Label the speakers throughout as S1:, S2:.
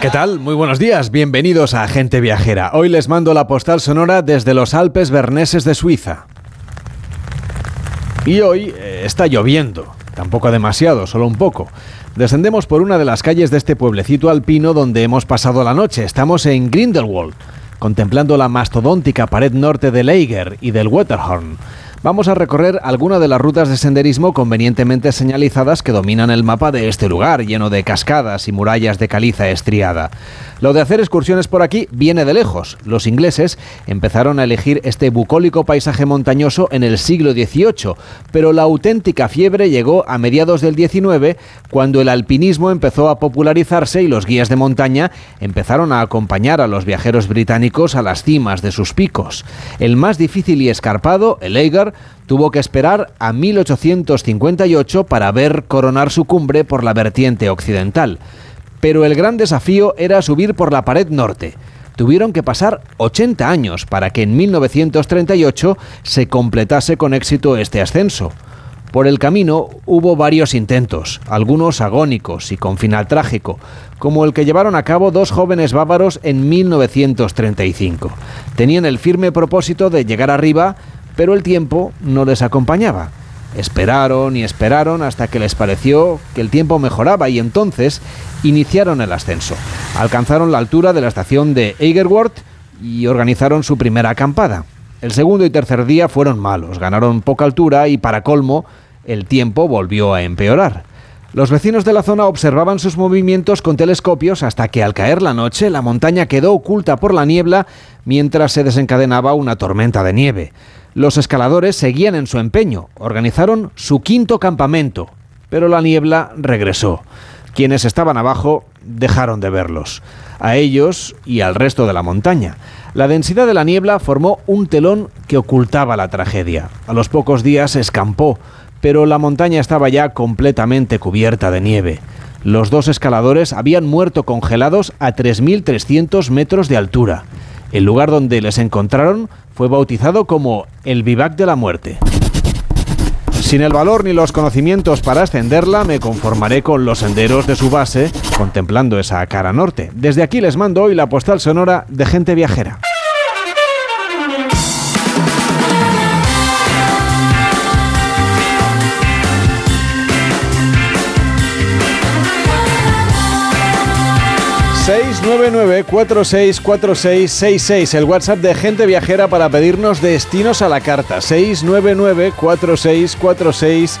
S1: ¿Qué tal? Muy buenos días, bienvenidos a Gente Viajera. Hoy les mando la postal sonora desde los Alpes Berneses de Suiza. Y hoy eh, está lloviendo, tampoco demasiado, solo un poco. Descendemos por una de las calles de este pueblecito alpino donde hemos pasado la noche. Estamos en Grindelwald, contemplando la mastodóntica pared norte del Eiger y del Wetterhorn vamos a recorrer algunas de las rutas de senderismo convenientemente señalizadas que dominan el mapa de este lugar, lleno de cascadas y murallas de caliza estriada. Lo de hacer excursiones por aquí viene de lejos. Los ingleses empezaron a elegir este bucólico paisaje montañoso en el siglo XVIII, pero la auténtica fiebre llegó a mediados del XIX, cuando el alpinismo empezó a popularizarse y los guías de montaña empezaron a acompañar a los viajeros británicos a las cimas de sus picos. El más difícil y escarpado, el Eiger, tuvo que esperar a 1858 para ver coronar su cumbre por la vertiente occidental. Pero el gran desafío era subir por la pared norte. Tuvieron que pasar 80 años para que en 1938 se completase con éxito este ascenso. Por el camino hubo varios intentos, algunos agónicos y con final trágico, como el que llevaron a cabo dos jóvenes bávaros en 1935. Tenían el firme propósito de llegar arriba pero el tiempo no les acompañaba. Esperaron y esperaron hasta que les pareció que el tiempo mejoraba y entonces iniciaron el ascenso. Alcanzaron la altura de la estación de Eigerworth y organizaron su primera acampada. El segundo y tercer día fueron malos, ganaron poca altura y para colmo el tiempo volvió a empeorar. Los vecinos de la zona observaban sus movimientos con telescopios hasta que al caer la noche la montaña quedó oculta por la niebla mientras se desencadenaba una tormenta de nieve. Los escaladores seguían en su empeño, organizaron su quinto campamento, pero la niebla regresó. Quienes estaban abajo dejaron de verlos, a ellos y al resto de la montaña. La densidad de la niebla formó un telón que ocultaba la tragedia. A los pocos días escampó, pero la montaña estaba ya completamente cubierta de nieve. Los dos escaladores habían muerto congelados a 3.300 metros de altura. El lugar donde les encontraron fue bautizado como el Vivac de la Muerte. Sin el valor ni los conocimientos para ascenderla, me conformaré con los senderos de su base, contemplando esa cara norte. Desde aquí les mando hoy la postal sonora de gente viajera. 699-464666, el WhatsApp de gente viajera para pedirnos destinos a la carta. 699-464666.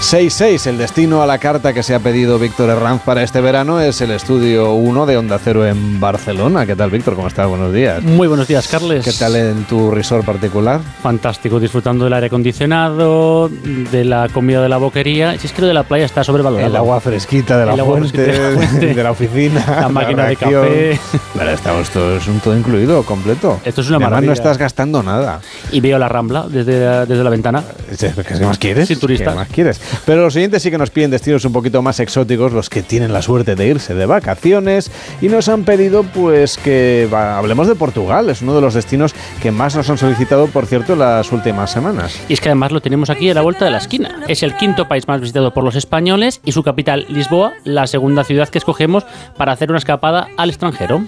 S1: 6-6. El destino a la carta que se ha pedido Víctor Herranz para este verano es el estudio 1 de Onda Cero en Barcelona. ¿Qué tal, Víctor? ¿Cómo estás? Buenos días.
S2: Muy buenos días, Carles.
S1: ¿Qué tal en tu resort particular?
S2: Fantástico, disfrutando del aire acondicionado, de la comida de la boquería. Si es que lo de la playa está sobrevalorado.
S1: El agua fresquita de la, fuente, de la, oficina,
S2: la máquina de café.
S1: Claro, estamos todos, un todo incluido, completo.
S2: Esto es una maravilla.
S1: no estás gastando nada.
S2: Y veo la Rambla desde, desde la ventana.
S1: ¿Qué más quieres?
S2: Sin turista.
S1: ¿Qué más quieres? Pero los siguientes sí que nos piden destinos un poquito más exóticos, los que tienen la suerte de irse de vacaciones y nos han pedido pues que hablemos de Portugal, es uno de los destinos que más nos han solicitado, por cierto, las últimas semanas.
S2: Y es que además lo tenemos aquí a la vuelta de la esquina. Es el quinto país más visitado por los españoles y su capital, Lisboa, la segunda ciudad que escogemos para hacer una escapada al extranjero.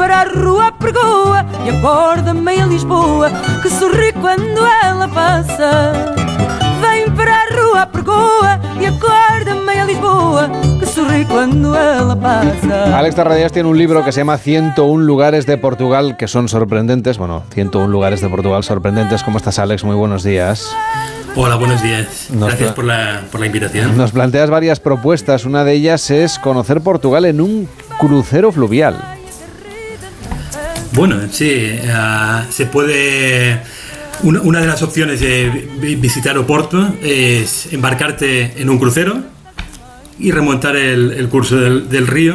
S2: Para a rua pergoa e acorda-me em Lisboa que sorri quando ela passa. Vem para a rua pergoa e acorda-me em Lisboa que sorri cuando ela pasa. Alex Tarradellas tiene un libro que se llama 101 lugares de Portugal que son sorprendentes. Bueno, 101 lugares de Portugal sorprendentes. ¿Cómo estás, Alex? Muy buenos días.
S3: Hola, buenos días. Gracias por la, por la, invitación.
S1: Nos planteas varias propuestas. Una de ellas es conocer Portugal en un crucero fluvial.
S3: Bueno, sí, eh, se puede... Una, de las opciones de visitar Oporto es embarcarte en un crucero y remontar el, curso del, río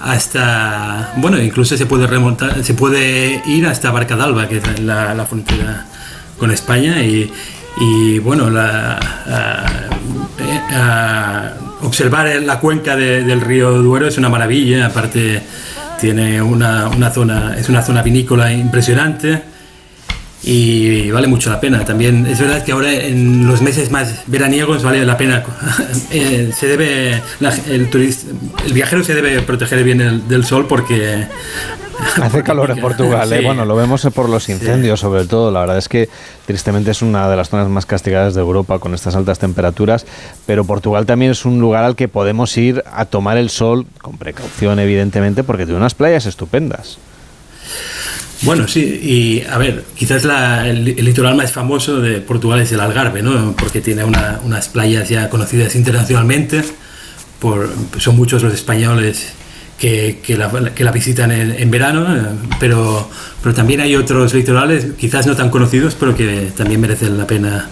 S3: hasta bueno incluso se puede remontar se puede ir hasta Barcadalba que es la, frontera con España y, bueno la, observar la cuenca del río Duero es una maravilla aparte tiene una, zona, es una zona vinícola impresionante y vale mucho la pena. También es verdad que ahora en los meses más veraniegos vale la pena. Eh, se debe el, turista, el viajero se debe proteger bien del sol porque
S1: Hace calor en Portugal, ¿eh? bueno, lo vemos por los incendios sobre todo. La verdad es que tristemente es una de las zonas más castigadas de Europa con estas altas temperaturas, pero Portugal también es un lugar al que podemos ir a tomar el sol con precaución, evidentemente, porque tiene unas playas estupendas.
S3: Bueno, sí, y a ver, quizás el, litoral más famoso de Portugal es el Algarve, ¿no? Porque tiene unas playas ya conocidas internacionalmente, por, son muchos los españoles que, la, visitan en, verano, eh, pero, pero también hay otros litorales, quizás no tan conocidos, pero que también merecen la pena,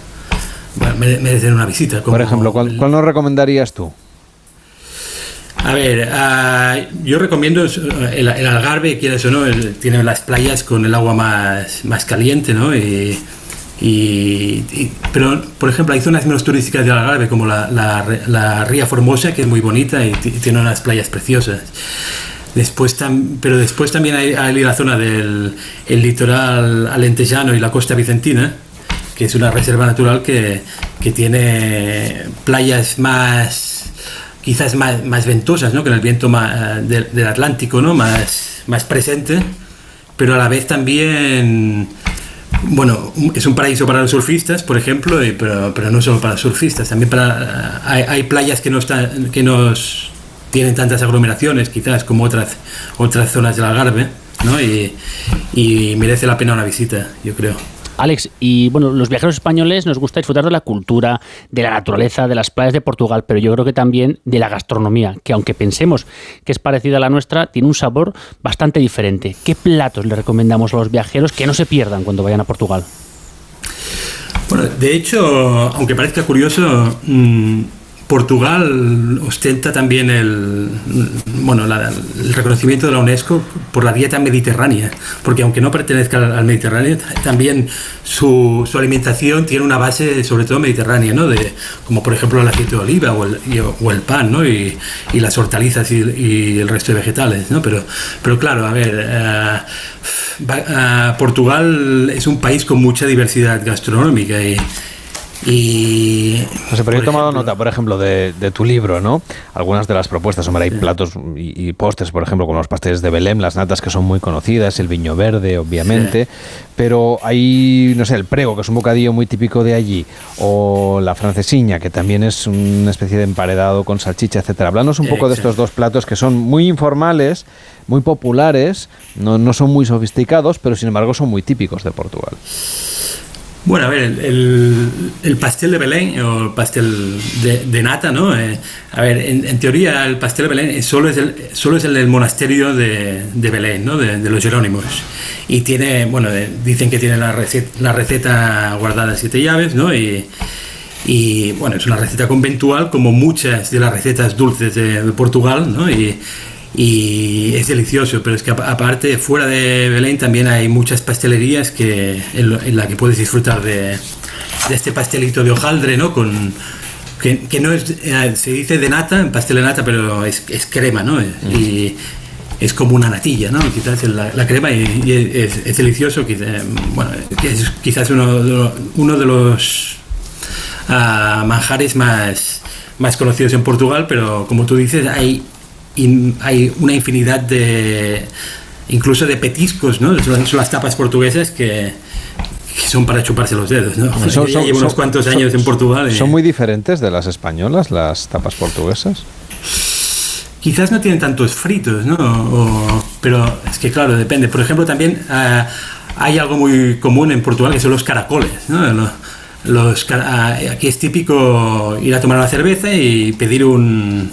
S3: merecen una visita.
S1: por ejemplo, ¿cuál, ¿cuál nos recomendarías tú?
S3: A ver, ah, yo recomiendo el, Algarve, quieras o no, tiene las playas con el agua más, más caliente, ¿no? Y, pero, por ejemplo, hay zonas menos turísticas del Algarve, como la, la, Ría Formosa, que es muy bonita y tiene unas playas preciosas. Después pero después también hay, la zona del el litoral alentejano y la costa vicentina, que es una reserva natural que, que tiene playas más quizás más, más ventosas, ¿no? Que el viento más, del, Atlántico, ¿no? Más, más presente, pero a la vez también, bueno, es un paraíso para los surfistas, por ejemplo, pero, pero no solo para surfistas, también para, hay, hay playas que no están, que nos tienen tantas aglomeraciones, quizás, como otras, otras zonas del Algarve, ¿no? Y, y merece la pena una visita, yo creo.
S4: Alex, y bueno, los viajeros españoles nos gusta disfrutar de la cultura, de la naturaleza, de las playas de Portugal, pero yo creo que también de la gastronomía, que aunque pensemos que es parecida a la nuestra, tiene un sabor bastante diferente. ¿Qué platos le recomendamos a los viajeros que no se pierdan cuando vayan a Portugal?
S3: Bueno, de hecho, aunque parezca curioso, mm, Portugal ostenta también el, bueno, el reconocimiento de la UNESCO por la dieta mediterránea, porque aunque no pertenezca al, Mediterráneo, también su, su, alimentación tiene una base sobre todo mediterránea, ¿no? de, como por ejemplo el aceite de oliva o el, pan ¿no? y, las hortalizas y, el resto de vegetales. ¿no? Pero, pero claro, a ver, eh, Portugal es un país con mucha diversidad gastronómica y y.
S1: José, pero he tomado nota, por ejemplo, de, tu libro, ¿no? Algunas de las propuestas, hombre, hay platos y, postres, por ejemplo, con los pasteles de Belém, las natas que son muy conocidas, el viño verde, obviamente, pero hay, no sé, el prego, que es un bocadillo muy típico de allí, o la francesiña, que también es una especie de emparedado con salchicha, etcétera. Hablanos un poco de estos dos platos que son muy informales, muy populares, no, no son muy sofisticados, pero sin embargo son muy típicos de Portugal.
S3: Bueno, a ver, el, el, pastel de Belén o el pastel de, nata, ¿no? Eh, a ver, en, teoría el pastel de Belén solo es el, solo es el del monasterio de, de Belén, ¿no? De, los Jerónimos. Y tiene, bueno, dicen que tiene la receta, la receta guardada en siete llaves, ¿no? Y, bueno, es una receta conventual como muchas de las recetas dulces de, Portugal, ¿no? Y es delicioso, pero es que aparte fuera de Belén también hay muchas pastelerías que, en, la que puedes disfrutar de, este pastelito de hojaldre, ¿no? Con, que, no es, eh, se dice de nata, pastel de nata, pero es, es crema, ¿no? Mm. Y es como una natilla, ¿no? Quizás la, crema y, es, delicioso, quizás, bueno, es quizás uno de los, uno de los ah, manjares más, más conocidos en Portugal, pero como tú dices, hay hay una infinidad de incluso de petiscos, ¿no? Son, las tapas portuguesas que, son para chuparse los dedos, ¿no? Son, llevo unos cuantos años en Portugal.
S1: ¿Son muy diferentes de las españolas, las tapas portuguesas?
S3: Quizás no tienen tantos fritos, ¿no? pero es que claro, depende. Por ejemplo, también ah, hay algo muy común en Portugal que son los caracoles, ¿no? Los, ah, aquí es típico ir a tomar una cerveza y pedir un,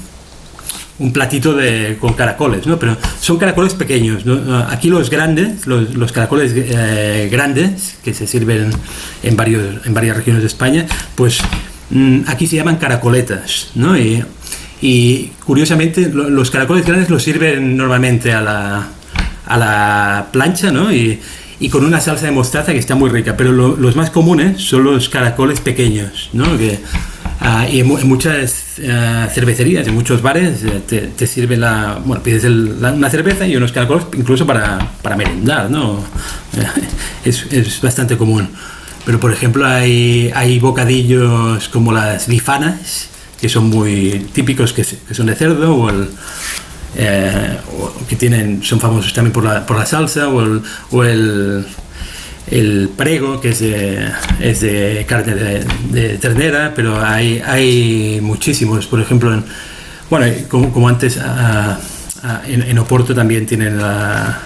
S3: un platito de, con caracoles, ¿no? Pero son caracoles pequeños. Aquí los grandes, los, caracoles eh, grandes, que se sirven en, varios, en varias regiones de España, pues mm, aquí se llaman caracoletas, ¿no? Y, curiosamente los caracoles grandes los sirven normalmente a la, a la plancha, ¿no? Y, con una salsa de mostaza que está muy rica, pero los más comunes son los caracoles pequeños, ¿no? Ah, y en, muchas ah, cervecerías, en muchos bares, eh, te, te sirve la. Bueno, pides una cerveza y unos caracoles incluso para, para merendar, ¿no? es, es, bastante común. Pero, por ejemplo, hay, hay bocadillos como las bifanas, que son muy típicos, que, son de cerdo, o el. Eh, que tienen, son famosos también por la, por la salsa, o el, o el el prego, que es de, es de carne de, ternera, pero hay, hay muchísimos. Por ejemplo, en, bueno, como, antes, en, Oporto también tienen la,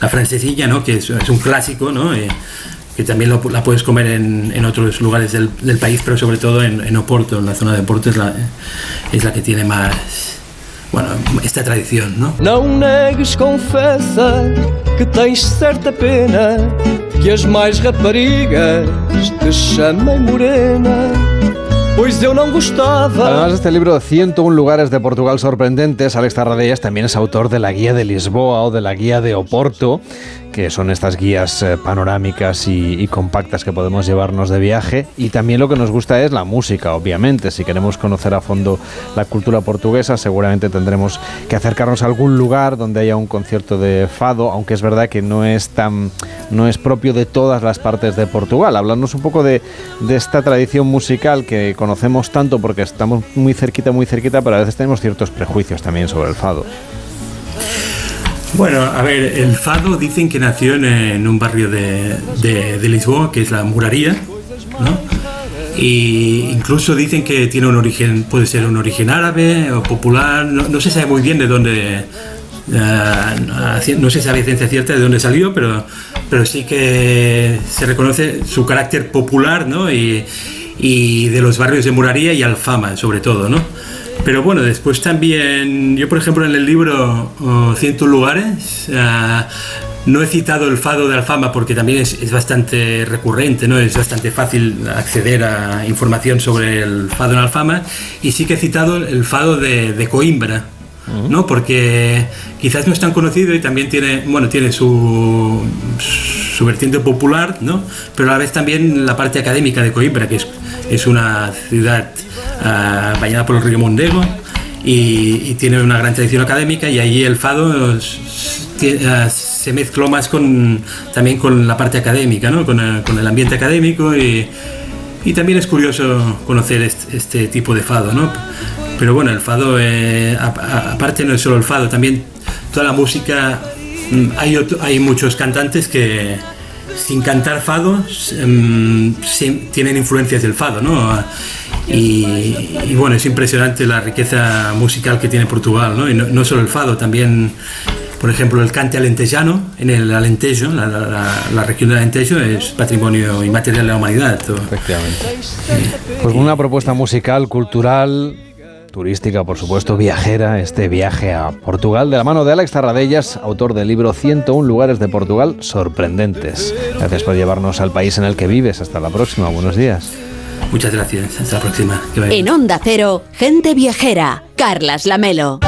S3: la francesilla, ¿no? que es, un clásico, ¿no? Eh, que también la puedes comer en, en otros lugares del, del, país, pero sobre todo en, en, Oporto, en la zona de Oporto es la, es la que tiene más, bueno, esta tradición, ¿no?
S5: Não negues, confessa que tens certa pena que as mais raparigas te chamem morena. Pues yo no gustaba.
S1: Además de este libro 101 lugares de Portugal sorprendentes, Alex Tarradellas también es autor de la guía de Lisboa o de la guía de Oporto, que son estas guías eh, panorámicas y, compactas que podemos llevarnos de viaje. Y también lo que nos gusta es la música, obviamente. Si queremos conocer a fondo la cultura portuguesa, seguramente tendremos que acercarnos a algún lugar donde haya un concierto de fado, aunque es verdad que no es tan no es propio de todas las partes de Portugal. Hablarnos un poco de, de esta tradición musical que conocemos tanto porque estamos muy cerquita, muy cerquita, pero a veces tenemos ciertos prejuicios también sobre el fado.
S3: Bueno, a ver, el fado dicen que nació en, un barrio de, de, Lisboa, que es la Muraría, ¿no? Y incluso dicen que tiene un origen, puede ser un origen árabe o popular, no, se sabe muy bien de dónde, uh, no se sabe ciencia cierta de dónde salió, pero, pero sí que se reconoce su carácter popular, ¿no? Y, y de los barrios de Muraría y Alfama, sobre todo, ¿no? Pero bueno, después también, yo por ejemplo en el libro Cientos lugares, eh, no he citado el fado de Alfama porque también es, bastante recurrente, ¿no? es bastante fácil acceder a información sobre el fado en Alfama, y sí que he citado el fado de, Coimbra, ¿no? porque quizás no es tan conocido y también tiene, bueno, tiene su, su vertiente popular, ¿no? pero a la vez también la parte académica de Coimbra, que es, es una ciudad uh, bañada por el río Mondego y, tiene una gran tradición académica y allí el fado uh, se mezcló más con, también con la parte académica, ¿no? con, el, con el ambiente académico y, también es curioso conocer este, tipo de fado. ¿no? Pero bueno, el fado, eh, aparte no es solo el fado, también toda la música, mm, hay, hay muchos cantantes que sin cantar fado em, tienen influencias del fado, ¿no? Y, bueno, es impresionante la riqueza musical que tiene Portugal, ¿no? Y no, solo el fado, también, por ejemplo, el cante alentejano, en el Alentejo, la, región del Alentejo, es patrimonio inmaterial de la humanidad.
S1: Efectivamente. Pues una propuesta musical, cultural, turística, por supuesto, viajera, este viaje a Portugal de la mano de Alex Tarradellas, autor del libro 101 lugares de Portugal sorprendentes. Gracias por llevarnos al país en el que vives. Hasta la próxima. Buenos días.
S3: Muchas gracias. Hasta la próxima.
S6: En Onda Cero, gente viajera. Carlas Lamelo.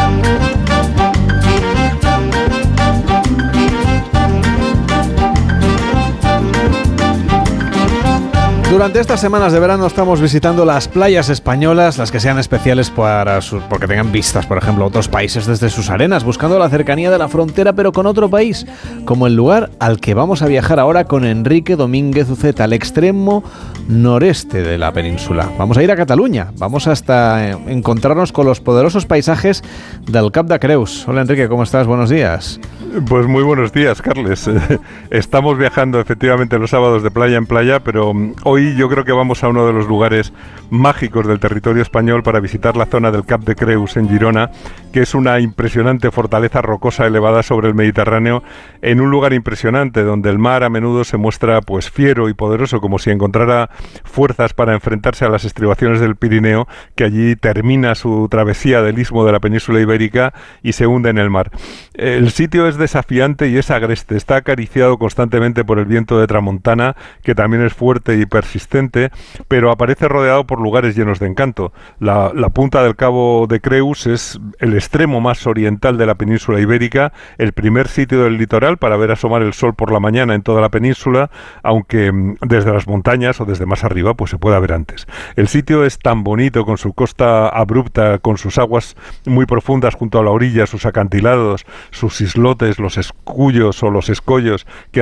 S1: Durante estas semanas de verano estamos visitando las playas españolas, las que sean especiales para porque tengan vistas, por ejemplo, a otros países desde sus arenas, buscando la cercanía de la frontera pero con otro país, como el lugar al que vamos a viajar ahora con Enrique Domínguez Uceta, al extremo noreste de la península. Vamos a ir a Cataluña, vamos hasta eh, encontrarnos con los poderosos paisajes del Cap de Creus. Hola Enrique, ¿cómo estás? Buenos días.
S7: Pues muy buenos días, Carles. Estamos viajando efectivamente los sábados de playa en playa, pero mm, yo creo que vamos a uno de los lugares mágicos del territorio español para visitar la zona del Cap de Creus en Girona, que es una impresionante fortaleza rocosa elevada sobre el Mediterráneo, en un lugar impresionante donde el mar a menudo se muestra pues fiero y poderoso, como si encontrara fuerzas para enfrentarse a las estribaciones del Pirineo, que allí termina su travesía del istmo de la península ibérica y se hunde en el mar. El sitio es desafiante y es agreste, está acariciado constantemente por el viento de tramontana, que también es fuerte y persistente inexistente, pero aparece rodeado por lugares llenos de encanto. La, punta del Cabo de Creus es el extremo más oriental de la península ibérica, el primer sitio del litoral para ver asomar el sol por la mañana en toda la península, aunque mm, desde las montañas o desde más arriba pues se pueda ver antes. El sitio es tan bonito con su costa abrupta, con sus aguas muy profundas junto a la orilla, sus acantilados, sus islotes, los escullos o los escollos, que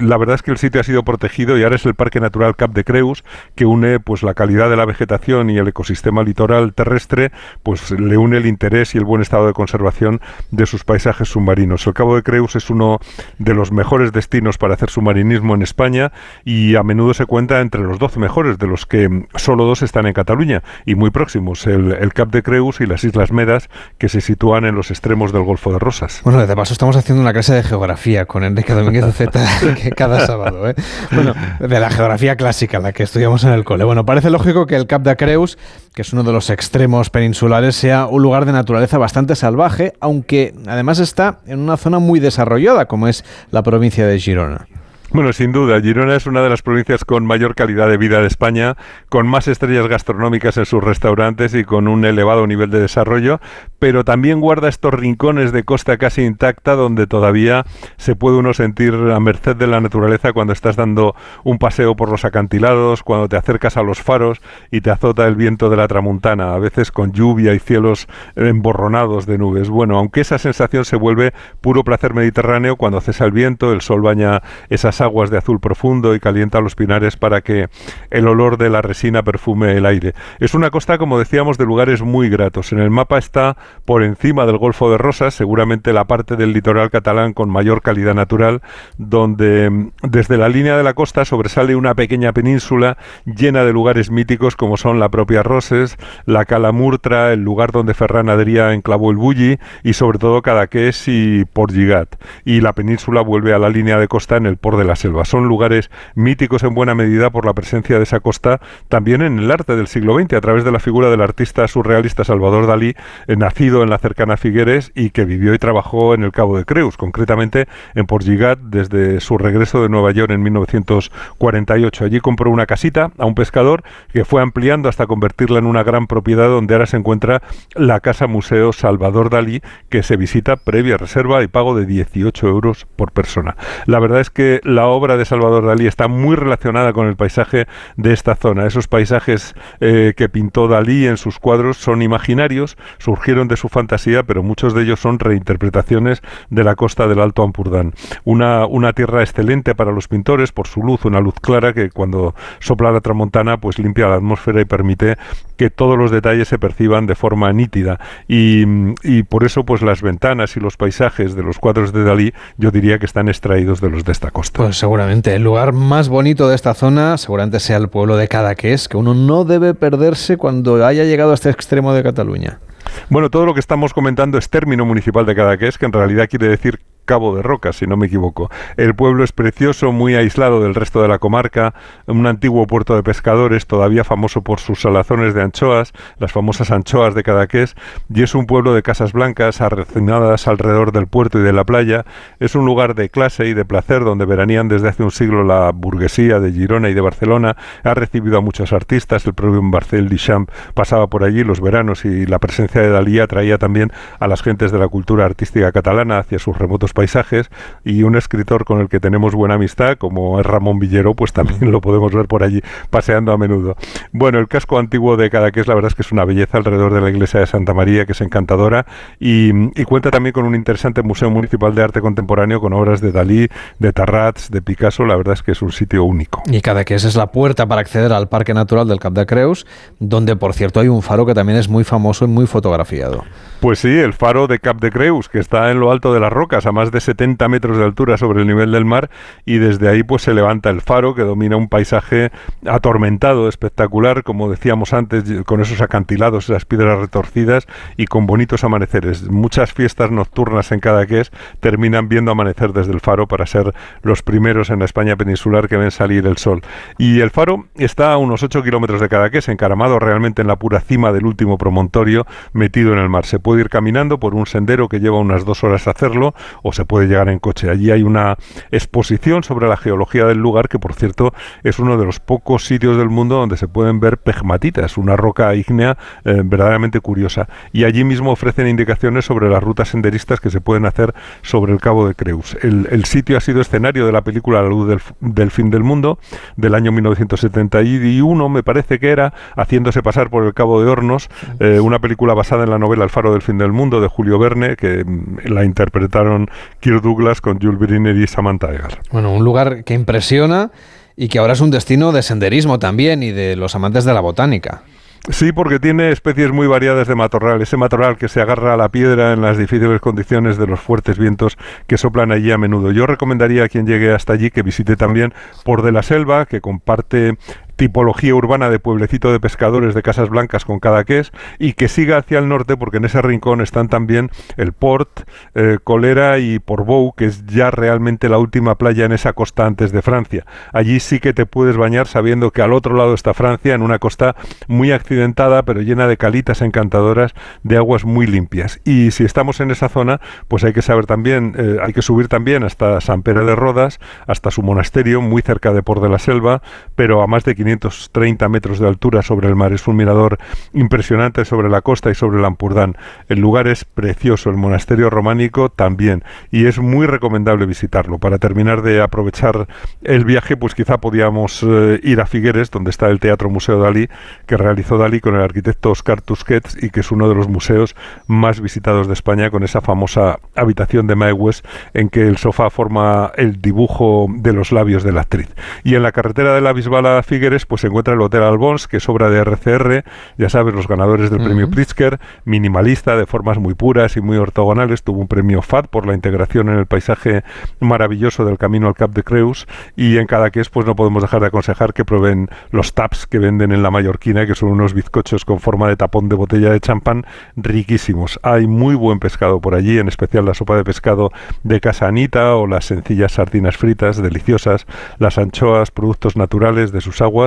S7: la verdad es que el sitio ha sido protegido y ahora es el Parque Natural Cap de Creus, que une pues la calidad de la vegetación y el ecosistema litoral terrestre, pues le une el interés y el buen estado de conservación de sus paisajes submarinos. El Cabo de Creus es uno de los mejores destinos para hacer submarinismo en España y a menudo se cuenta entre los 12 mejores, de los que solo dos están en Cataluña y muy próximos, el, el Cap de Creus y las Islas Medas, que se sitúan en los extremos del Golfo de Rosas.
S1: Bueno, de paso estamos haciendo una clase de geografía con Enrique Domínguez Z cada sábado. ¿eh? Bueno, de la geografía clásica, la que estudiamos en el cole. Bueno, parece lógico que el Cap de Creus, que es uno de los extremos peninsulares, sea un lugar de naturaleza bastante salvaje, aunque además está en una zona muy desarrollada, como es la provincia de Girona.
S7: Bueno, sin duda, Girona es una de las provincias con mayor calidad de vida de España, con más estrellas gastronómicas en sus restaurantes y con un elevado nivel de desarrollo, pero también guarda estos rincones de costa casi intacta donde todavía se puede uno sentir a merced de la naturaleza cuando estás dando un paseo por los acantilados, cuando te acercas a los faros y te azota el viento de la tramuntana, a veces con lluvia y cielos emborronados de nubes. Bueno, aunque esa sensación se vuelve puro placer mediterráneo cuando cesa el viento, el sol baña esas aguas de azul profundo y calienta los pinares para que el olor de la resina perfume el aire. Es una costa, como decíamos, de lugares muy gratos. En el mapa está por encima del Golfo de Rosas, seguramente la parte del litoral catalán con mayor calidad natural, donde mm, desde la línea de la costa sobresale una pequeña península llena de lugares míticos como son la propia Roses, la Cala Murtra, el lugar donde Ferran Adrià enclavó el Bulli y sobre todo Cadaqués y Portgigat. Y la península vuelve a la línea de costa en el Port de la selva. Son lugares míticos en buena medida por la presencia de esa costa también en el arte del siglo XX, a través de la figura del artista surrealista Salvador Dalí, eh, nacido en la cercana Figueres y que vivió y trabajó en el Cabo de Creus, concretamente en Portgigat desde su regreso de Nueva York en 1948. Allí compró una casita a un pescador que fue ampliando hasta convertirla en una gran propiedad donde ahora se encuentra la Casa Museo Salvador Dalí, que se visita previa reserva y pago de 18 euros por persona. La verdad es que la obra de Salvador Dalí está muy relacionada con el paisaje de esta zona. Esos paisajes eh, que pintó Dalí en sus cuadros son imaginarios, surgieron de su fantasía, pero muchos de ellos son reinterpretaciones de la costa del Alto Ampurdán. Una, una tierra excelente para los pintores por su luz, una luz clara que cuando sopla la tramontana pues limpia la atmósfera y permite que todos los detalles se perciban de forma nítida. Y, y por eso pues las ventanas y los paisajes de los cuadros de Dalí yo diría que están extraídos de los de esta costa.
S1: Pues seguramente el lugar más bonito de esta zona seguramente sea el pueblo de Cadaqués, que uno no debe perderse cuando haya llegado a este extremo de Cataluña.
S7: Bueno, todo lo que estamos comentando es término municipal de Cadaqués, que en realidad quiere decir Cabo de Roca, si no me equivoco. El pueblo es precioso, muy aislado del resto de la comarca, un antiguo puerto de pescadores, todavía famoso por sus salazones de anchoas, las famosas anchoas de Cadaqués, y es un pueblo de casas blancas arrecinadas alrededor del puerto y de la playa. Es un lugar de clase y de placer donde veranían desde hace un siglo la burguesía de Girona y de Barcelona. Ha recibido a muchos artistas, el propio Marcel Duchamp pasaba por allí los veranos y la presencia de Dalí atraía también a las gentes de la cultura artística catalana hacia sus remotos paisajes y un escritor con el que tenemos buena amistad, como es Ramón Villero, pues también lo podemos ver por allí paseando a menudo. Bueno, el casco antiguo de Cadaqués, la verdad es que es una belleza alrededor de la iglesia de Santa María, que es encantadora, y, y cuenta también con un interesante museo municipal de arte contemporáneo con obras de Dalí, de Tarrats, de Picasso, la verdad es que es un sitio único.
S1: Y Cadaqués es la puerta para acceder al Parque Natural del Cap de Creus, donde por cierto hay un faro que también es muy famoso y muy fotografiado.
S7: Pues sí, el faro de Cap de Creus, que está en lo alto de las rocas, a más de 70 metros de altura sobre el nivel del mar, y desde ahí pues se levanta el faro que domina un paisaje atormentado, espectacular, como decíamos antes, con esos acantilados, esas piedras retorcidas y con bonitos amaneceres. Muchas fiestas nocturnas en Cadaqués terminan viendo amanecer desde el faro para ser los primeros en la España peninsular que ven salir el sol. Y el faro está a unos 8 kilómetros de Cadaqués, encaramado realmente en la pura cima del último promontorio, metido en el mar. Se puede ir caminando por un sendero que lleva unas dos horas hacerlo, o se puede llegar en coche. Allí hay una exposición sobre la geología del lugar, que por cierto es uno de los pocos sitios del mundo donde se pueden ver pegmatitas, una roca ígnea eh, verdaderamente curiosa. Y allí mismo ofrecen indicaciones sobre las rutas senderistas que se pueden hacer sobre el Cabo de Creus. El, sitio ha sido escenario de la película La luz del, fin del mundo del año 1971, me parece que era, haciéndose pasar por el Cabo de Hornos, eh, una película basada en la novela El faro del fin del mundo de Julio Verne, que mm, la interpretaron Kirk Douglas con Jules Briner y Samantha Eggar.
S1: Bueno, un lugar que impresiona y que ahora es un destino de senderismo también y de los amantes de la botánica.
S7: Sí, porque tiene especies muy variadas de matorral. Ese matorral que se agarra a la piedra en las difíciles condiciones de los fuertes vientos que soplan allí a menudo. Yo recomendaría a quien llegue hasta allí que visite también Por de la Selva, que comparte tipología urbana de pueblecito de pescadores de Casas Blancas con Cadaqués y que siga hacia el norte porque en ese rincón están también el Port, eh, Colera y Portbou, que es ya realmente la última playa en esa costa antes de Francia. Allí sí que te puedes bañar sabiendo que al otro lado está Francia, en una costa muy accidentada pero llena de calitas encantadoras de aguas muy limpias. Y si estamos en esa zona, pues hay que saber también, eh, hay que subir también hasta San Pere de Rodas, hasta su monasterio, muy cerca de Port de la Selva, pero a más de 500 530 metros de altura sobre el mar. Es un mirador impresionante sobre la costa y sobre el Ampurdán. El lugar es precioso, el monasterio románico también, y es muy recomendable visitarlo. Para terminar de aprovechar el viaje, pues quizá podíamos eh, ir a Figueres, donde está el Teatro Museo Dalí, que realizó Dalí con el arquitecto Oscar Tusquets y que es uno de los museos más visitados de España, con esa famosa habitación de Maewes en que el sofá forma el dibujo de los labios de la actriz. Y en la carretera de la Bisbala a Figueres, pues se encuentra el Hotel Albons, que es obra de RCR, ya sabes, los ganadores del premio Pritzker, minimalista, de formas muy puras y muy ortogonales, tuvo un premio FAT por la integración en el paisaje maravilloso del camino al Cap de Creus, y en cada Cadaqués pues no podemos dejar de aconsejar que prueben los taps que venden en la mallorquina, que son unos bizcochos con forma de tapón de botella de champán riquísimos. Hay muy buen pescado por allí, en especial la sopa de pescado de Casa Anita o las sencillas sardinas fritas, deliciosas, las anchoas, productos naturales de sus aguas,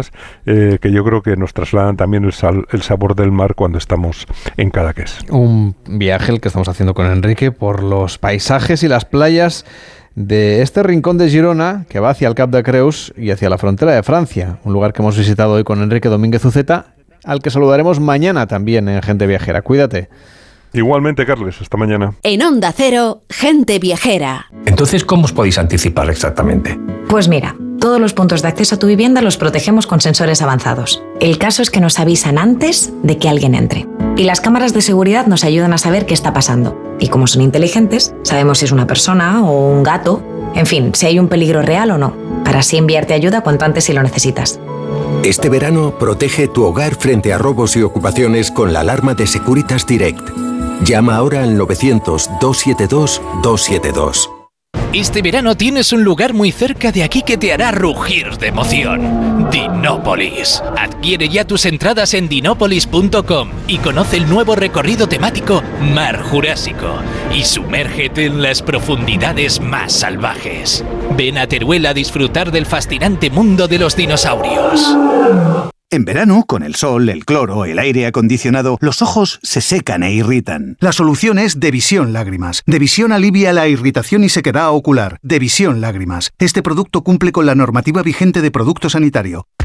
S7: eh, que yo creo que nos trasladan también el, el sabor del mar cuando estamos en Cadaqués.
S1: Un viaje el que estamos haciendo con Enrique por los paisajes y las playas de este rincón de Girona que va hacia el Cap de Creus y hacia la frontera de Francia, un lugar que hemos visitado hoy con Enrique Domínguez Uceta, al que saludaremos mañana también en Gente Viajera. Cuídate.
S7: Igualmente, Carles, hasta mañana.
S8: En Onda Cero, Gente Viajera.
S9: Entonces, ¿cómo os podéis anticipar exactamente?
S10: Pues mira, todos los puntos de acceso a tu vivienda los protegemos con sensores avanzados. El caso es que nos avisan antes de que alguien entre. Y las cámaras de seguridad nos ayudan a saber qué está pasando. Y como son inteligentes, sabemos si es una persona o un gato, en fin, si hay un peligro real o no, para así enviarte ayuda cuanto antes si lo necesitas.
S11: Este verano protege tu hogar frente a robos y ocupaciones con la alarma de Securitas Direct. Llama ahora al 900-272-272.
S12: Este verano tienes un lugar muy cerca de aquí que te hará rugir de emoción. Dinópolis. Adquiere ya tus entradas en dinópolis.com y conoce el nuevo recorrido temático Mar Jurásico y sumérgete en las profundidades más salvajes. Ven a Teruel a disfrutar del fascinante mundo de los dinosaurios.
S13: En verano, con el sol, el cloro, el aire acondicionado, los ojos se secan e irritan. La solución es Devisión Lágrimas. Devisión alivia la irritación y sequedad ocular. Devisión Lágrimas. Este producto cumple con la normativa vigente de producto sanitario.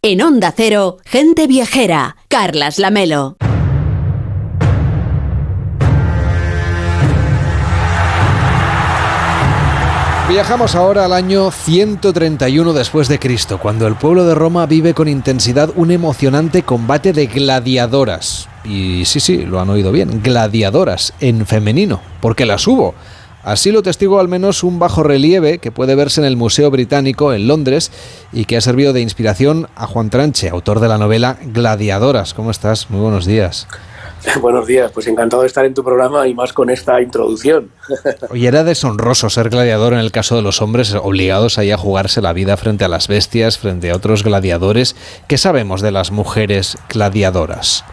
S8: En Onda Cero, gente viajera. Carlas Lamelo.
S1: Viajamos ahora al año 131 después de Cristo, cuando el pueblo de Roma vive con intensidad un emocionante combate de gladiadoras. Y sí, sí, lo han oído bien, gladiadoras en femenino, porque las hubo. Así lo testigo al menos un bajo relieve que puede verse en el Museo Británico en Londres y que ha servido de inspiración a Juan Tranche, autor de la novela Gladiadoras. ¿Cómo estás? Muy buenos días.
S14: Buenos días, pues encantado de estar en tu programa y más con esta introducción.
S1: Oye, era deshonroso ser gladiador en el caso de los hombres obligados ahí a jugarse la vida frente a las bestias, frente a otros gladiadores. ¿Qué sabemos de las mujeres gladiadoras?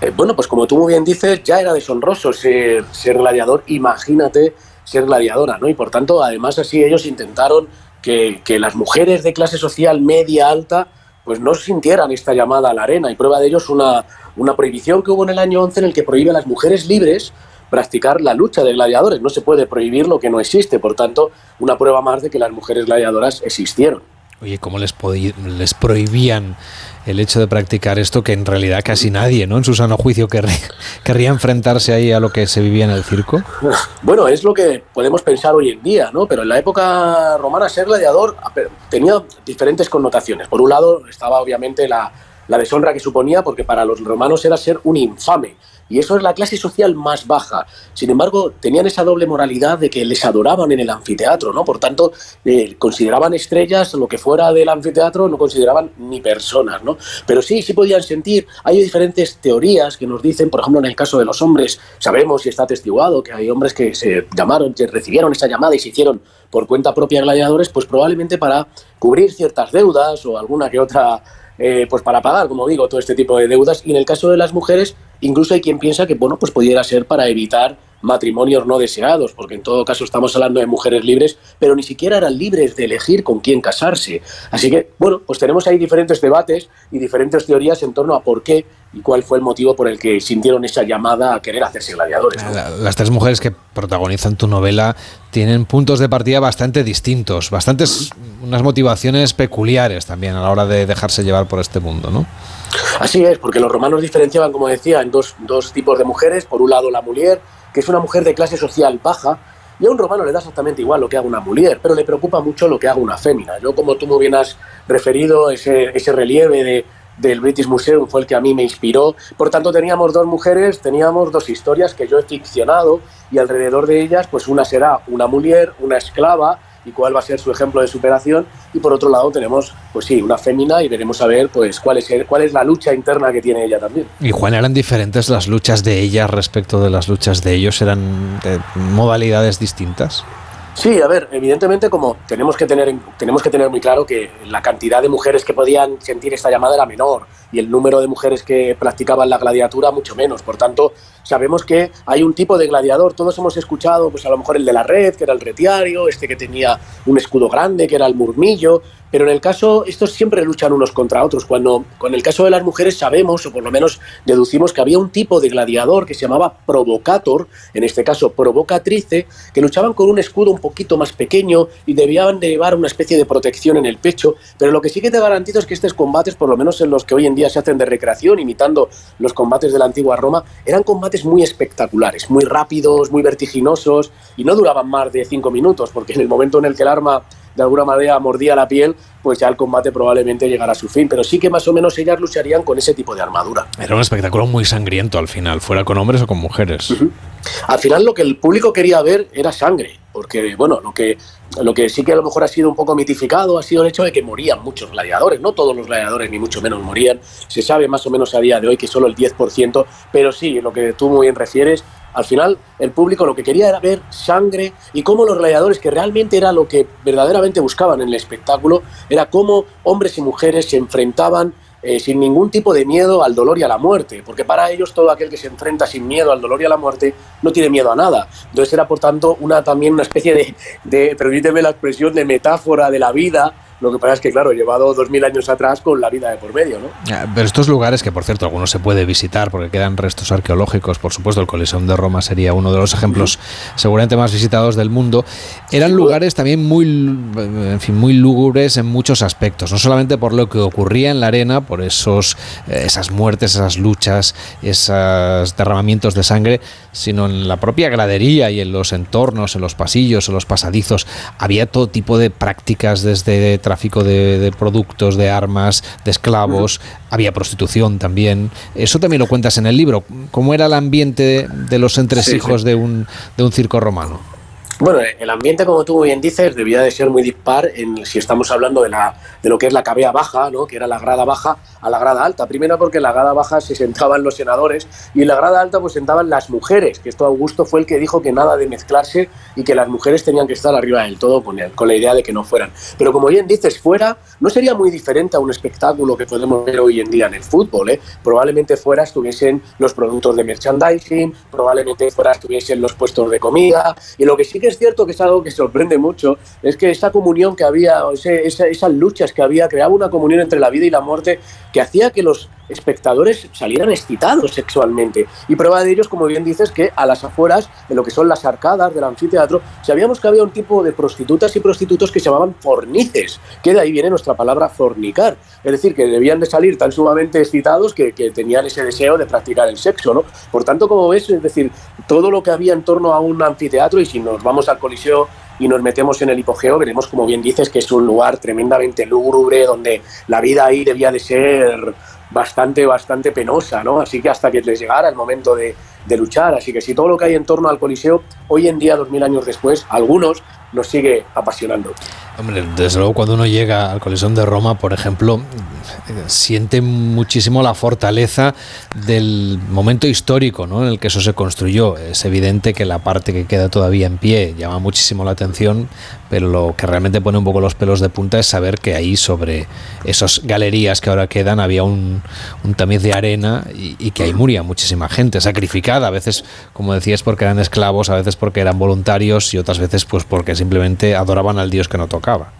S14: Eh, bueno, pues como tú muy bien dices, ya era deshonroso ser, ser gladiador, imagínate ser gladiadora, ¿no? Y por tanto, además así ellos intentaron que, las mujeres de clase social media alta pues no sintieran esta llamada a la arena. Y prueba de ello es una, una prohibición que hubo en el año 11 en el que prohíbe a las mujeres libres practicar la lucha de gladiadores. No se puede prohibir lo que no existe. Por tanto, una prueba más de que las mujeres gladiadoras existieron.
S1: Oye, ¿cómo les, les prohibían el hecho de practicar esto que en realidad casi nadie, ¿no? En su sano juicio querría, enfrentarse ahí a lo que se vivía en el circo.
S14: Bueno, es lo que podemos pensar hoy en día, ¿no? Pero en la época romana ser gladiador tenía diferentes connotaciones. Por un lado estaba obviamente la, la deshonra que suponía, porque para los romanos era ser un infame y eso es la clase social más baja. Sin embargo, tenían esa doble moralidad de que les adoraban en el anfiteatro, ¿no? Por tanto, eh, consideraban estrellas lo que fuera del anfiteatro, no consideraban ni personas, ¿no? Pero sí, sí podían sentir. Hay diferentes teorías que nos dicen, por ejemplo, en el caso de los hombres, sabemos y está atestiguado que hay hombres que se llamaron, que recibieron esa llamada y se hicieron por cuenta propia gladiadores, pues probablemente para cubrir ciertas deudas o alguna que otra eh, pues para pagar, como digo, todo este tipo de deudas. Y en el caso de las mujeres, incluso hay quien piensa que, bueno, pues pudiera ser para evitar matrimonios no deseados, porque en todo caso estamos hablando de mujeres libres, pero ni siquiera eran libres de elegir con quién casarse. Así que, bueno, pues tenemos ahí diferentes debates y diferentes teorías en torno a por qué y cuál fue el motivo por el que sintieron esa llamada a querer hacerse gladiadores.
S1: Las tres mujeres que protagonizan tu novela tienen puntos de partida bastante distintos, bastantes unas motivaciones peculiares también a la hora de dejarse llevar por este mundo, ¿no?
S14: Así es, porque los romanos diferenciaban, como decía, en dos, dos tipos de mujeres. Por un lado, la mujer, que es una mujer de clase social baja, y a un romano le da exactamente igual lo que haga una mujer, pero le preocupa mucho lo que haga una fémina. Yo, como tú muy bien has referido, ese, ese relieve de, del British Museum fue el que a mí me inspiró. Por tanto, teníamos dos mujeres, teníamos dos historias que yo he ficcionado y alrededor de ellas, pues una será una mujer, una esclava y cuál va a ser su ejemplo de superación. Y por otro lado tenemos, pues sí, una fémina y veremos a ver pues cuál es, cuál es la lucha interna que tiene ella también.
S1: Y Juan, ¿eran diferentes las luchas de ella respecto de las luchas de ellos? ¿Eran de modalidades distintas?
S14: Sí, a ver, evidentemente como tenemos que tener tenemos que tener muy claro que la cantidad de mujeres que podían sentir esta llamada era menor y el número de mujeres que practicaban la gladiatura mucho menos. Por tanto, sabemos que hay un tipo de gladiador. Todos hemos escuchado, pues a lo mejor el de la red, que era el retiario, este que tenía un escudo grande, que era el murmillo, pero en el caso, estos siempre luchan unos contra otros. Cuando con el caso de las mujeres sabemos, o por lo menos deducimos, que había un tipo de gladiador que se llamaba provocator, en este caso provocatrice, que luchaban con un escudo un poquito más pequeño y debían de llevar una especie de protección en el pecho. Pero lo que sí que te garantizo es que estos combates, por lo menos en los que hoy en día se hacen de recreación, imitando los combates de la antigua Roma, eran combates muy espectaculares, muy rápidos, muy vertiginosos y no duraban más de cinco minutos, porque en el momento en el que el arma de alguna manera mordía la piel, pues ya el combate probablemente llegará a su fin. Pero sí que más o menos ellas lucharían con ese tipo de armadura.
S1: Era un espectáculo muy sangriento al final, fuera con hombres o con mujeres.
S14: Al final lo que el público quería ver era sangre, porque bueno, lo que, lo que sí que a lo mejor ha sido un poco mitificado ha sido el hecho de que morían muchos gladiadores, no todos los gladiadores ni mucho menos morían, se sabe más o menos a día de hoy que solo el 10%, pero sí, lo que tú muy bien refieres, al final, el público lo que quería era ver sangre y cómo los gladiadores, que realmente era lo que verdaderamente buscaban en el espectáculo, era cómo hombres y mujeres se enfrentaban eh, sin ningún tipo de miedo al dolor y a la muerte, porque para ellos todo aquel que se enfrenta sin miedo al dolor y a la muerte no tiene miedo a nada. Entonces era por tanto una también una especie de, de permíteme la expresión, de metáfora de la vida lo que pasa es que, claro, he llevado dos mil años atrás con la vida de por medio, ¿no?
S1: Pero estos lugares, que por cierto algunos se puede visitar porque quedan restos arqueológicos, por supuesto, el Coliseum de Roma sería uno de los ejemplos seguramente más visitados del mundo, eran lugares también muy, en fin, muy lúgubres en muchos aspectos, no solamente por lo que ocurría en la arena, por esos, eh, esas muertes, esas luchas, esos derramamientos de sangre, sino en la propia gradería y en los entornos, en los pasillos, en los pasadizos. Había todo tipo de prácticas desde tráfico de, productos, de armas, de esclavos, había prostitución también. Eso también lo cuentas en el libro. ¿Cómo era el ambiente de, los entresijos De, un, de un circo romano?
S14: Bueno, el ambiente, como tú bien dices, debía de ser muy dispar en, si estamos hablando de, la, de lo que es la cabea baja, ¿no? que era la grada baja, a la grada alta. Primero porque en la grada baja se sentaban los senadores y en la grada alta pues sentaban las mujeres, que esto Augusto fue el que dijo que nada de mezclarse y que las mujeres tenían que estar arriba del todo con, con la idea de que no fueran. Pero como bien dices, fuera no sería muy diferente a un espectáculo que podemos ver hoy en día en el fútbol. ¿eh? Probablemente fuera estuviesen los productos de merchandising, probablemente fuera estuviesen los puestos de comida y lo que sí que es cierto que es algo que sorprende mucho, es que esa comunión que había, esas luchas que había, creaba una comunión entre la vida y la muerte que hacía que los espectadores salieran excitados sexualmente. Y prueba de ello es, como bien dices, que a las afueras, en lo que son las arcadas del anfiteatro, sabíamos que había un tipo de prostitutas y prostitutos que se llamaban fornices, que de ahí viene nuestra palabra fornicar. Es decir, que debían de salir tan sumamente excitados que, que tenían ese deseo de practicar el sexo, ¿no? Por tanto, como ves, es decir, todo lo que había en torno a un anfiteatro, y si nos vamos al Coliseo y nos metemos en el hipogeo, veremos, como bien dices, que es un lugar tremendamente lúgubre, donde la vida ahí debía de ser bastante, bastante penosa, ¿no? Así que hasta que les llegara el momento de, de luchar. Así que si todo lo que hay en torno al Coliseo, hoy en día, dos mil años después, algunos nos sigue apasionando.
S1: Hombre, desde luego cuando uno llega al Coliseo de Roma, por ejemplo, siente muchísimo la fortaleza del momento histórico ¿no? en el que eso se construyó. Es evidente que la parte que queda todavía en pie llama muchísimo la atención, pero lo que realmente pone un poco los pelos de punta es saber que ahí sobre esas galerías que ahora quedan había un, un tamiz de arena y, y, que ahí moría muchísima gente, sacrificada, a veces, como decías, porque eran esclavos, a veces porque eran voluntarios y otras veces pues porque simplemente adoraban al dios que no tocaba.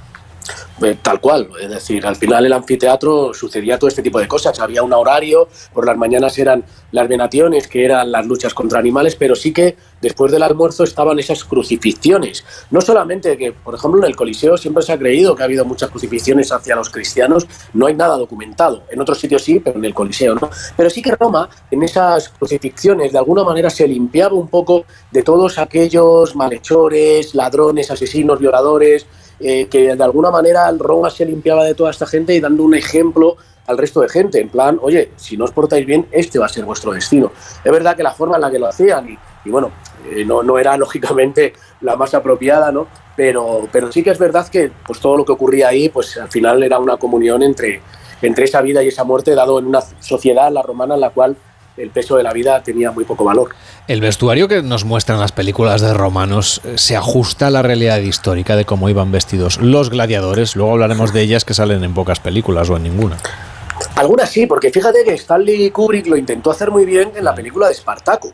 S14: Eh, tal cual, es decir, al final el anfiteatro sucedía todo este tipo de cosas. Había un horario, por las mañanas eran las venaciones, que eran las luchas contra animales, pero sí que después del almuerzo estaban esas crucifixiones. No solamente que, por ejemplo, en el Coliseo siempre se ha creído que ha habido muchas crucifixiones hacia los cristianos, no hay nada documentado. En otros sitios sí, pero en el Coliseo no. Pero sí que Roma, en esas crucifixiones, de alguna manera se limpiaba un poco de todos aquellos malhechores, ladrones, asesinos, violadores, eh, que de alguna manera Roma se limpiaba de toda esta gente y dando un ejemplo al resto de gente, en plan, oye, si no os portáis bien, este va a ser vuestro destino. Es verdad que la forma en la que lo hacían, y, bueno, eh, no, no, era lógicamente la más apropiada, ¿no? Pero, pero sí que es verdad que pues todo lo que ocurría ahí, pues al final era una comunión entre, entre esa vida y esa muerte, dado en una sociedad, la romana, en la cual el peso de la vida tenía muy poco valor.
S1: El vestuario que nos muestran las películas de romanos eh, se ajusta a la realidad histórica de cómo iban vestidos los gladiadores. Luego hablaremos de ellas que salen en pocas películas o en ninguna.
S14: Algunas sí, porque fíjate que Stanley Kubrick lo intentó hacer muy bien en la película de Espartaco.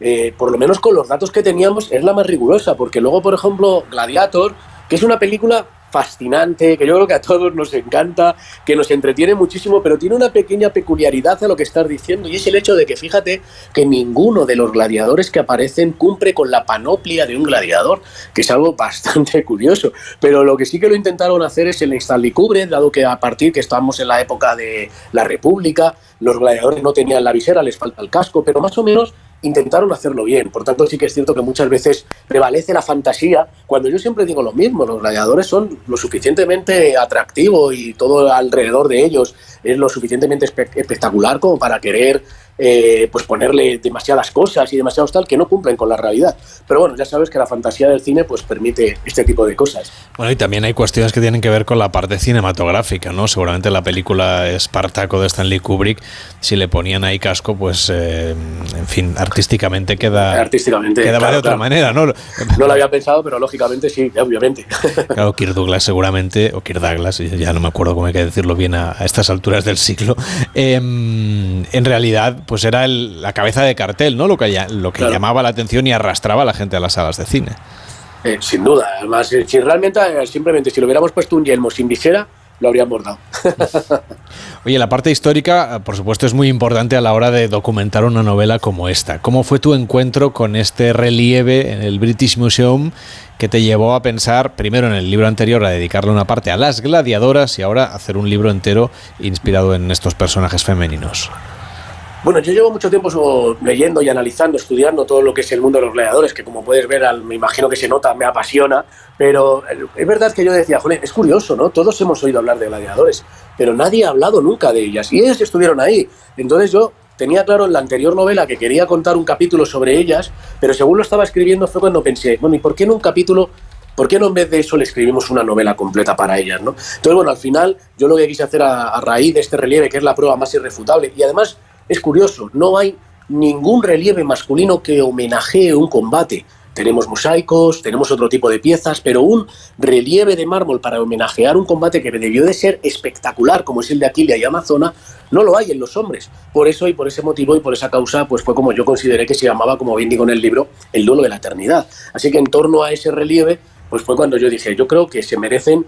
S14: Eh, por lo menos con los datos que teníamos es la más rigurosa, porque luego, por ejemplo, Gladiator, que es una película fascinante, que yo creo que a todos nos encanta, que nos entretiene muchísimo, pero tiene una pequeña peculiaridad a lo que estás diciendo, y es el hecho de que fíjate que ninguno de los gladiadores que aparecen cumple con la panoplia de un gladiador, que es algo bastante curioso. Pero lo que sí que lo intentaron hacer es el Stanley dado que a partir que estamos en la época de la República, los gladiadores no tenían la visera, les falta el casco, pero más o menos intentaron hacerlo bien. Por tanto, sí que es cierto que muchas veces prevalece la fantasía, cuando yo siempre digo lo mismo, los gladiadores son lo suficientemente atractivos y todo alrededor de ellos es lo suficientemente espectacular como para querer eh, pues ponerle demasiadas cosas y demasiados tal que no cumplen con la realidad. Pero bueno, ya sabes que la fantasía del cine pues permite este tipo de cosas.
S1: Bueno, y también hay cuestiones que tienen que ver con la parte cinematográfica, ¿no? Seguramente la película Espartaco de Stanley Kubrick, si le ponían ahí casco, pues eh, en fin, artísticamente queda
S14: artísticamente
S1: quedaba de otra manera, ¿no?
S14: No lo había pensado, pero lógicamente sí, obviamente.
S1: Claro, Kirk Douglas seguramente, o Kirk Douglas, ya no me acuerdo cómo hay que decirlo bien a, a estas alturas del siglo, eh, en realidad pues era el, la cabeza de cartel, ¿no? Lo que, lo que claro. llamaba la atención y arrastraba a la gente a las salas de cine.
S14: Eh, sin duda. Además, eh, si realmente, eh, simplemente, si lo hubiéramos puesto un yelmo sin visera, lo habríamos dado.
S1: Oye, la parte histórica, por supuesto, es muy importante a la hora de documentar una novela como esta. ¿Cómo fue tu encuentro con este relieve en el British Museum que te llevó a pensar, primero en el libro anterior, a dedicarle una parte a las gladiadoras y ahora hacer un libro entero inspirado en estos personajes femeninos?
S14: Bueno, yo llevo mucho tiempo leyendo y analizando, estudiando todo lo que es el mundo de los gladiadores, que como puedes ver, me imagino que se nota, me apasiona, pero es verdad que yo decía, joder, es curioso, ¿no? Todos hemos oído hablar de gladiadores, pero nadie ha hablado nunca de ellas, y ellas estuvieron ahí. Entonces yo tenía claro en la anterior novela que quería contar un capítulo sobre ellas, pero según lo estaba escribiendo fue cuando pensé, bueno, ¿y por qué en un capítulo, por qué no en vez de eso le escribimos una novela completa para ellas? ¿no? Entonces, bueno, al final yo lo que quise hacer a, a raíz de este relieve, que es la prueba más irrefutable, y además es curioso, no hay ningún relieve masculino que homenajee un combate. Tenemos mosaicos, tenemos otro tipo de piezas, pero un relieve de mármol para homenajear un combate que debió de ser espectacular, como es el de Aquilia y Amazona, no lo hay en los hombres. Por eso y por ese motivo y por esa causa, pues fue como yo consideré que se llamaba, como bien digo en el libro, el duelo de la eternidad. Así que en torno a ese relieve, pues fue cuando yo dije, yo creo que se merecen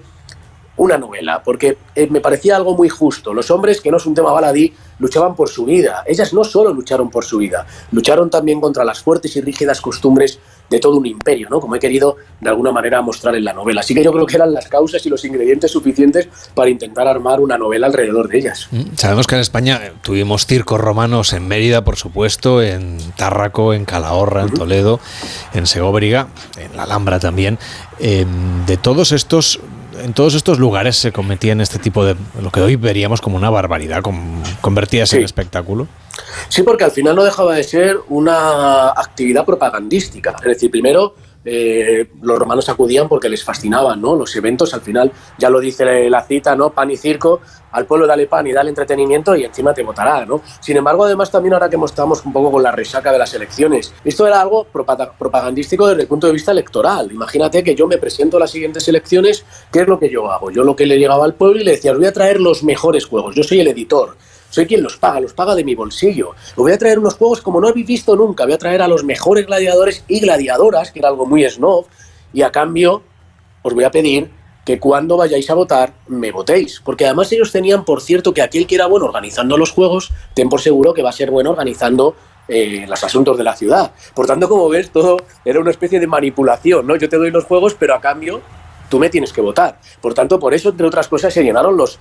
S14: una novela, porque eh, me parecía algo muy justo. Los hombres, que no es un tema baladí, luchaban por su vida. Ellas no solo lucharon por su vida, lucharon también contra las fuertes y rígidas costumbres de todo un imperio, ¿no? Como he querido de alguna manera mostrar en la novela. Así que yo creo que eran las causas y los ingredientes suficientes para intentar armar una novela alrededor de ellas.
S1: Mm, sabemos que en España tuvimos circos romanos en Mérida, por supuesto, en Tárraco, en Calahorra, en Toledo, en Segóbriga, en la Alhambra también. Eh, de todos estos en todos estos lugares se cometían este tipo de lo que hoy veríamos como una barbaridad, con, convertidas en espectáculo.
S14: Sí, porque al final no dejaba de ser una actividad propagandística. Es decir, primero eh, los romanos acudían porque les fascinaban, ¿no? Los eventos, al final, ya lo dice la cita, ¿no? Pan y circo, al pueblo dale pan y dale entretenimiento y encima te votará, ¿no? Sin embargo, además, también ahora que estamos un poco con la resaca de las elecciones, esto era algo propagandístico desde el punto de vista electoral. Imagínate que yo me presento a las siguientes elecciones, ¿qué es lo que yo hago? Yo lo que le llegaba al pueblo y le decía, os voy a traer los mejores juegos, yo soy el editor soy quien los paga, los paga de mi bolsillo. Os voy a traer unos juegos como no habéis visto nunca. Voy a traer a los mejores gladiadores y gladiadoras, que era algo muy snob, y a cambio os voy a pedir que cuando vayáis a votar me votéis. Porque además ellos tenían por cierto que aquel que era bueno organizando los juegos, ten por seguro que va a ser bueno organizando eh, los asuntos de la ciudad. Por tanto, como ves, todo era una especie de manipulación, ¿no? Yo te doy los juegos, pero a cambio tú me tienes que votar. Por tanto, por eso, entre otras cosas, se llenaron los,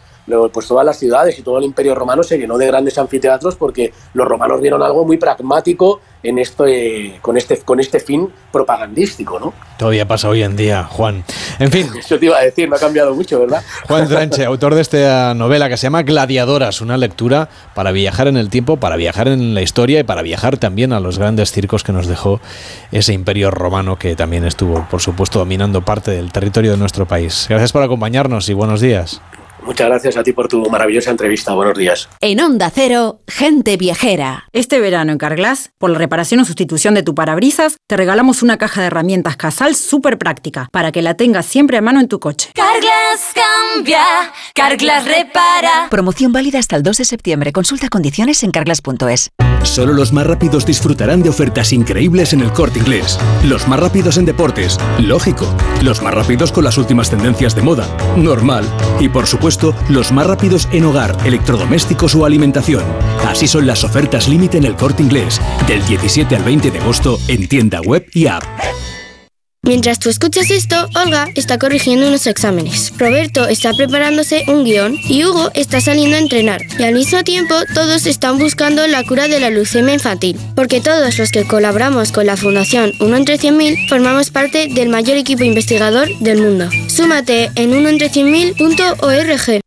S14: pues todas las ciudades y todo el imperio romano se llenó de grandes anfiteatros porque los romanos vieron algo muy pragmático en esto, eh, con, este, con este fin propagandístico, ¿no?
S1: Todavía pasa hoy en día, Juan. En fin.
S14: Eso te iba a decir, no ha cambiado mucho, ¿verdad?
S1: Juan Tranche, autor de esta novela que se llama Gladiadoras, una lectura para viajar en el tiempo, para viajar en la historia y para viajar también a los grandes circos que nos dejó ese imperio romano que también estuvo, por supuesto, dominando parte del territorio de nuestro país. Gracias por acompañarnos y buenos días.
S14: Muchas gracias a ti por tu maravillosa entrevista. Buenos días.
S15: En Onda Cero, gente viajera.
S16: Este verano en Carglass, por la reparación o sustitución de tu parabrisas, te regalamos una caja de herramientas Casal súper práctica para que la tengas siempre a mano en tu coche.
S17: Carglass cambia, Carglass repara.
S18: Promoción válida hasta el 2 de septiembre. Consulta condiciones en carglass.es.
S19: Solo los más rápidos disfrutarán de ofertas increíbles en el corte inglés. Los más rápidos en deportes. Lógico. Los más rápidos con las últimas tendencias de moda. Normal. Y por supuesto, los más rápidos en hogar, electrodomésticos o alimentación. Así son las ofertas límite en el corte inglés, del 17 al 20 de agosto en tienda web y app.
S20: Mientras tú escuchas esto, Olga está corrigiendo unos exámenes, Roberto está preparándose un guion y Hugo está saliendo a entrenar. Y al mismo tiempo, todos están buscando la cura de la leucemia infantil, porque todos los que colaboramos con la Fundación Uno entre 100.000 formamos parte del mayor equipo investigador del mundo. Súmate en unoentre100.000.org.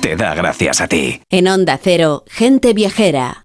S21: te da gracias a ti.
S15: En Onda Cero, gente viajera.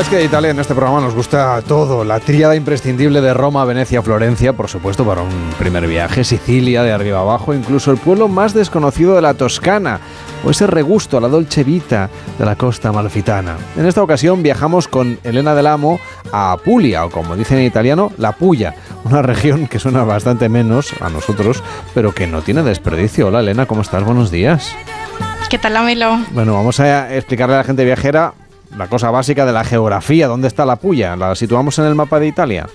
S1: Es que de Italia en este programa nos gusta todo. La tríada imprescindible de Roma, Venecia, Florencia, por supuesto, para un primer viaje. Sicilia, de arriba abajo, incluso el pueblo más desconocido de la Toscana, o ese regusto a la dolce vita de la costa amalfitana. En esta ocasión viajamos con Elena del Amo a Apulia, o como dicen en italiano, La Puya, una región que suena bastante menos a nosotros, pero que no tiene desperdicio. Hola Elena, ¿cómo estás? Buenos días.
S22: ¿Qué tal, Amelo?
S1: Bueno, vamos a explicarle a la gente viajera la cosa básica de la geografía. ¿Dónde está la Puya? ¿La situamos en el mapa de Italia?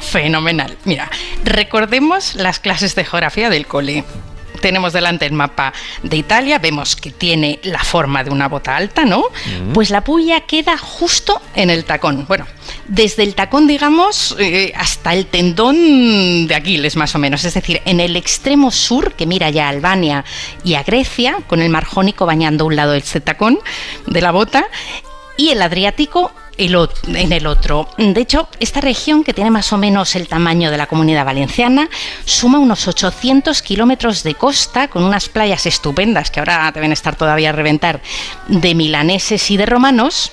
S22: Fenomenal. Mira, recordemos las clases de geografía del cole tenemos delante el mapa de Italia, vemos que tiene la forma de una bota alta, ¿no? Pues la puya queda justo en el tacón. Bueno, desde el tacón, digamos, eh, hasta el tendón de Aquiles, más o menos. Es decir, en el extremo sur, que mira ya a Albania y a Grecia, con el mar Jónico bañando un lado del tacón de la bota, y el Adriático en el otro. De hecho, esta región, que tiene más o menos el tamaño de la comunidad valenciana, suma unos 800 kilómetros de costa, con unas playas estupendas que ahora deben estar todavía a reventar, de milaneses y de romanos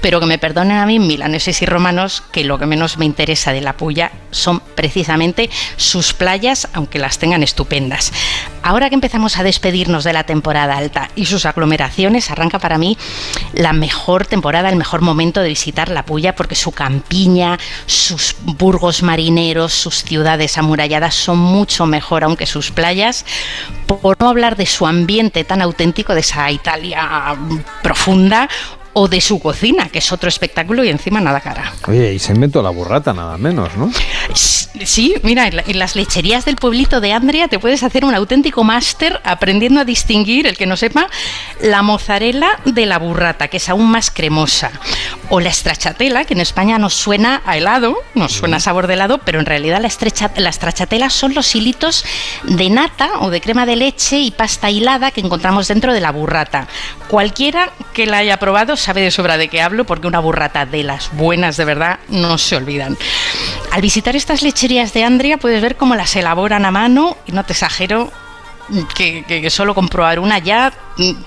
S22: pero que me perdonen a mí, milaneses y romanos, que lo que menos me interesa de la Puya son precisamente sus playas, aunque las tengan estupendas. Ahora que empezamos a despedirnos de la temporada alta y sus aglomeraciones, arranca para mí la mejor temporada, el mejor momento de visitar la Puya, porque su campiña, sus burgos marineros, sus ciudades amuralladas son mucho mejor, aunque sus playas, por no hablar de su ambiente tan auténtico, de esa Italia profunda, o de su cocina, que es otro espectáculo y encima nada cara.
S1: Oye, y se inventó la burrata nada menos, ¿no?
S22: Sí, mira, en las lecherías del pueblito de Andrea te puedes hacer un auténtico máster aprendiendo a distinguir, el que no sepa, la mozzarella de la burrata, que es aún más cremosa, o la stracciatella, que en España nos suena a helado, nos suena a sabor de helado, pero en realidad la, estrecha, la stracciatella son los hilitos de nata o de crema de leche y pasta hilada que encontramos dentro de la burrata. Cualquiera que la haya probado sabe de sobra de qué hablo porque una burrata de las buenas de verdad no se olvidan. Al visitar estas lecherías de Andrea puedes ver cómo las elaboran a mano y no te exagero que, solo comprobar una ya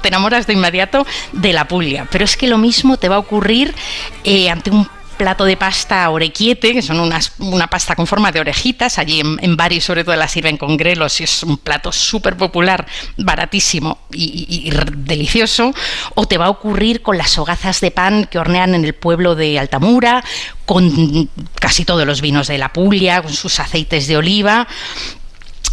S22: te enamoras de inmediato de la Puglia. Pero es que lo mismo te va a ocurrir eh, ante un plato de pasta orequiete, que son unas, una pasta con forma de orejitas. Allí en, en Bari sobre todo la sirven con grelos y es un plato súper popular, baratísimo y, delicioso. O te va a ocurrir con las hogazas de pan que hornean en el pueblo de Altamura, con casi todos los vinos de la Puglia, con sus aceites de oliva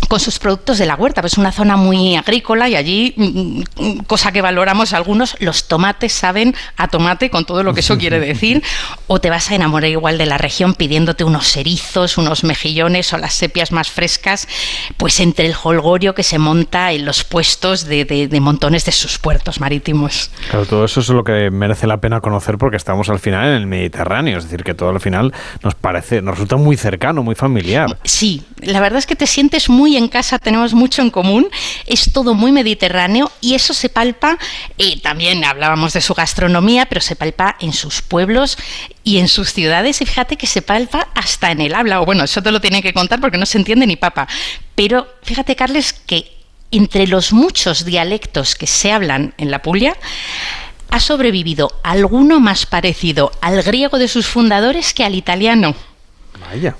S22: con sus productos de la huerta. Pues es una zona muy agrícola y allí, mm, mm, cosa que valoramos algunos, los tomates saben a tomate con todo lo que eso quiere decir. O te vas a enamorar igual de la región pidiéndote unos erizos, unos mejillones o las sepias más frescas, pues entre el holgorio que se monta en los puestos de, montones de sus puertos marítimos.
S1: Claro, todo eso es lo que merece la pena conocer porque estamos al final en el Mediterráneo, es decir, que todo al final nos parece, nos resulta muy cercano, muy familiar.
S22: Sí, la verdad es que te sientes muy en casa tenemos mucho en común, es todo muy mediterráneo y eso se palpa, eh, también hablábamos de su gastronomía, pero se palpa en sus pueblos y en sus ciudades y fíjate que se palpa hasta en el habla, o bueno, eso te lo tienen que contar porque no se entiende ni papa, pero fíjate Carles que entre los muchos dialectos que se hablan en la Puglia, ha sobrevivido alguno más parecido al griego de sus fundadores que al italiano.
S1: Vaya.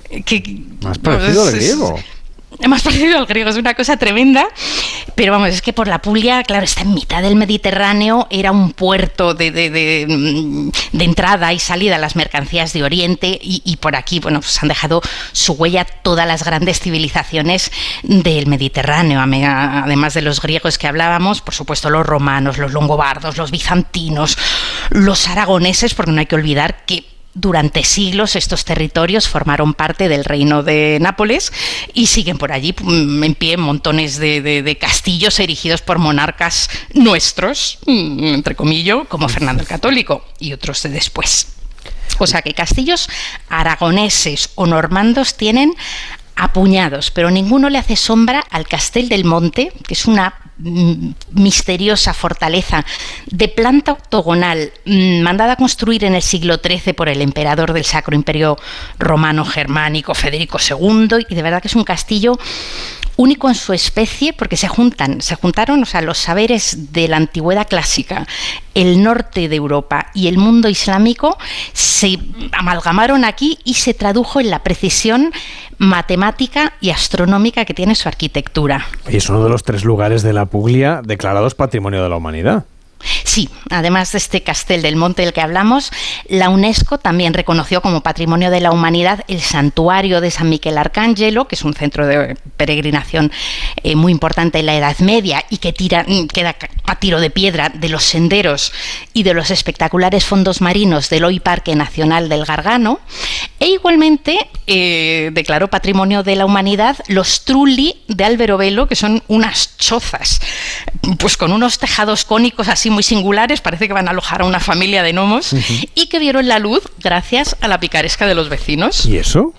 S1: más parecido al griego
S22: más parecido al griego, es una cosa tremenda. Pero vamos, es que por la Puglia, claro, está en mitad del Mediterráneo, era un puerto de, de, mm, entrada y salida a las mercancías de Oriente y, por aquí, bueno, pues han dejado su huella todas las grandes civilizaciones del Mediterráneo, además de los griegos que hablábamos, por supuesto los romanos, los longobardos, los bizantinos, los aragoneses, porque no hay que olvidar que durante siglos estos territorios formaron parte del reino de Nápoles y siguen por allí mm, en pie montones de, castillos erigidos por monarcas nuestros, mm, entre comillas, como Fernando el Católico y otros de después. O sea que castillos aragoneses o normandos tienen apuñados, pero ninguno le hace sombra al Castel del Monte, que es una Mm, misteriosa fortaleza de planta octogonal mm, mandada a construir en el siglo XIII por el emperador del Sacro Imperio Romano Germánico Federico II y de verdad que es un castillo único en su especie porque se juntan, se juntaron, o sea, los saberes de la antigüedad clásica, el norte de Europa y el mundo islámico se amalgamaron aquí y se tradujo en la precisión matemática y astronómica que tiene su arquitectura.
S1: Y es uno de los tres lugares de la Puglia declarados Patrimonio de la Humanidad.
S22: Sí, además de este castel del monte del que hablamos, la UNESCO también reconoció como Patrimonio de la Humanidad el santuario de San Miquel Arcángelo, que es un centro de peregrinación eh, muy importante en la Edad Media y que tira, queda a tiro de piedra de los senderos y de los espectaculares fondos marinos del hoy Parque Nacional del Gargano. E igualmente eh, declaró Patrimonio de la Humanidad los Trulli de Alberobello, que son unas chozas, pues con unos tejados cónicos así muy singulares, parece que van a alojar a una familia de gnomos, y que vieron la luz gracias a la picaresca de los vecinos.
S1: ¿Y eso?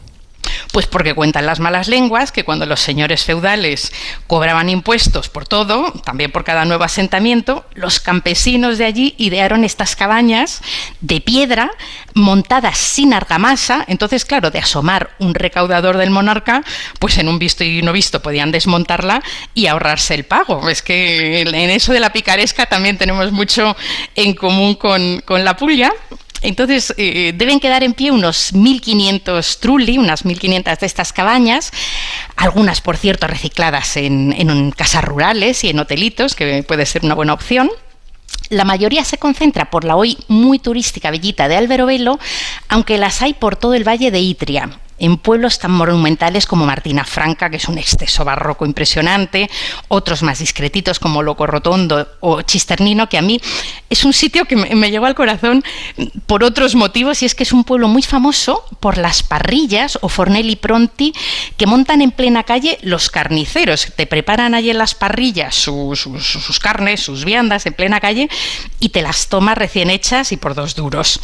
S22: Pues porque cuentan las malas lenguas que cuando los señores feudales cobraban impuestos por todo, también por cada nuevo asentamiento, los campesinos de allí idearon estas cabañas de piedra montadas sin argamasa. Entonces, claro, de asomar un recaudador del monarca, pues en un visto y no visto podían desmontarla y ahorrarse el pago. Es que en eso de la picaresca también tenemos mucho en común con, con la puya. Entonces, eh, deben quedar en pie unos 1.500 trulli, unas 1.500 de estas cabañas, algunas, por cierto, recicladas en, en casas rurales y en hotelitos, que puede ser una buena opción. La mayoría se concentra por la hoy muy turística villita de Alberobello, aunque las hay por todo el valle de Itria en pueblos tan monumentales como Martina Franca, que es un exceso barroco impresionante, otros más discretitos como Loco Rotondo o Chisternino, que a mí es un sitio que me, me, llegó al corazón por otros motivos, y es que es un pueblo muy famoso por las parrillas o fornelli pronti que montan en plena calle los carniceros. Te preparan allí en las parrillas sus, carnes, sus viandas en plena calle y te las tomas recién hechas y por dos duros.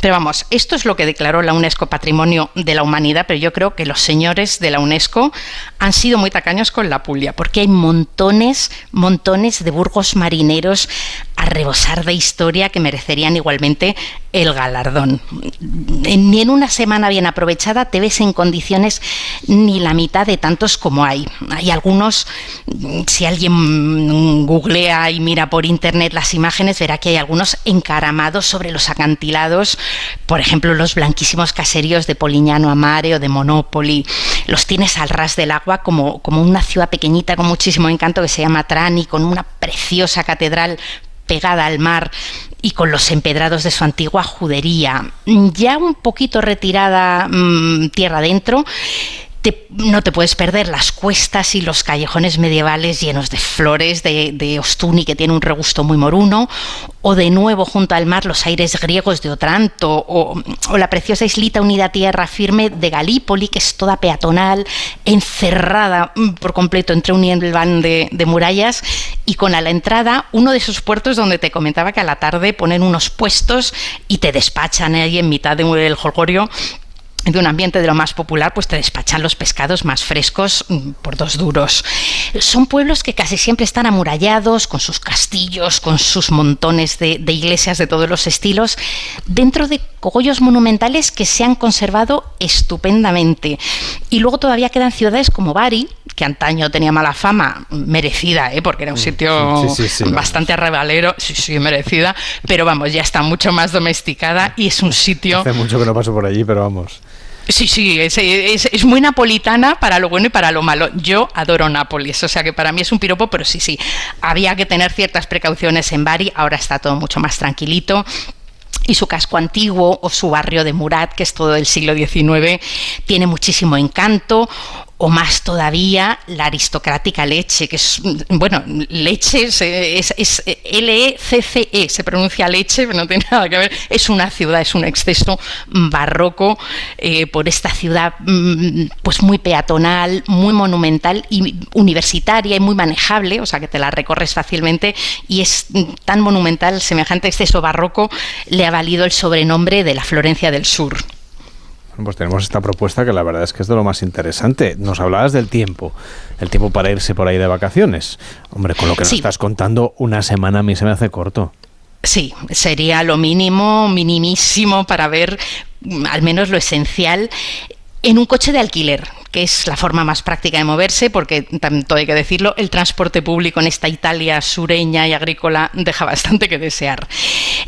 S22: Pero vamos, esto es lo que declaró la UNESCO Patrimonio de la Humanidad, pero yo creo que los señores de la UNESCO han sido muy tacaños con la Puglia, porque hay montones, montones de burgos marineros a rebosar de historia que merecerían igualmente el galardón. Ni en una semana bien aprovechada te ves en condiciones ni la mitad de tantos como hay. Hay algunos, si alguien googlea y mira por internet las imágenes, verá que hay algunos encaramados sobre los acantilados, por ejemplo, los blanquísimos caseríos de Polignano Amare o de Monopoli. Los tienes al ras del agua como, como una ciudad pequeñita con muchísimo encanto que se llama Trani, con una preciosa catedral pegada al mar y con los empedrados de su antigua judería, ya un poquito retirada mmm, tierra adentro, te, no te puedes perder las cuestas y los callejones medievales llenos de flores de, de, Ostuni que tiene un regusto muy moruno, o de nuevo junto al mar los aires griegos de Otranto, o, la preciosa islita unida a tierra firme de Galípoli, que es toda peatonal, encerrada por completo entre un nielvan de, de murallas, y con a la entrada uno de esos puertos donde te comentaba que a la tarde ponen unos puestos y te despachan ahí en mitad del jolgorio de un ambiente de lo más popular, pues te despachan los pescados más frescos por dos duros. Son pueblos que casi siempre están amurallados, con sus castillos, con sus montones de, de iglesias de todos los estilos, dentro de cogollos monumentales que se han conservado estupendamente. Y luego todavía quedan ciudades como Bari, que antaño tenía mala fama, merecida, ¿eh? porque era un sitio sí, sí, sí, bastante arrebalero, sí, sí, merecida, pero vamos, ya está mucho más domesticada y es un sitio...
S1: Hace mucho que no paso por allí, pero vamos.
S22: Sí, sí, es, muy napolitana para lo bueno y para lo malo. Yo adoro Nápoles, o sea que para mí es un piropo, pero sí, sí, había que tener ciertas precauciones en Bari, ahora está todo mucho más tranquilito. Y su casco antiguo o su barrio de Murat, que es todo del siglo XIX, tiene muchísimo encanto o más todavía la aristocrática leche, que es, bueno, leche es, L-E-C-C-E, se pronuncia leche, pero no tiene nada que ver, es una ciudad, es un exceso barroco eh, por esta ciudad pues muy peatonal, muy monumental y universitaria y muy manejable, o sea que te la recorres fácilmente y es tan monumental, semejante exceso barroco, le ha valido el sobrenombre de la Florencia del Sur.
S1: Pues tenemos esta propuesta que la verdad es que es de lo más interesante. Nos hablabas del tiempo, el tiempo para irse por ahí de vacaciones. Hombre, con lo que nos sí. estás contando, una semana a mí se me hace corto.
S22: Sí, sería lo mínimo, minimísimo para ver al menos lo esencial en un coche de alquiler, que es la forma más práctica de moverse, porque tanto hay que decirlo, el transporte público en esta Italia sureña y agrícola deja bastante que desear.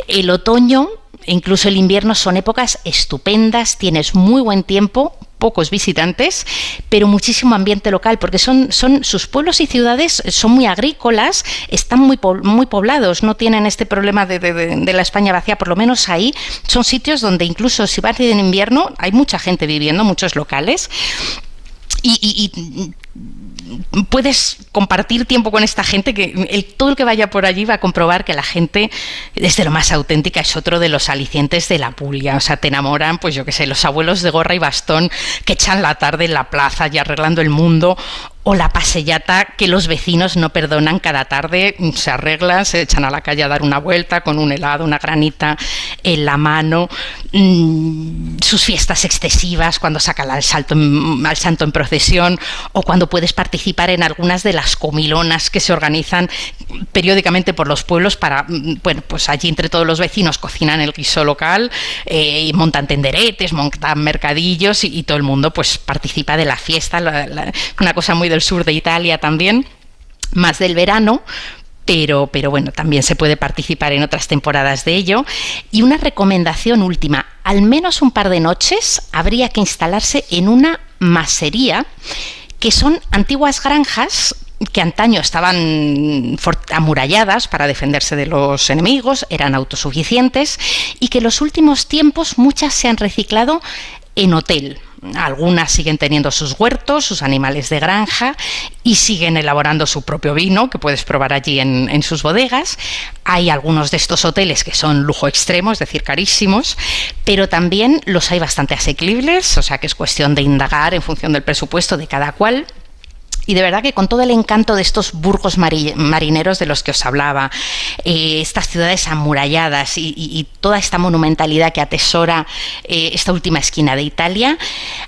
S22: El otoño incluso el invierno son épocas estupendas, tienes muy buen tiempo, pocos visitantes, pero muchísimo ambiente local, porque son, sus pueblos y ciudades son muy agrícolas, están muy, muy poblados, no tienen este problema de, de, la España vacía, por lo menos ahí son sitios donde incluso si vas en invierno hay mucha gente viviendo, muchos locales. y puedes compartir tiempo con esta gente que el, todo el que vaya por allí va a comprobar que la gente es de lo más auténtica, es otro de los alicientes de la Puglia. O sea, te enamoran, pues yo qué sé, los abuelos de gorra y bastón que echan la tarde en la plaza y arreglando el mundo, o la pasellata que los vecinos no perdonan cada tarde, se arreglan, se echan a la calle a dar una vuelta con un helado, una granita en la mano, mm, sus fiestas excesivas cuando sacan al, salto al santo en procesión o cuando puedes participar en algunas de las comilonas que se organizan periódicamente por los pueblos para, mm, bueno, pues allí entre todos los vecinos cocinan el guiso local eh, y montan tenderetes, montan mercadillos y, todo el mundo pues participa de la fiesta, una cosa muy del sur de Italia también, más del verano, pero, pero, bueno, también se puede participar en otras temporadas de ello. Y una recomendación última, al menos un par de noches habría que instalarse en una masería, que son antiguas granjas que antaño estaban amuralladas para defenderse de los enemigos, eran autosuficientes y que en los últimos tiempos muchas se han reciclado en hotel. Algunas siguen teniendo sus huertos, sus animales de granja y siguen elaborando su propio vino que puedes probar allí en, sus bodegas. Hay algunos de estos hoteles que son lujo extremo, es decir, carísimos, pero también los hay bastante asequibles, o sea que es cuestión de indagar en función del presupuesto de cada cual. Y de verdad que con todo el encanto de estos burgos marineros de los que os hablaba, eh, estas ciudades amuralladas y, toda esta monumentalidad que atesora eh, esta última esquina de Italia,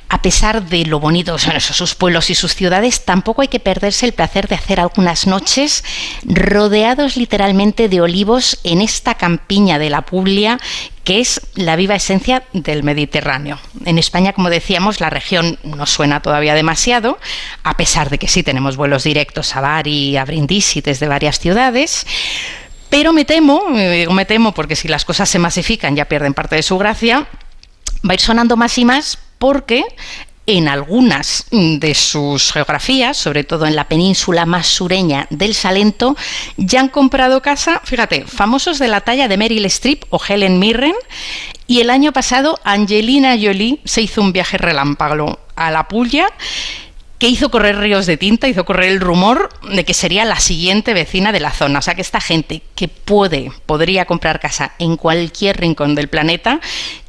S22: a pesar de lo bonitos son sus pueblos y sus ciudades, tampoco hay que perderse el placer de hacer algunas noches rodeados literalmente de olivos en esta campiña de la Puglia que es la viva esencia del Mediterráneo. En España, como decíamos, la región no suena todavía demasiado, a pesar de que sí tenemos vuelos directos a Bari a Brindisi desde varias ciudades. Pero me temo, digo me temo porque si las cosas se masifican ya pierden parte de su gracia, va a ir sonando más y más porque en algunas de sus geografías, sobre todo en la península más sureña del Salento, ya han comprado casa, fíjate, famosos de la talla de Meryl Streep o Helen Mirren, y el año pasado Angelina Jolie se hizo un viaje relámpago a la Puglia que hizo correr ríos de tinta, hizo correr el rumor de que sería la siguiente vecina de la zona. O sea que esta gente que puede, podría comprar casa en cualquier rincón del planeta,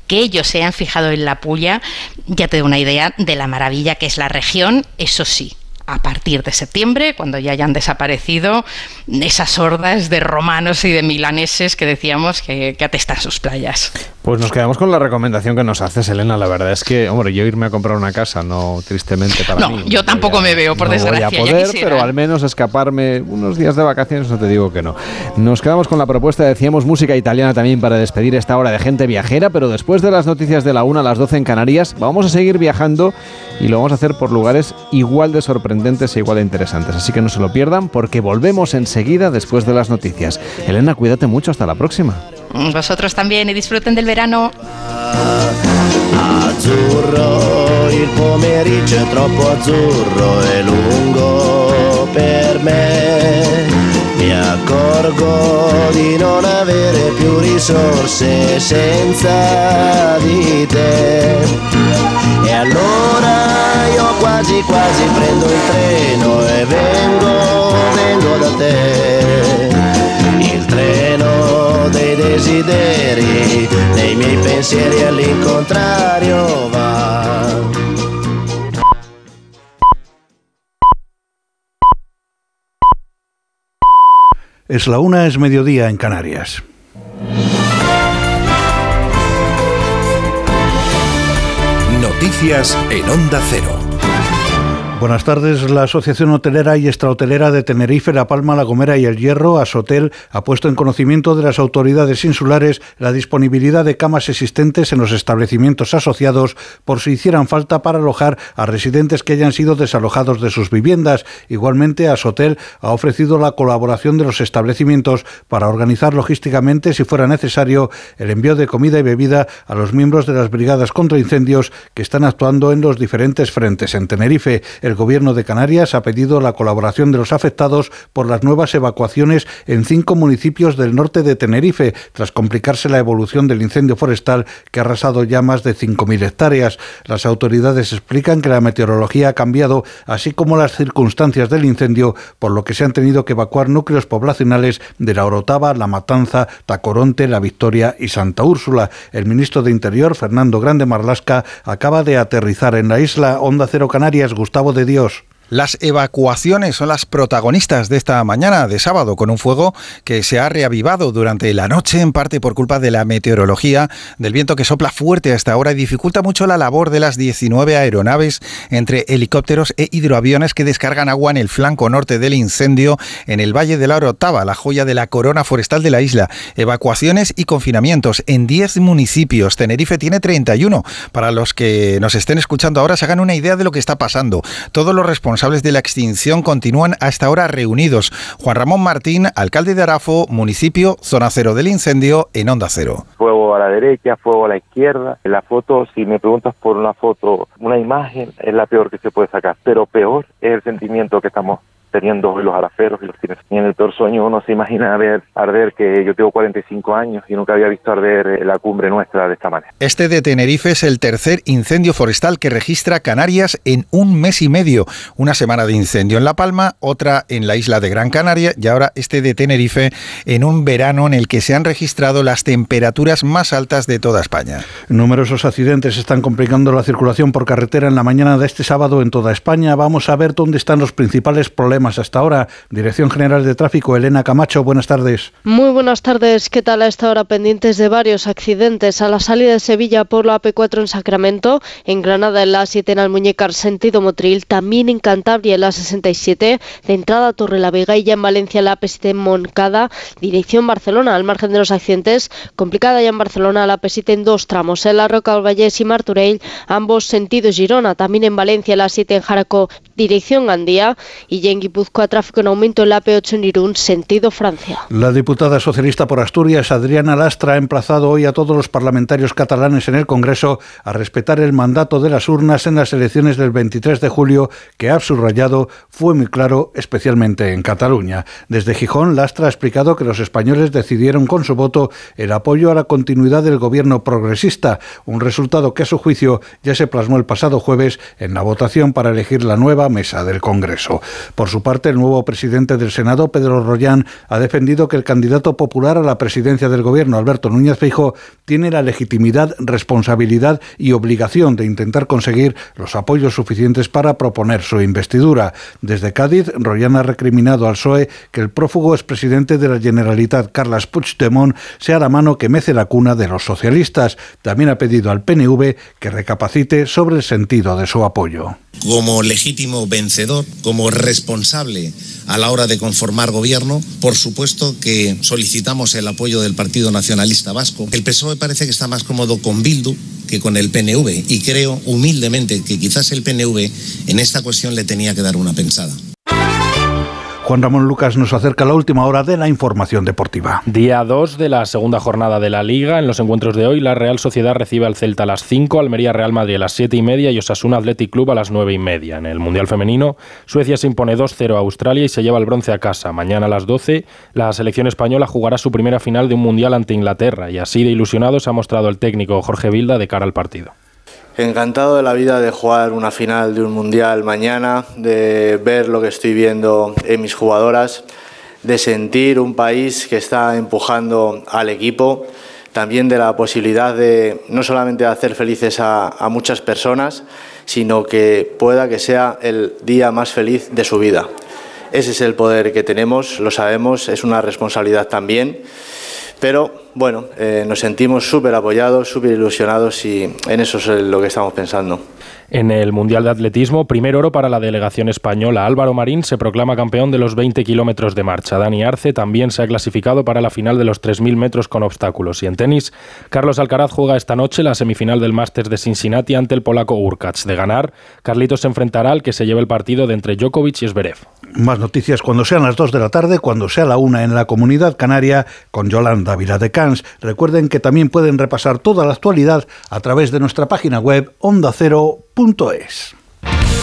S22: que ellos se han fijado en la puya, ya te doy una idea de la maravilla que es la región, eso sí, a partir de septiembre, cuando ya hayan desaparecido esas hordas de romanos y de milaneses que decíamos que, atestan sus playas.
S1: Pues nos quedamos con la recomendación que nos haces, Elena. La verdad es que, hombre, yo irme a comprar una casa, no tristemente para
S22: no, yo tampoco me veo, por desgracia.
S1: Voy a poder, pero al menos escaparme unos días de vacaciones, no te digo que no. Nos quedamos con la propuesta, decíamos, música italiana también para despedir esta hora de gente viajera, pero después de las noticias de la 1 a las 12 en Canarias, vamos a seguir viajando y lo vamos a hacer por lugares igual de sorprendentes e igual de interesantes. Así que no se lo pierdan porque volvemos enseguida después de las noticias. Elena, cuídate mucho, hasta la próxima.
S22: Vosotros también y disfruten del verano.
S23: Azzurro, il pomeriggio è troppo azzurro e lungo per me. Mi accorgo di non avere più risorse senza di te. E allora io quasi quasi prendo il treno e vengo, vengo da te dei desideri, nei miei pensieri all'incontrario va.
S24: Es la una, es mediodía en Canarias.
S25: Noticias en Onda Cero.
S24: Buenas tardes. La Asociación Hotelera y Extrahotelera de Tenerife, La Palma, La Gomera y El Hierro, Asotel, ha puesto en conocimiento de las autoridades insulares la disponibilidad de camas existentes en los establecimientos asociados por si hicieran falta para alojar a residentes que hayan sido desalojados de sus viviendas. Igualmente, Asotel ha ofrecido la colaboración de los establecimientos para organizar logísticamente, si fuera necesario, el envío de comida y bebida a los miembros de las brigadas contra incendios que están actuando en los diferentes frentes en Tenerife. El Gobierno de Canarias ha pedido la colaboración de los afectados por las nuevas evacuaciones en cinco municipios del norte de Tenerife, tras complicarse la evolución del incendio forestal que ha arrasado ya más de 5.000 hectáreas. Las autoridades explican que la meteorología ha cambiado, así como las circunstancias del incendio, por lo que se han tenido que evacuar núcleos poblacionales de La Orotava, La Matanza, Tacoronte, La Victoria y Santa Úrsula. El ministro de Interior, Fernando Grande Marlasca, acaba de aterrizar en la isla Onda Cero Canarias, Gustavo de Dios.
S11: Las evacuaciones son las protagonistas de esta mañana de sábado, con un fuego que se ha reavivado durante la noche, en parte por culpa de la meteorología, del viento que sopla fuerte hasta ahora y dificulta mucho la labor de las 19 aeronaves entre helicópteros e hidroaviones que descargan agua en el flanco norte del incendio en el Valle de la Orotava, la joya de la corona forestal de la isla. Evacuaciones y confinamientos en 10 municipios. Tenerife tiene 31. Para los que nos estén escuchando ahora, se hagan una idea de lo que está pasando. Todos los responsables responsables de la extinción continúan hasta ahora reunidos. Juan Ramón Martín, alcalde de Arafo, municipio, zona cero del incendio, en Onda Cero.
S26: Fuego a la derecha, fuego a la izquierda. La foto, si me preguntas por una foto, una imagen, es la peor que se puede sacar. Pero peor es el sentimiento que estamos teniendo hoy los araferos y los tienes. Y en el peor sueño uno se imagina ver arder que yo tengo 45 años y nunca había visto arder eh, la cumbre nuestra de esta manera.
S11: Este de Tenerife es el tercer incendio forestal que registra Canarias en un mes y medio. Una semana de incendio en La Palma, otra en la isla de Gran Canaria y ahora este de Tenerife en un verano en el que se han registrado las temperaturas más altas de toda España.
S24: Numerosos accidentes están complicando la circulación por carretera en la mañana de este sábado en toda España. Vamos a ver dónde están los principales problemas hasta ahora. Dirección General de Tráfico, Elena Camacho, buenas tardes.
S27: Muy buenas tardes. ¿Qué tal a esta hora? Pendientes de varios accidentes a la salida de Sevilla por la AP4 en Sacramento, en Granada en la A7 en Almuñécar, sentido Motril, también en Cantabria en la 67, de entrada Torre la Vega y ya en Valencia la AP7 en Moncada, dirección Barcelona, al margen de los accidentes, complicada ya en Barcelona la AP7 en dos tramos, en la Roca Vallés y Martorell, ambos sentidos Girona, también en Valencia la A7 en Jaraco, dirección Gandía y ya en Guipúzcoa tráfico en aumento en la P8 en Irún, sentido Francia.
S24: La diputada socialista por Asturias, Adriana Lastra, ha emplazado hoy a todos los parlamentarios catalanes en el Congreso a respetar el mandato de las urnas en las elecciones del 23 de julio, que ha subrayado fue muy claro, especialmente en Cataluña. Desde Gijón, Lastra ha explicado que los españoles decidieron con su voto el apoyo a la continuidad del gobierno progresista, un resultado que a su juicio ya se plasmó el pasado jueves en la votación para elegir la nueva mesa del Congreso. Por su parte, el nuevo presidente del Senado, Pedro Rollán, ha defendido que el candidato popular a la presidencia del gobierno, Alberto Núñez Feijóo, tiene la legitimidad, responsabilidad y obligación de intentar conseguir los apoyos suficientes para proponer su investidura. Desde Cádiz, Rollán ha recriminado al PSOE que el prófugo expresidente de la Generalitat, Carles Puigdemont, sea la mano que mece la cuna de los socialistas. También ha pedido al PNV que recapacite sobre el sentido de su apoyo
S28: como legítimo vencedor, como responsable a la hora de conformar gobierno. Por supuesto que solicitamos el apoyo del Partido Nacionalista Vasco. El PSOE parece que está más cómodo con Bildu que con el PNV y creo humildemente que quizás el PNV en esta cuestión le tenía que dar una pensada.
S24: Juan Ramón Lucas nos acerca la última hora de la información deportiva.
S29: Día 2 de la segunda jornada de la Liga. En los encuentros de hoy, la Real Sociedad recibe al Celta a las 5, Almería Real Madrid a las 7 y media y Osasuna Athletic Club a las 9 y media. En el Mundial Femenino, Suecia se impone 2-0 a Australia y se lleva el bronce a casa. Mañana a las 12, la selección española jugará su primera final de un Mundial ante Inglaterra y así de ilusionado se ha mostrado el técnico Jorge Vilda de cara al partido.
S30: Encantado de la vida de jugar una final de un mundial mañana, de ver lo que estoy viendo en mis jugadoras, de sentir un país que está empujando al equipo, también de la posibilidad de no solamente hacer felices a, a muchas personas, sino que pueda que sea el día más feliz de su vida. Ese es el poder que tenemos, lo sabemos, es una responsabilidad también, pero bueno, eh, nos sentimos súper apoyados, súper ilusionados y en eso es lo que estamos pensando.
S29: En el Mundial de Atletismo, primer oro para la delegación española. Álvaro Marín se proclama campeón de los 20 kilómetros de marcha. Dani Arce también se ha clasificado para la final de los 3.000 metros con obstáculos. Y en tenis, Carlos Alcaraz juega esta noche la semifinal del Masters de Cincinnati ante el polaco Urkacz. De ganar, Carlitos se enfrentará al que se lleva el partido de entre Djokovic y Zverev.
S24: Más noticias cuando sean las 2 de la tarde, cuando sea la 1 en la comunidad canaria con Yolanda Recuerden que también pueden repasar toda la actualidad a través de nuestra página web onda ondacero.es.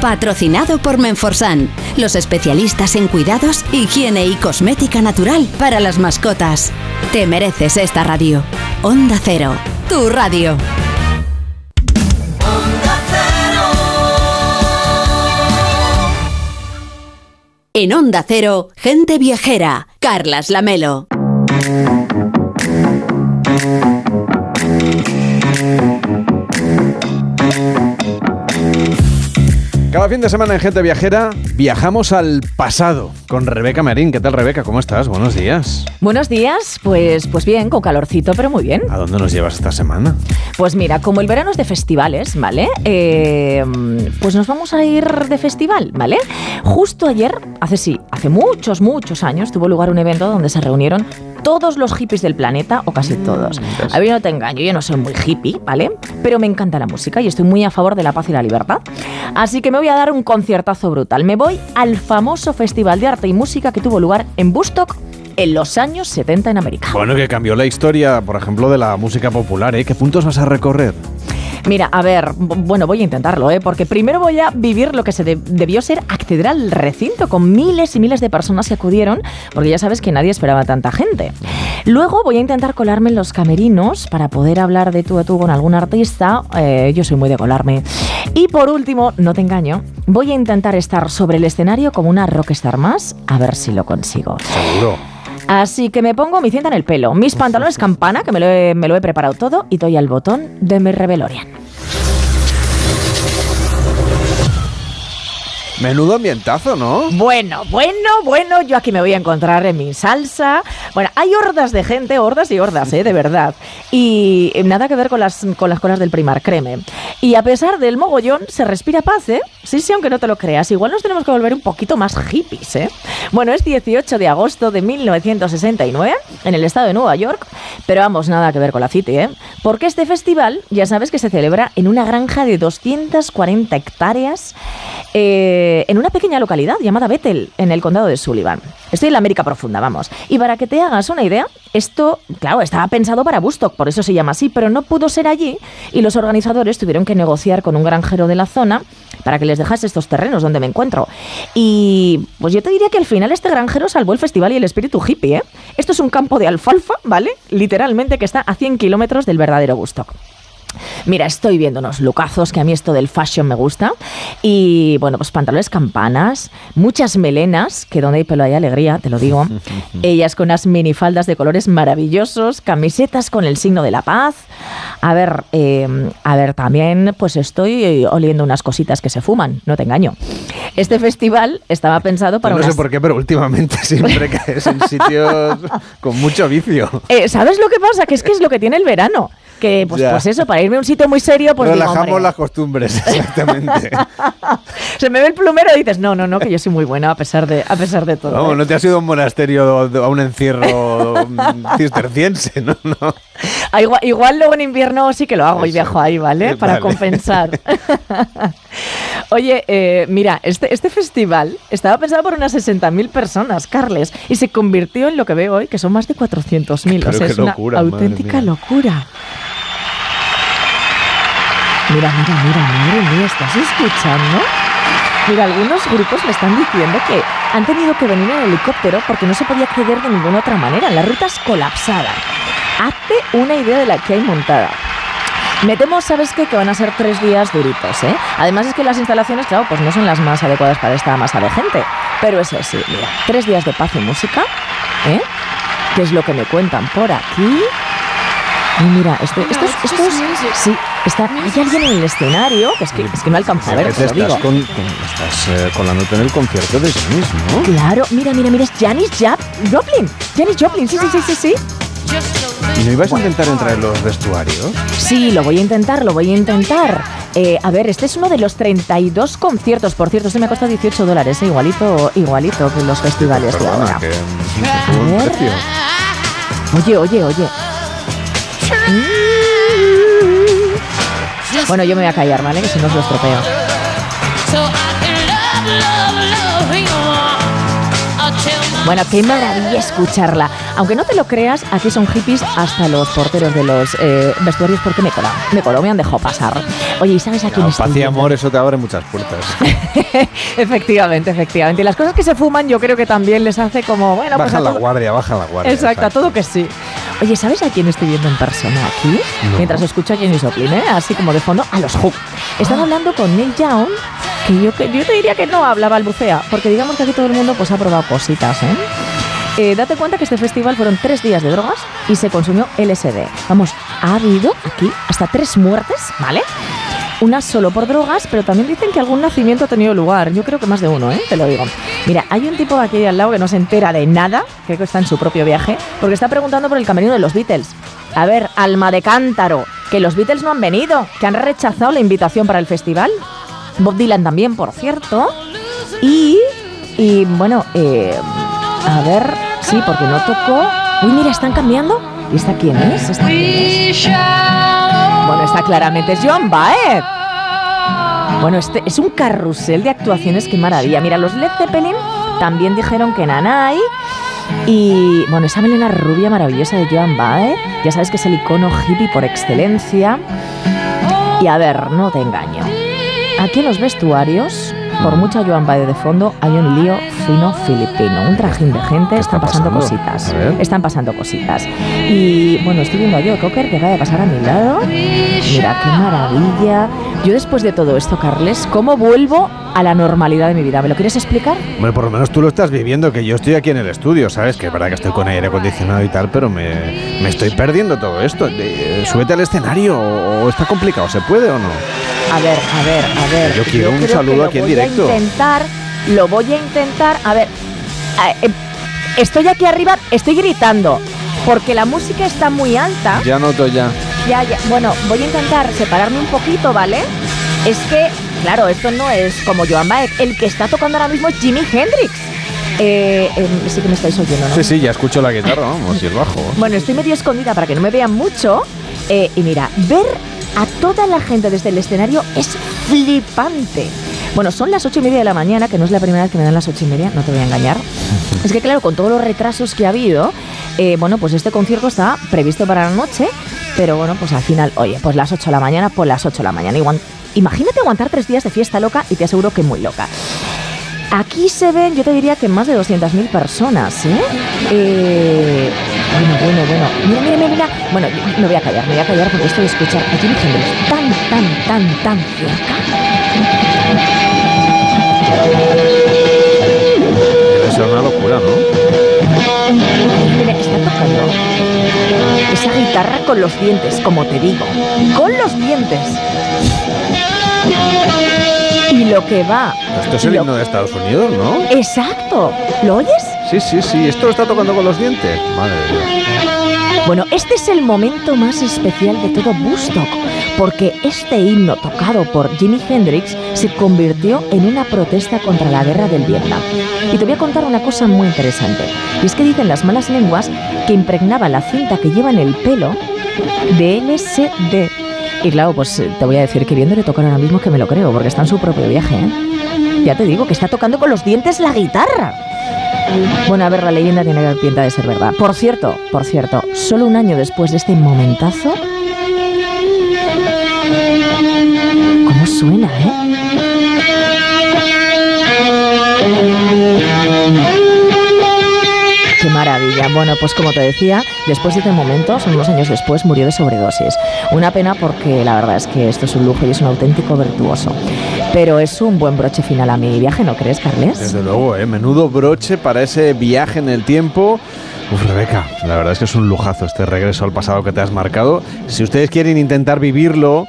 S31: Patrocinado por Menforsan, los especialistas en cuidados, higiene y cosmética natural para las mascotas. Te mereces esta radio. Onda Cero, tu radio. En Onda Cero, gente viajera, Carlas Lamelo.
S1: Cada fin de semana en Gente Viajera viajamos al pasado con Rebeca Marín. ¿Qué tal, Rebeca? ¿Cómo estás? Buenos días.
S32: Buenos días, pues, pues bien, con calorcito, pero muy bien.
S1: ¿A dónde nos llevas esta semana?
S32: Pues mira, como el verano es de festivales, ¿vale? Eh, pues nos vamos a ir de festival, ¿vale? Justo ayer, hace sí, hace muchos, muchos años, tuvo lugar un evento donde se reunieron todos los hippies del planeta, o casi todos. A ver, no te engaño, yo no soy muy hippie, ¿vale? Pero me encanta la música y estoy muy a favor de la paz y la libertad. Así que me voy a dar un conciertazo brutal. Me voy al famoso Festival de Arte y Música que tuvo lugar en Bustock en los años 70 en América.
S1: Bueno, que cambió la historia, por ejemplo, de la música popular, ¿eh? ¿Qué puntos vas a recorrer?
S32: Mira, a ver, bueno, voy a intentarlo, ¿eh? porque primero voy a vivir lo que se debió ser acceder al recinto con miles y miles de personas que acudieron, porque ya sabes que nadie esperaba tanta gente. Luego voy a intentar colarme en los camerinos para poder hablar de tú a tú con algún artista. Eh, yo soy muy de colarme. Y por último, no te engaño, voy a intentar estar sobre el escenario como una rockstar más, a ver si lo consigo.
S1: Seguro.
S32: Así que me pongo mi cinta en el pelo, mis pantalones campana, que me lo he, me lo he preparado todo, y doy al botón de mi Rebelorian.
S1: Menudo ambientazo, ¿no?
S32: Bueno, bueno, bueno, yo aquí me voy a encontrar en mi salsa. Bueno, hay hordas de gente, hordas y hordas, ¿eh? De verdad. Y nada que ver con las, con las colas del primar, créeme. Y a pesar del mogollón, se respira paz, ¿eh? Sí, sí, aunque no te lo creas. Igual nos tenemos que volver un poquito más hippies, ¿eh? Bueno, es 18 de agosto de 1969, en el estado de Nueva York. Pero vamos, nada que ver con la City, ¿eh? Porque este festival, ya sabes que se celebra en una granja de 240 hectáreas. Eh, en una pequeña localidad llamada Bethel, en el condado de Sullivan. Estoy en la América Profunda, vamos. Y para que te hagas una idea, esto, claro, estaba pensado para Bustock, por eso se llama así, pero no pudo ser allí y los organizadores tuvieron que negociar con un granjero de la zona para que les dejase estos terrenos donde me encuentro. Y pues yo te diría que al final este granjero salvó el festival y el espíritu hippie, ¿eh? Esto es un campo de alfalfa, ¿vale? Literalmente que está a 100 kilómetros del verdadero Bustock. Mira, estoy viendo unos lucazos, que a mí esto del fashion me gusta. Y bueno, pues pantalones campanas, muchas melenas, que donde hay pelo hay alegría, te lo digo. Ellas con unas minifaldas de colores maravillosos, camisetas con el signo de la paz. A ver, em, a ver, también pues estoy oliendo unas cositas que se fuman, no te engaño. Este festival estaba pensado para...
S1: no sé por qué, pero últimamente siempre caes en sitios con mucho vicio.
S32: Eh, ¿Sabes lo que pasa? Que es que es lo que tiene el verano que pues, pues, eso, para irme a un sitio muy serio, pues
S1: Relajamos las costumbres, exactamente.
S32: Se me ve el plumero y dices, no, no, no, que yo soy muy buena a pesar de, a pesar de todo.
S1: No, ¿eh? no te has ido a un monasterio, a un encierro cisterciense, ¿no? no.
S32: Ah, igual, luego en invierno sí que lo hago y viajo ahí, ¿vale? Para compensar. Oye, eh, mira, este, este festival estaba pensado por unas 60.000 personas, Carles, y se convirtió en lo que veo hoy, que son más de 400.000. O sea, es una auténtica locura. Mira, mira, mira, madre mía, ¿estás escuchando? Mira, algunos grupos me están diciendo que han tenido que venir en helicóptero porque no se podía acceder de ninguna otra manera. La ruta es colapsada. Hazte una idea de la que hay montada. Me temo, ¿sabes qué? Que van a ser tres días duritos, ¿eh? Además es que las instalaciones, claro, pues no son las más adecuadas para esta masa de gente. Pero eso sí, mira, tres días de paz y música, ¿eh? ¿Qué es lo que me cuentan por aquí? Y mira, este, estos, estos, sí, está, hay alguien en el escenario, que es que, es que no alcanza a ver, te digo.
S1: estás, con, con- estás eh, colándote en el concierto de Janis, ¿no?
S32: Claro, mira, mira, mira, es Janis Jap Joplin. Janis Joplin, sí, sí, sí, sí, sí.
S1: ¿Y no ibas a intentar entrar en los vestuarios?
S32: Sí, lo voy a intentar, lo voy a intentar. Eh, a ver, este es uno de los 32 conciertos. Por cierto, este me ha costado 18 dólares, eh, igualito, igualito que los festivales de
S1: Perdona,
S32: ahora.
S1: que tuvo un
S32: ver.
S1: precio.
S32: Oye, oye, oye. Bueno, yo me voy a callar, ¿vale? Que si no os lo estropeo. Bueno, qué maravilla escucharla. Aunque no te lo creas, aquí son hippies hasta los porteros de los eh, vestuarios porque me colado. Me colado, me han dejado pasar. Oye, ¿y sabes a quién
S1: No,
S32: estoy
S1: paz y amor, eso te abre muchas puertas.
S32: efectivamente, efectivamente. Y las cosas que se fuman yo creo que también les hace como, bueno, pues
S1: baja
S32: a
S1: la
S32: todo-
S1: guardia, baja la guardia.
S32: Exacto, a todo que sí. Oye, ¿sabes a quién estoy viendo en persona aquí?
S1: No.
S32: Mientras escucho a Jenny Joplin, ¿eh? así como de fondo, a los Who. Están hablando con Neil Young, que yo, que yo te diría que no hablaba balbucea, porque digamos que aquí todo el mundo pues ha probado cositas, ¿eh? Eh, date cuenta que este festival fueron tres días de drogas y se consumió LSD. Vamos, ha habido aquí hasta tres muertes, ¿vale? Una solo por drogas, pero también dicen que algún nacimiento ha tenido lugar. Yo creo que más de uno, ¿eh? Te lo digo. Mira, hay un tipo aquí al lado que no se entera de nada, creo que está en su propio viaje, porque está preguntando por el camerino de los Beatles. A ver, alma de cántaro, que los Beatles no han venido, que han rechazado la invitación para el festival. Bob Dylan también, por cierto. Y, y bueno, eh, a ver, sí, porque no tocó. Uy, mira, están cambiando. ¿Y esta quién es? ¿Esta quién es? Bueno, esta claramente es Joan Baez. Bueno, este es un carrusel de actuaciones, qué maravilla. Mira, los Led Zeppelin también dijeron que Nanay. Y bueno, esa melena rubia maravillosa de Joan Baez, ya sabes que es el icono hippie por excelencia. Y a ver, no te engaño. Aquí en los vestuarios, por mucha Joan Baez de fondo, hay un lío fino filipino, un trajín de gente, están pasando,
S1: pasando?
S32: cositas. Están pasando cositas. Y bueno, estoy viendo a Joe Cocker que acaba de pasar a mi lado. Mira, qué maravilla. Yo después de todo esto, Carles, ¿cómo vuelvo a la normalidad de mi vida? ¿Me lo quieres explicar?
S1: Bueno, por lo menos tú lo estás viviendo, que yo estoy aquí en el estudio, ¿sabes? Que es verdad que estoy con aire acondicionado y tal, pero me, me estoy perdiendo todo esto. Eh, súbete al escenario o, está complicado, ¿se puede o no?
S32: A ver, a ver, a ver.
S1: Yo quiero un saludo
S32: lo
S1: aquí en
S32: voy
S1: directo.
S32: A intentar, lo voy a intentar. A ver, eh, estoy aquí arriba, estoy gritando, porque la música está muy alta.
S1: Ya noto ya.
S32: Ya, ya. Bueno, voy a intentar separarme un poquito, ¿vale? Es que, claro, esto no es como Joan Baez. El que está tocando ahora mismo es Jimi Hendrix. Eh, em, sí que me estáis oyendo, ¿no?
S1: Sí, sí, ya escucho la guitarra, vamos, y el bajo.
S32: Bueno, estoy medio escondida para que no me vean mucho. Eh, y mira, ver a toda la gente desde el escenario es flipante. Bueno, son las ocho y media de la mañana, que no es la primera vez que me dan las ocho y media, no te voy a engañar. Es que claro, con todos los retrasos que ha habido, eh, bueno, pues este concierto está previsto para la noche, pero bueno, pues al final, oye, pues las 8 de la mañana, pues las 8 de la mañana. Imagínate aguantar tres días de fiesta loca y te aseguro que muy loca. Aquí se ven, yo te diría que más de 200.000 personas, ¿eh? Eh, Bueno, bueno, bueno. Mira, mira, mira. Bueno, me voy a callar, me voy a callar porque esto de escuchar a Jimi Hendrix tan, tan, tan, tan cerca.
S1: Debe ser una locura, ¿no?
S32: Mira, está tocando esa guitarra con los dientes, como te digo. Con los dientes. Y lo que va.
S1: Esto es el
S32: lo-
S1: himno de Estados Unidos, ¿no?
S32: Exacto. ¿Lo oyes?
S1: Sí, sí, sí. Esto lo está tocando con los dientes. Madre.
S32: Bueno, este es el momento más especial de todo Woodstock, porque este himno tocado por Jimi Hendrix se convirtió en una protesta contra la guerra del Vietnam. Y te voy a contar una cosa muy interesante, y es que dicen las malas lenguas que impregnaba la cinta que lleva en el pelo de LSD. Y claro, pues eh, te voy a decir que viéndole tocar ahora mismo que me lo creo, porque está en su propio viaje, ¿eh? Ya te digo que está tocando con los dientes la guitarra. Bueno, a ver, la leyenda tiene pinta de ser verdad. Por cierto, por cierto, solo un año después de este momentazo. ¿Cómo suena, eh? Qué maravilla. Bueno, pues como te decía, después de este momento, son unos años después, murió de sobredosis. Una pena porque la verdad es que esto es un lujo y es un auténtico virtuoso. Pero es un buen broche final a mi viaje, ¿no crees, Carles?
S1: Desde luego, ¿eh? menudo broche para ese viaje en el tiempo. Uf, Rebeca, la verdad es que es un lujazo este regreso al pasado que te has marcado. Si ustedes quieren intentar vivirlo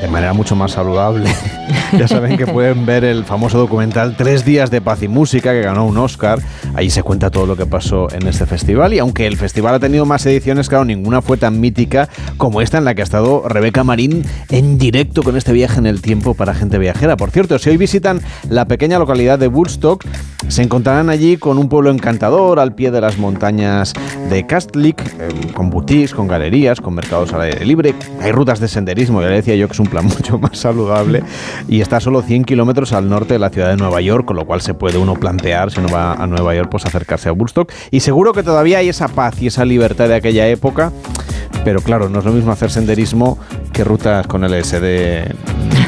S1: de manera mucho más saludable, ya saben que pueden ver el famoso documental Tres días de paz y música que ganó un Oscar. Ahí se cuenta todo lo que pasó en este festival y aunque el festival ha tenido más ediciones, claro, ninguna fue tan mítica como esta en la que ha estado Rebeca Marín en directo con este viaje en el tiempo para gente viajera. Por cierto, si hoy visitan la pequeña localidad de Woodstock, se encontrarán allí con un pueblo encantador al pie de las montañas de Castlick, eh, con boutiques, con galerías, con mercados al aire libre. Hay rutas de senderismo, ya le decía yo que es un plan mucho más saludable y está solo 100 kilómetros al norte de la ciudad de Nueva York, con lo cual se puede uno plantear, si uno va a Nueva York, pues acercarse a Woodstock. Y seguro que todavía hay esa paz y esa libertad de aquella época, pero claro, no es lo mismo hacer senderismo que rutas con LSD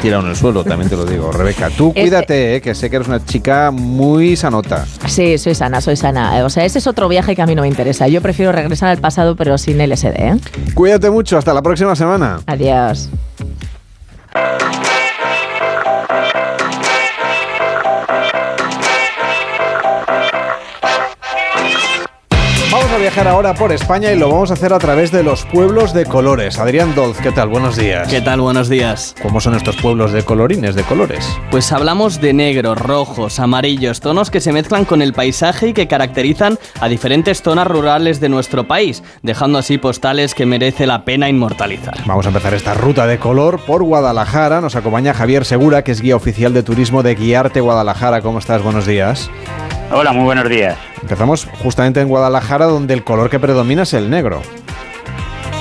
S1: tirado en el suelo, también te lo digo. Rebeca, tú cuídate, eh, que sé que eres una chica muy sanota.
S32: Sí, soy sana, soy sana. O sea, ese es otro viaje que a mí no me interesa. Yo prefiero regresar al pasado, pero sin LSD. ¿eh?
S1: Cuídate mucho, hasta la próxima semana.
S32: Adiós.
S1: Vamos viajar ahora por España y lo vamos a hacer a través de los pueblos de colores. Adrián Dolz, ¿qué tal? Buenos días.
S33: ¿Qué tal? Buenos días.
S1: ¿Cómo son estos pueblos de colorines, de colores?
S33: Pues hablamos de negros, rojos, amarillos, tonos que se mezclan con el paisaje y que caracterizan a diferentes zonas rurales de nuestro país, dejando así postales que merece la pena inmortalizar.
S1: Vamos a empezar esta ruta de color por Guadalajara. Nos acompaña Javier Segura, que es guía oficial de turismo de Guiarte Guadalajara. ¿Cómo estás? Buenos días.
S34: Hola, muy buenos días.
S1: Empezamos justamente en Guadalajara, donde el color que predomina es el negro.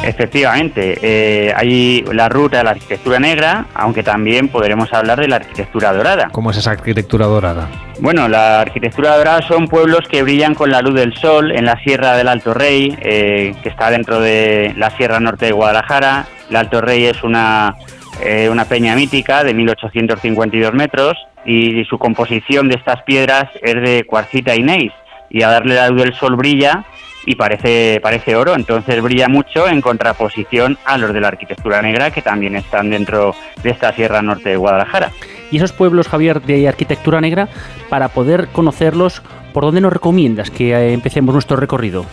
S34: Efectivamente, eh, hay la ruta de la arquitectura negra, aunque también podremos hablar de la arquitectura dorada.
S1: ¿Cómo es esa arquitectura dorada?
S34: Bueno, la arquitectura dorada son pueblos que brillan con la luz del sol en la Sierra del Alto Rey, eh, que está dentro de la Sierra Norte de Guadalajara. El Alto Rey es una, eh, una peña mítica de 1852 metros y su composición de estas piedras es de cuarcita y neis y a darle la luz del sol brilla y parece, parece oro, entonces brilla mucho en contraposición a los de la arquitectura negra que también están dentro de esta Sierra Norte de Guadalajara.
S35: Y esos pueblos, Javier, de arquitectura negra, para poder conocerlos, ¿por dónde nos recomiendas que eh, empecemos nuestro recorrido?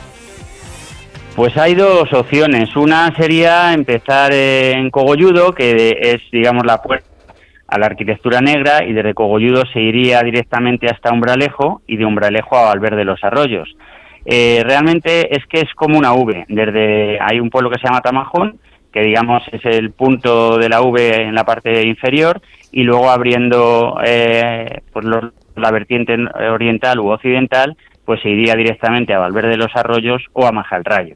S34: Pues hay dos opciones. Una sería empezar en Cogolludo, que es, digamos, la puerta a la arquitectura negra y desde Cogolludo se iría directamente hasta Umbralejo y de Umbralejo a Valverde de los Arroyos. Eh, realmente es que es como una V. Desde hay un pueblo que se llama Tamajón, que digamos es el punto de la V en la parte inferior, y luego abriendo eh, pues los- la vertiente oriental u occidental, pues se iría directamente a Valverde de los Arroyos o a Majalrayo.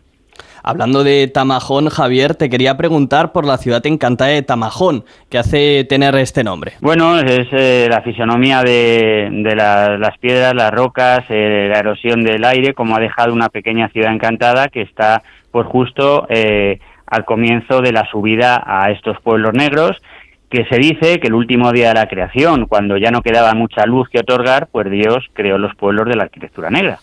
S33: Hablando de Tamajón, Javier, te quería preguntar por la ciudad encantada de Tamajón, que hace tener este nombre.
S34: Bueno, es eh, la fisonomía de, de la- las piedras, las rocas, eh, la erosión del aire, como ha dejado una pequeña ciudad encantada que está pues justo eh, al comienzo de la subida a estos pueblos negros, que se dice que el último día de la creación, cuando ya no quedaba mucha luz que otorgar, pues Dios creó los pueblos de la arquitectura negra.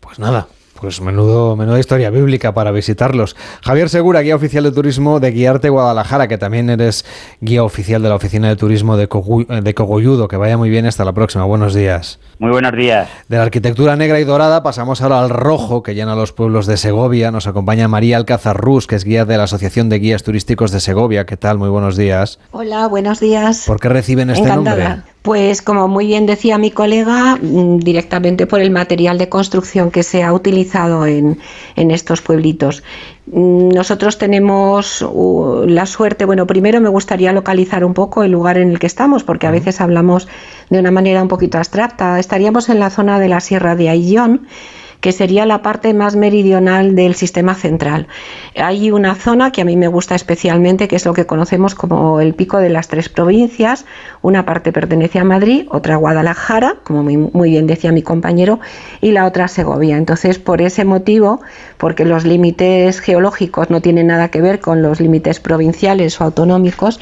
S1: Pues nada, pues menudo, menuda historia bíblica para visitarlos. Javier Segura, guía oficial de turismo de Guiarte Guadalajara, que también eres guía oficial de la oficina de turismo de, Cogu- eh, de Cogolludo. Que vaya muy bien, hasta la próxima. Buenos días.
S34: Muy buenos días.
S1: De la arquitectura negra y dorada pasamos ahora al rojo que llena los pueblos de Segovia. Nos acompaña María Alcázar Rus, que es guía de la Asociación de Guías Turísticos de Segovia. ¿Qué tal? Muy buenos días.
S36: Hola, buenos días.
S1: ¿Por qué reciben este
S36: Encantada.
S1: nombre?
S36: Pues como muy bien decía mi colega, mm, directamente por el material de construcción que se ha utilizado en, en estos pueblitos. Mm, Nosotros tenemos la suerte, bueno, primero me gustaría localizar un poco el lugar en el que estamos, porque a veces hablamos de una manera un poquito abstracta. Estaríamos en la zona de la Sierra de Ayllón, que sería la parte más meridional del sistema central. Hay una zona que a mí me gusta especialmente, que es lo que conocemos como el pico de las tres provincias. Una parte pertenece a Madrid, otra a Guadalajara, como muy, bien decía mi compañero, y la otra Segovia. Entonces, por ese motivo, porque los límites geológicos no tienen nada que ver con los límites provinciales o autonómicos,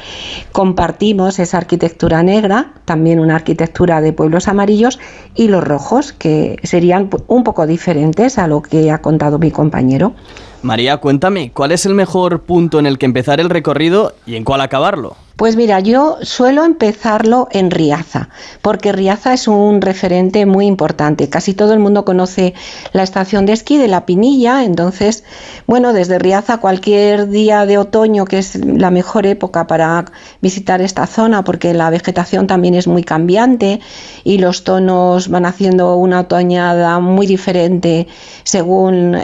S36: compartimos esa arquitectura negra, también una arquitectura de pueblos amarillos, y los rojos, que serían un poco diferentes diferentes a lo que ha contado mi compañero.
S33: María, cuéntame, ¿cuál es el mejor punto en el que empezar el recorrido y en cuál acabarlo?
S36: Pues mira, yo suelo empezarlo en Riaza, porque Riaza es un referente muy importante. Casi todo el mundo conoce la estación de esquí de La Pinilla, entonces, bueno, desde Riaza cualquier día de otoño, que es la mejor época para visitar esta zona, porque la vegetación también es muy cambiante y los tonos van haciendo una otoñada muy diferente según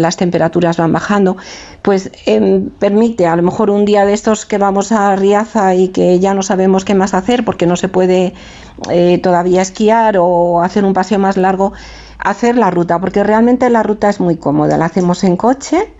S36: las temperaturas van bajando pues em, permite a lo mejor un día de estos que vamos a Riaza y que ya no sabemos qué más hacer porque no se puede eh, todavía esquiar o hacer un paseo más largo, hacer la ruta, porque realmente la ruta es muy cómoda, la hacemos en coche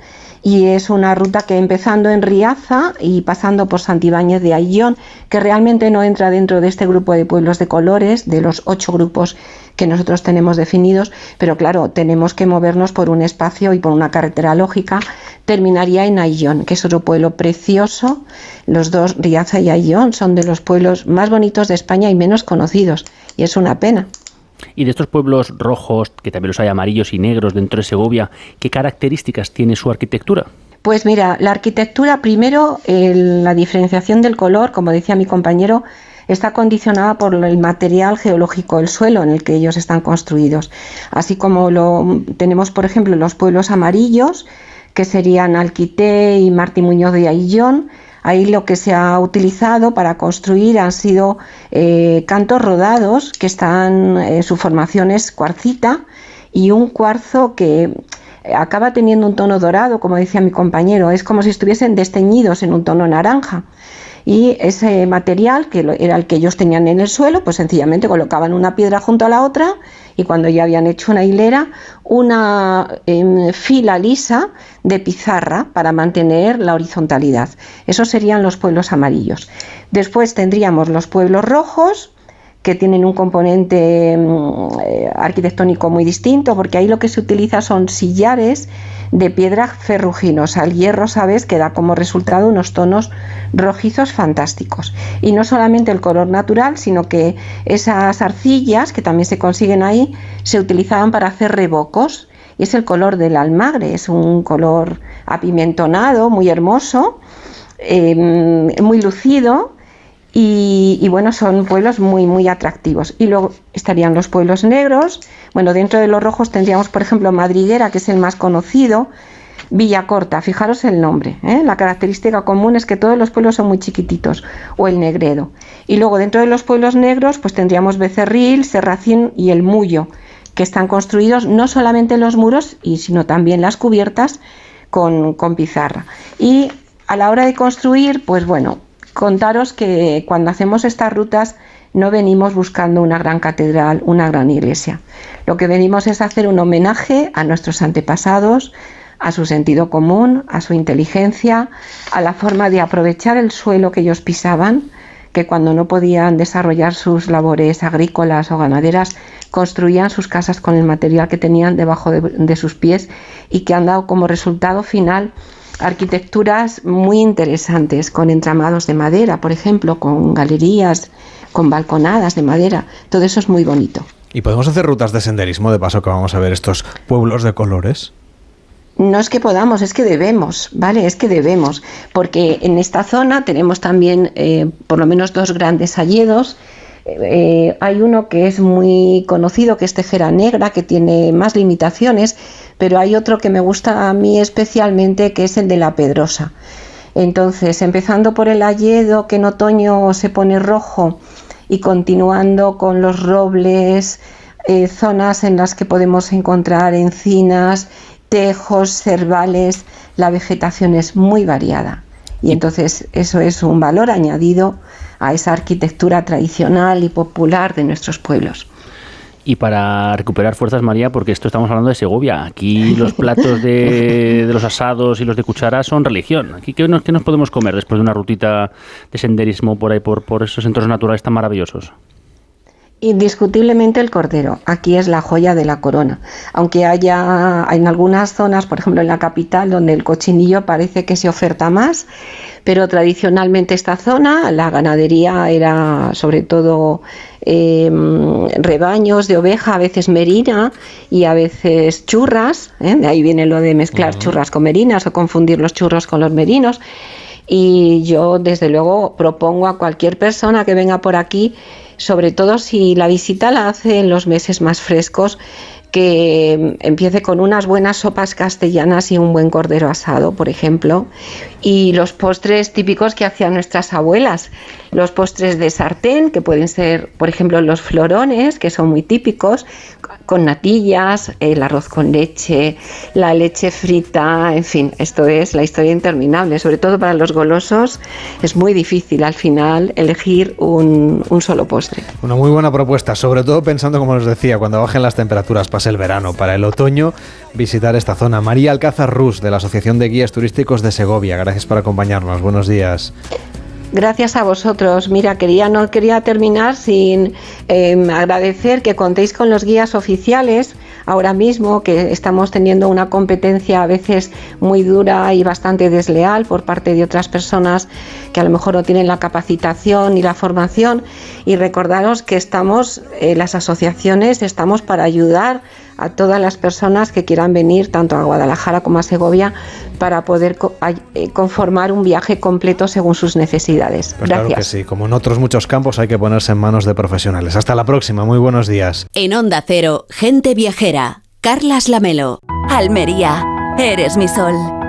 S36: y es una ruta que empezando en Riaza y pasando por Santibáñez de Ayllón, que realmente no entra dentro de este grupo de pueblos de colores, de los ocho grupos que nosotros tenemos definidos, pero claro, tenemos que movernos por un espacio y por una carretera lógica. Terminaría en Ayllón, que es otro pueblo precioso. Los dos, Riaza y Ayllón, son de los pueblos más bonitos de España y menos conocidos, y es una pena.
S35: Y de estos pueblos rojos, que también los hay amarillos y negros dentro de Segovia, ¿qué características tiene su arquitectura?
S36: Pues mira, la arquitectura, primero, la diferenciación del color, como decía mi compañero, está condicionada por el material geológico del suelo en el que ellos están construidos. Así como lo tenemos, por ejemplo, los pueblos amarillos, que serían Alquité y Martí Muñoz de Aillón. Ahí lo que se ha utilizado para construir han sido eh, cantos rodados, que están, en su formación es cuarcita, y un cuarzo que acaba teniendo un tono dorado, como decía mi compañero, es como si estuviesen desteñidos en un tono naranja. Y ese material, que era el que ellos tenían en el suelo, pues sencillamente colocaban una piedra junto a la otra y cuando ya habían hecho una hilera, una em, fila lisa de pizarra para mantener la horizontalidad. Esos serían los pueblos amarillos. Después tendríamos los pueblos rojos, que tienen un componente mm, eh, arquitectónico muy distinto, porque ahí lo que se utiliza son sillares de piedra ferruginosa. El hierro, sabes, que da como resultado unos tonos rojizos fantásticos. Y no solamente el color natural, sino que esas arcillas, que también se consiguen ahí, se utilizaban para hacer rebocos. Y es el color del almagre, es un color apimentonado, muy hermoso, em, muy lucido y, bueno, son pueblos muy, muy atractivos. Y luego estarían los pueblos negros. Bueno, dentro de los rojos tendríamos, por ejemplo, Madriguera, que es el más conocido. Villacorta, fijaros el nombre. ¿eh? La característica común es que todos los pueblos son muy chiquititos. O el Negredo. Y luego dentro de los pueblos negros, pues tendríamos Becerril, Serracín y el Mullo, que están construidos no solamente los muros, y, sino también las cubiertas con, con pizarra. Y a la hora de construir, pues bueno, contaros que cuando hacemos estas rutas no venimos buscando una gran catedral, una gran iglesia. Lo que venimos es hacer un homenaje a nuestros antepasados, a su sentido común, a su inteligencia, a la forma de aprovechar el suelo que ellos pisaban, que cuando no podían desarrollar sus labores agrícolas o ganaderas, construían sus casas con el material que tenían debajo de, de sus pies y que han dado como resultado final arquitecturas muy interesantes, con entramados de madera, por ejemplo, con galerías, con balconadas de madera. Todo eso es muy bonito.
S1: ¿Y podemos hacer rutas de senderismo de paso que vamos a ver estos pueblos de colores?
S36: No es que podamos, es que debemos, ¿vale? Es que debemos, porque en esta zona tenemos también eh, por lo menos dos grandes alledos eh, hay uno que es muy conocido, que es Tejera Negra, que tiene más limitaciones, pero hay otro que me gusta a mí especialmente, que es el de la Pedrosa. Entonces, empezando por el Alledo, que en otoño se pone rojo, y continuando con los robles, eh, zonas en las que podemos encontrar encinas, tejos, cervales, la vegetación es muy variada. Y entonces eso es un valor añadido a esa arquitectura tradicional y popular de nuestros pueblos.
S35: Y para recuperar fuerzas, María, porque esto estamos hablando de Segovia. Aquí los platos de, los asados y los de cuchara son religión. Aquí, ¿qué nos, nos, podemos comer después de una rutita de senderismo por ahí, por, por esos entornos naturales tan maravillosos?
S36: Indiscutiblemente el cordero, aquí es la joya de la corona. Aunque haya en algunas zonas, por ejemplo en la capital, donde el cochinillo parece que se oferta más, pero tradicionalmente esta zona, la ganadería era sobre todo eh, rebaños de oveja, a veces merina y a veces churras. ¿eh? De ahí viene lo de mezclar churras con merinas o confundir los churros con los merinos. Y yo, desde luego, propongo a cualquier persona que venga por aquí, sobre todo si la visita la hace en los meses más frescos, que empiece con unas buenas sopas castellanas y un buen cordero asado, por ejemplo, y los postres típicos que hacían nuestras abuelas, los postres de sartén, que pueden ser, por ejemplo, los florones, que son muy típicos, con natillas, el arroz con leche, la leche frita, en fin, esto es la historia interminable, sobre todo para los golosos es muy difícil al final elegir un, un solo postre.
S1: Una muy buena propuesta, sobre todo pensando, como os decía, cuando bajen las temperaturas, pase el verano, para el otoño, visitar esta zona. María Alcázar Rus, de la Asociación de Guías Turísticos de Segovia, gracias por acompañarnos. Buenos días.
S36: Gracias a vosotros. Mira, quería no quería terminar sin eh, agradecer que contéis con los guías oficiales ahora mismo, que estamos teniendo una competencia a veces muy dura y bastante desleal por parte de otras personas que a lo mejor no tienen la capacitación ni la formación. Y recordaros que estamos, eh, las asociaciones, estamos para ayudar a todas las personas que quieran venir tanto a Guadalajara como a Segovia para poder co- eh, conformar un viaje completo según sus necesidades.
S1: Pues claro que sí, como en otros muchos campos hay que ponerse en manos de profesionales. Hasta la próxima, muy buenos días.
S31: En Onda Cero, gente viajera. Carlas Lamelo.
S8: Almería, eres mi sol.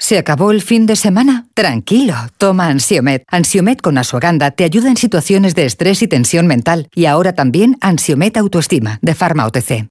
S15: ¿Se acabó el fin de semana? Tranquilo, toma Ansiomet. Ansiomet con asuaganda te ayuda en situaciones de estrés y tensión mental. Y ahora también Ansiomet Autoestima, de Pharma OTC.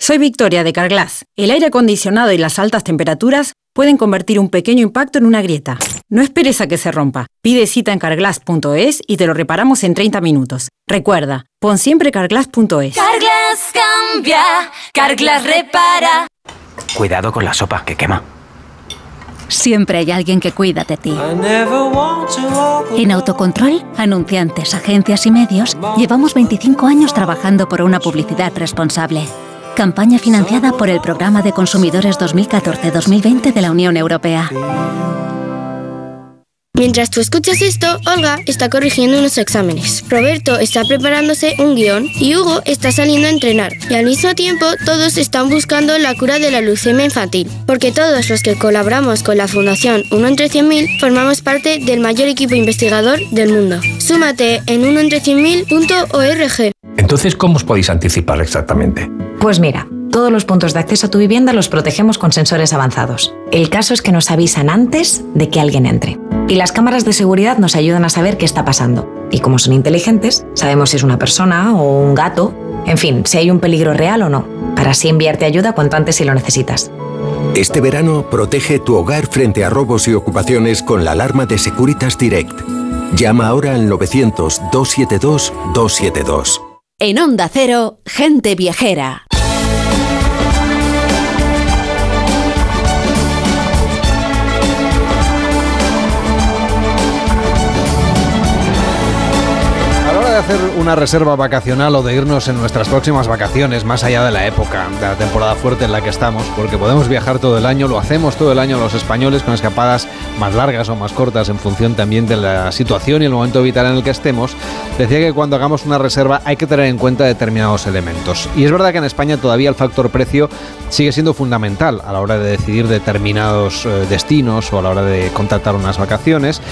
S16: Soy Victoria de Carglass. El aire acondicionado y las altas temperaturas pueden convertir un pequeño impacto en una grieta. No esperes a que se rompa. Pide cita en carglass.es y te lo reparamos en 30 minutos. Recuerda, pon siempre carglass.es.
S8: Carglass cambia, Carglass repara.
S37: Cuidado con la sopa, que quema.
S31: Siempre hay alguien que cuida de ti. En Autocontrol, anunciantes, agencias y medios, llevamos 25 años trabajando por una publicidad responsable. Campaña financiada por el Programa de Consumidores 2014-2020 de la Unión Europea.
S20: Mientras tú escuchas esto, Olga está corrigiendo unos exámenes. Roberto está preparándose un guion y Hugo está saliendo a entrenar. Y al mismo tiempo, todos están buscando la cura de la leucemia infantil. Porque todos los que colaboramos con la Fundación 1 entre 100.000 formamos parte del mayor equipo investigador del mundo. Súmate en unoentre100.000.org.
S37: Entonces, ¿cómo os podéis anticipar exactamente?
S38: Pues mira, todos los puntos de acceso a tu vivienda los protegemos con sensores avanzados. El caso es que nos avisan antes de que alguien entre. Y las cámaras de seguridad nos ayudan a saber qué está pasando. Y como son inteligentes, sabemos si es una persona o un gato, en fin, si hay un peligro real o no, para así enviarte ayuda cuanto antes si lo necesitas.
S25: Este verano protege tu hogar frente a robos y ocupaciones con la alarma de Securitas Direct. Llama ahora al 900-272-272.
S31: En Onda Cero, gente viajera.
S1: Hacer una reserva vacacional o de irnos en nuestras próximas vacaciones, más allá de la época, de la temporada fuerte en la que estamos, porque podemos viajar todo el año, lo hacemos todo el año los españoles con escapadas más largas o más cortas en función también de la situación y el momento vital en el que estemos, decía que cuando hagamos una reserva hay que tener en cuenta determinados elementos. Y es verdad que en España todavía el factor precio sigue siendo fundamental a la hora de decidir determinados eh, destinos o a la hora de contratar unas vacaciones,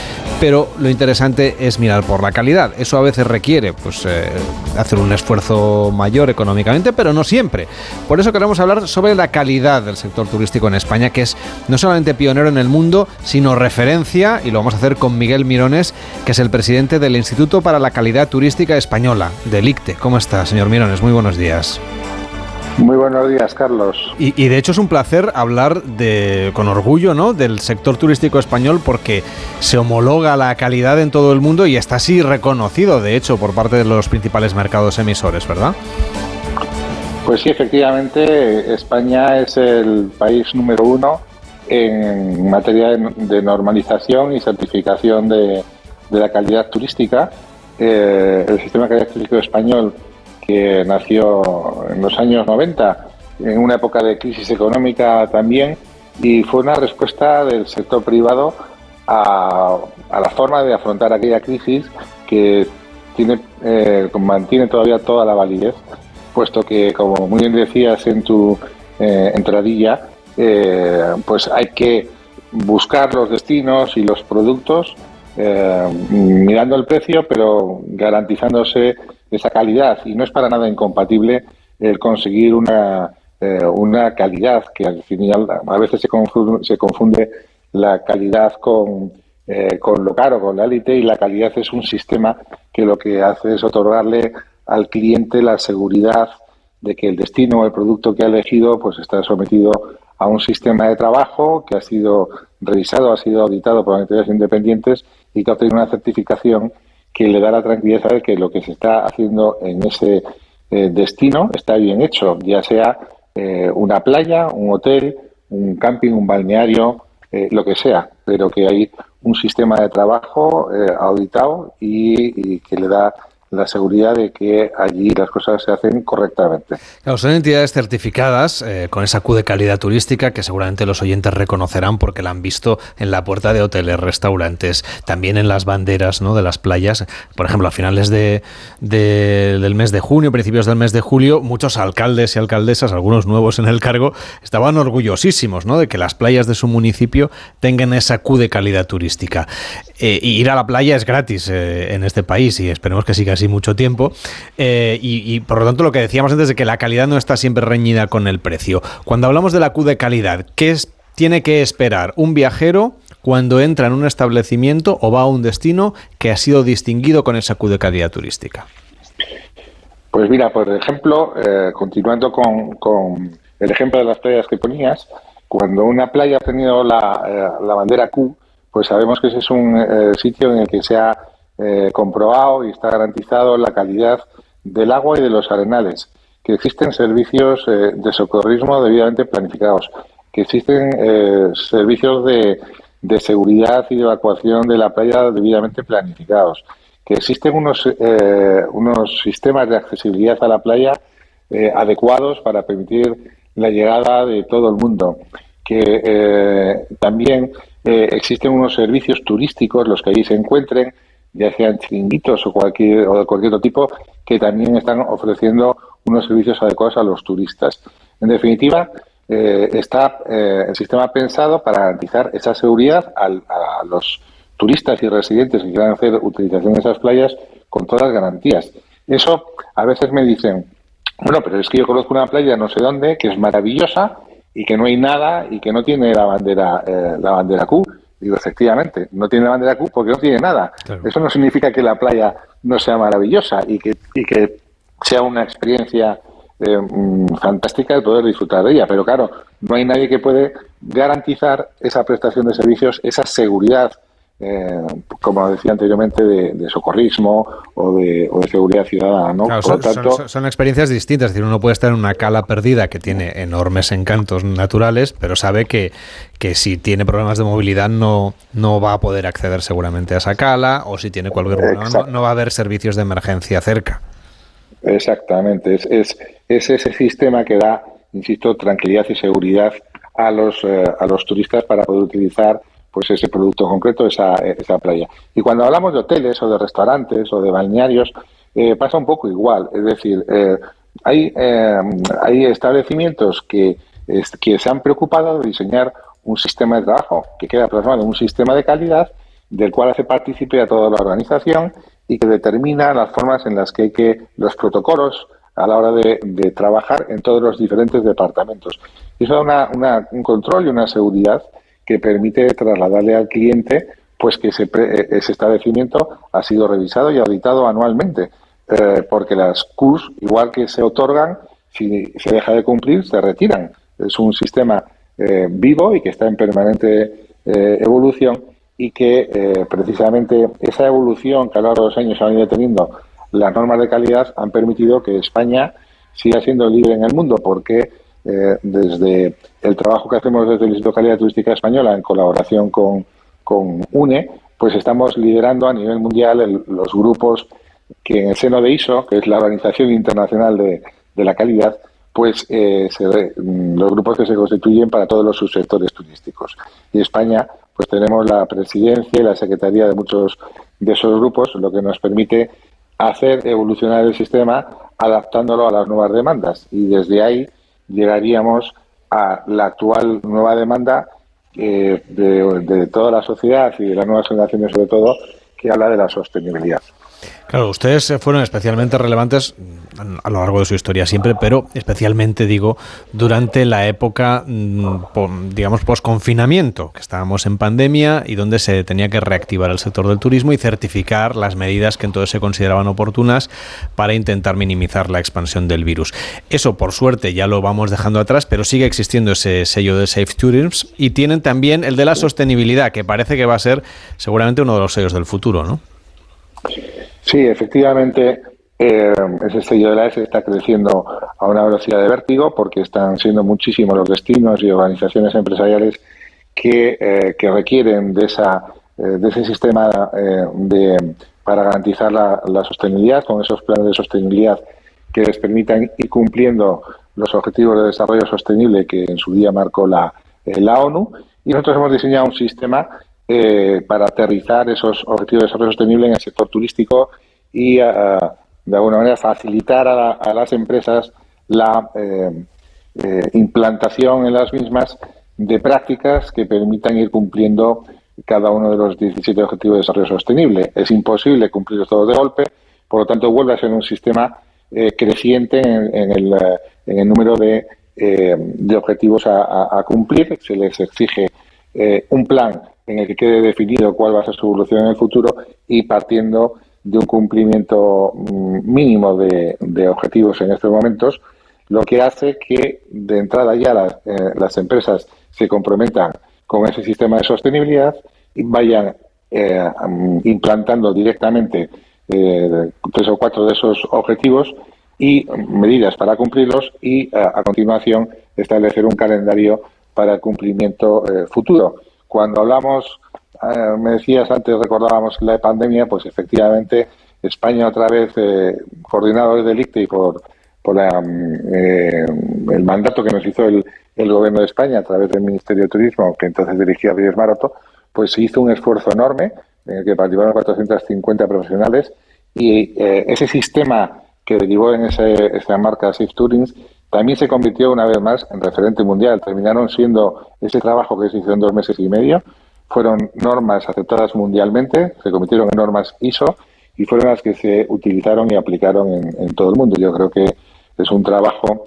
S1: pero lo interesante es mirar por la calidad. Eso a veces requiere pues, eh, hacer un esfuerzo mayor económicamente, pero no siempre. Por eso queremos hablar sobre la calidad del sector turístico en España, que es no solamente pionero en el mundo, sino referencia, y lo vamos a hacer con Miguel Mirones, que es el presidente del Instituto para la Calidad Turística Española, del ICTE. ¿Cómo está, señor Mirones? Muy buenos días.
S39: Muy buenos días, Carlos.
S1: Y, de hecho es un placer hablar de, con orgullo ¿no? del sector turístico español porque se homologa la calidad en todo el mundo y está así reconocido, de hecho, por parte de los principales mercados emisores, ¿verdad?
S39: Pues sí, efectivamente, España es el país número uno en materia de normalización y certificación de, la calidad turística. Eh, el sistema de calidad turístico español que nació en los años 90, en una época de crisis económica también, y fue una respuesta del sector privado a, la forma de afrontar aquella crisis que tiene, eh, mantiene todavía toda la validez, puesto que, como muy bien decías en tu eh, entradilla, eh, pues hay que buscar los destinos y los productos mirando el precio, pero garantizándose esa calidad. Y no es para nada incompatible el conseguir una, eh, una calidad que al final a veces se confunde, se confunde la calidad con, eh, con lo caro, con la élite y la calidad es un sistema que lo que hace es otorgarle al cliente la seguridad de que el destino o el producto que ha elegido pues está sometido a un sistema de trabajo que ha sido revisado, ha sido auditado por entidades independientes y que ha obtenido una certificación que le da la tranquilidad de que lo que se está haciendo en ese eh, destino está bien hecho, ya sea eh, una playa, un hotel, un camping, un balneario, eh, lo que sea, pero que hay un sistema de trabajo auditado y, que le da la seguridad de que allí las cosas se hacen correctamente.
S1: Son entidades certificadas eh, con esa Q de calidad turística que seguramente los oyentes reconocerán porque la han visto en la puerta de hoteles, restaurantes, también en las banderas de las playas. Por ejemplo, a finales de, del mes de junio, principios del mes de julio, muchos alcaldes y alcaldesas, algunos nuevos en el cargo, estaban orgullosísimos de que las playas de su municipio tengan esa Q de calidad turística. Eh, ir a la playa es gratis eh, en este país y esperemos que siga así mucho tiempo. Eh, y, por lo tanto, lo que decíamos antes de que la calidad no está siempre reñida con el precio. Cuando hablamos de la Q de calidad, ¿qué tiene que esperar un viajero cuando entra en un establecimiento o va a un destino que ha sido distinguido con esa Q de calidad turística?
S39: Pues mira, por ejemplo, continuando con, el ejemplo de las playas que ponías, cuando una playa ha tenido la, la bandera Q, pues sabemos que ese es un eh, sitio en el que se ha eh, comprobado y está garantizado la calidad del agua y de los arenales, que existen servicios eh, de socorrismo debidamente planificados, que existen servicios de, de, seguridad y de evacuación de la playa debidamente planificados, que existen unos, unos sistemas de accesibilidad a la playa adecuados para permitir la llegada de todo el mundo, que también eh, existen unos servicios turísticos, los que allí se encuentren, ya sean chiringuitos o cualquier, o de cualquier otro tipo, que también están ofreciendo unos servicios adecuados a los turistas. En definitiva, eh, está eh, el sistema pensado para garantizar esa seguridad a los turistas y residentes que quieran hacer utilización de esas playas con todas las garantías. Eso a veces me dicen, bueno, pero es que yo conozco una playa no sé dónde que es maravillosa y que no hay nada y que no tiene la bandera eh, la bandera Q. Digo, efectivamente, no tiene la bandera Q porque no tiene nada. Eso no significa que la playa no sea maravillosa y que, y que sea una experiencia eh, mm, fantástica de poder disfrutar de ella. Pero claro, no hay nadie que puede garantizar esa prestación de servicios, esa seguridad eh, como decía anteriormente, de, socorrismo o de, seguridad ciudadana. ¿no?
S1: son, experiencias distintas. Es decir, uno puede estar en una cala perdida que tiene enormes encantos naturales, pero sabe que, que si tiene problemas de movilidad no, no va a poder acceder seguramente a esa cala o si tiene cualquier problema no, va a haber servicios de emergencia cerca.
S39: Exactamente. Es, es, es ese sistema que da, insisto, tranquilidad y seguridad a los, eh, a los turistas para poder utilizar pues ese producto concreto, esa, esa playa. Y cuando hablamos de hoteles o de restaurantes o de balnearios, eh, pasa un poco igual. Es decir, eh, hay, eh, hay establecimientos que, que se han preocupado de diseñar un sistema de trabajo que queda plasmado en un sistema de calidad del cual hace partícipe a toda la organización y que determina las formas en las que hay que, los protocolos a la hora de, trabajar en todos los diferentes departamentos. Y eso da una, un control y una seguridad que permite trasladarle al cliente pues que ese, eh, ese establecimiento ha sido revisado y auditado anualmente, eh, porque las CUS, igual que se otorgan, si se deja de cumplir, se retiran. Es un sistema eh, vivo y que está en permanente evolución y que precisamente esa evolución que a lo largo de los años ha venido teniendo las normas de calidad han permitido que España siga siendo libre en el mundo, porque eh, desde el trabajo que hacemos desde el Instituto de Calidad Turística Española en colaboración con, UNE, pues estamos liderando a nivel mundial los grupos que en el seno de ISO, que es la Organización Internacional de, la Calidad, pues eh, mm, los grupos que se constituyen para todos los subsectores turísticos. Y España, pues tenemos la presidencia y la secretaría de muchos de esos grupos, lo que nos permite hacer evolucionar el sistema adaptándolo a las nuevas demandas. Y desde ahí llegaríamos a la actual nueva demanda eh, de, toda la sociedad y de las nuevas generaciones sobre todo, que habla de la sostenibilidad.
S1: Claro, ustedes fueron especialmente relevantes a lo largo de su historia siempre, pero especialmente digo durante la época, mm, digamos, post-confinamiento, que estábamos en pandemia y donde se tenía que reactivar el sector del turismo y certificar las medidas que entonces se consideraban oportunas para intentar minimizar la expansión del virus. Eso, por suerte, ya lo vamos dejando atrás, pero sigue existiendo ese sello de Safe Tourism y tienen también el de la sostenibilidad, que parece que va a ser seguramente uno de los sellos del futuro, ¿no?
S39: Sí, efectivamente, eh, ese sello de la S está creciendo a una velocidad de vértigo porque están siendo muchísimos los destinos y organizaciones empresariales que, eh, que requieren de, esa, eh, de ese sistema de, para garantizar la, sostenibilidad, con esos planes de sostenibilidad que les permitan ir cumpliendo los objetivos de desarrollo sostenible que en su día marcó la, la ONU. Y nosotros hemos diseñado un sistema eh, para aterrizar esos objetivos de desarrollo sostenible en el sector turístico y, eh, de alguna manera, facilitar a, las empresas la eh, implantación en las mismas de prácticas que permitan ir cumpliendo cada uno de los 17 objetivos de desarrollo sostenible. Es imposible cumplirlos todos de golpe, por lo tanto, vuelve a ser un sistema creciente en, el, número de, objetivos a, a, cumplir. Se les exige un plan en el que quede definido cuál va a ser su evolución en el futuro y partiendo de un cumplimiento mm, mínimo de, objetivos en estos momentos, lo que hace que de entrada ya eh, las empresas se comprometan con ese sistema de sostenibilidad y vayan eh, mm, implantando directamente eh, tres o cuatro de esos objetivos y medidas para cumplirlos y a continuación establecer un calendario para el cumplimiento futuro. Cuando hablamos, eh, me decías antes, recordábamos la pandemia, pues efectivamente España otra vez, eh, coordinado desde el y por, por mm, eh, el mandato que nos hizo el, Gobierno de España a través del Ministerio de Turismo, que entonces dirigía Reyes Maroto, pues hizo un esfuerzo enorme en el que participaron 450 profesionales y ese sistema que derivó en esa marca Safe Tourings también se convirtió una vez más en referente mundial. Terminaron siendo ese trabajo que se hizo en dos meses y medio, fueron normas aceptadas mundialmente, se convirtieron en normas ISO y fueron las que se utilizaron y aplicaron en, todo el mundo. Yo creo que es un trabajo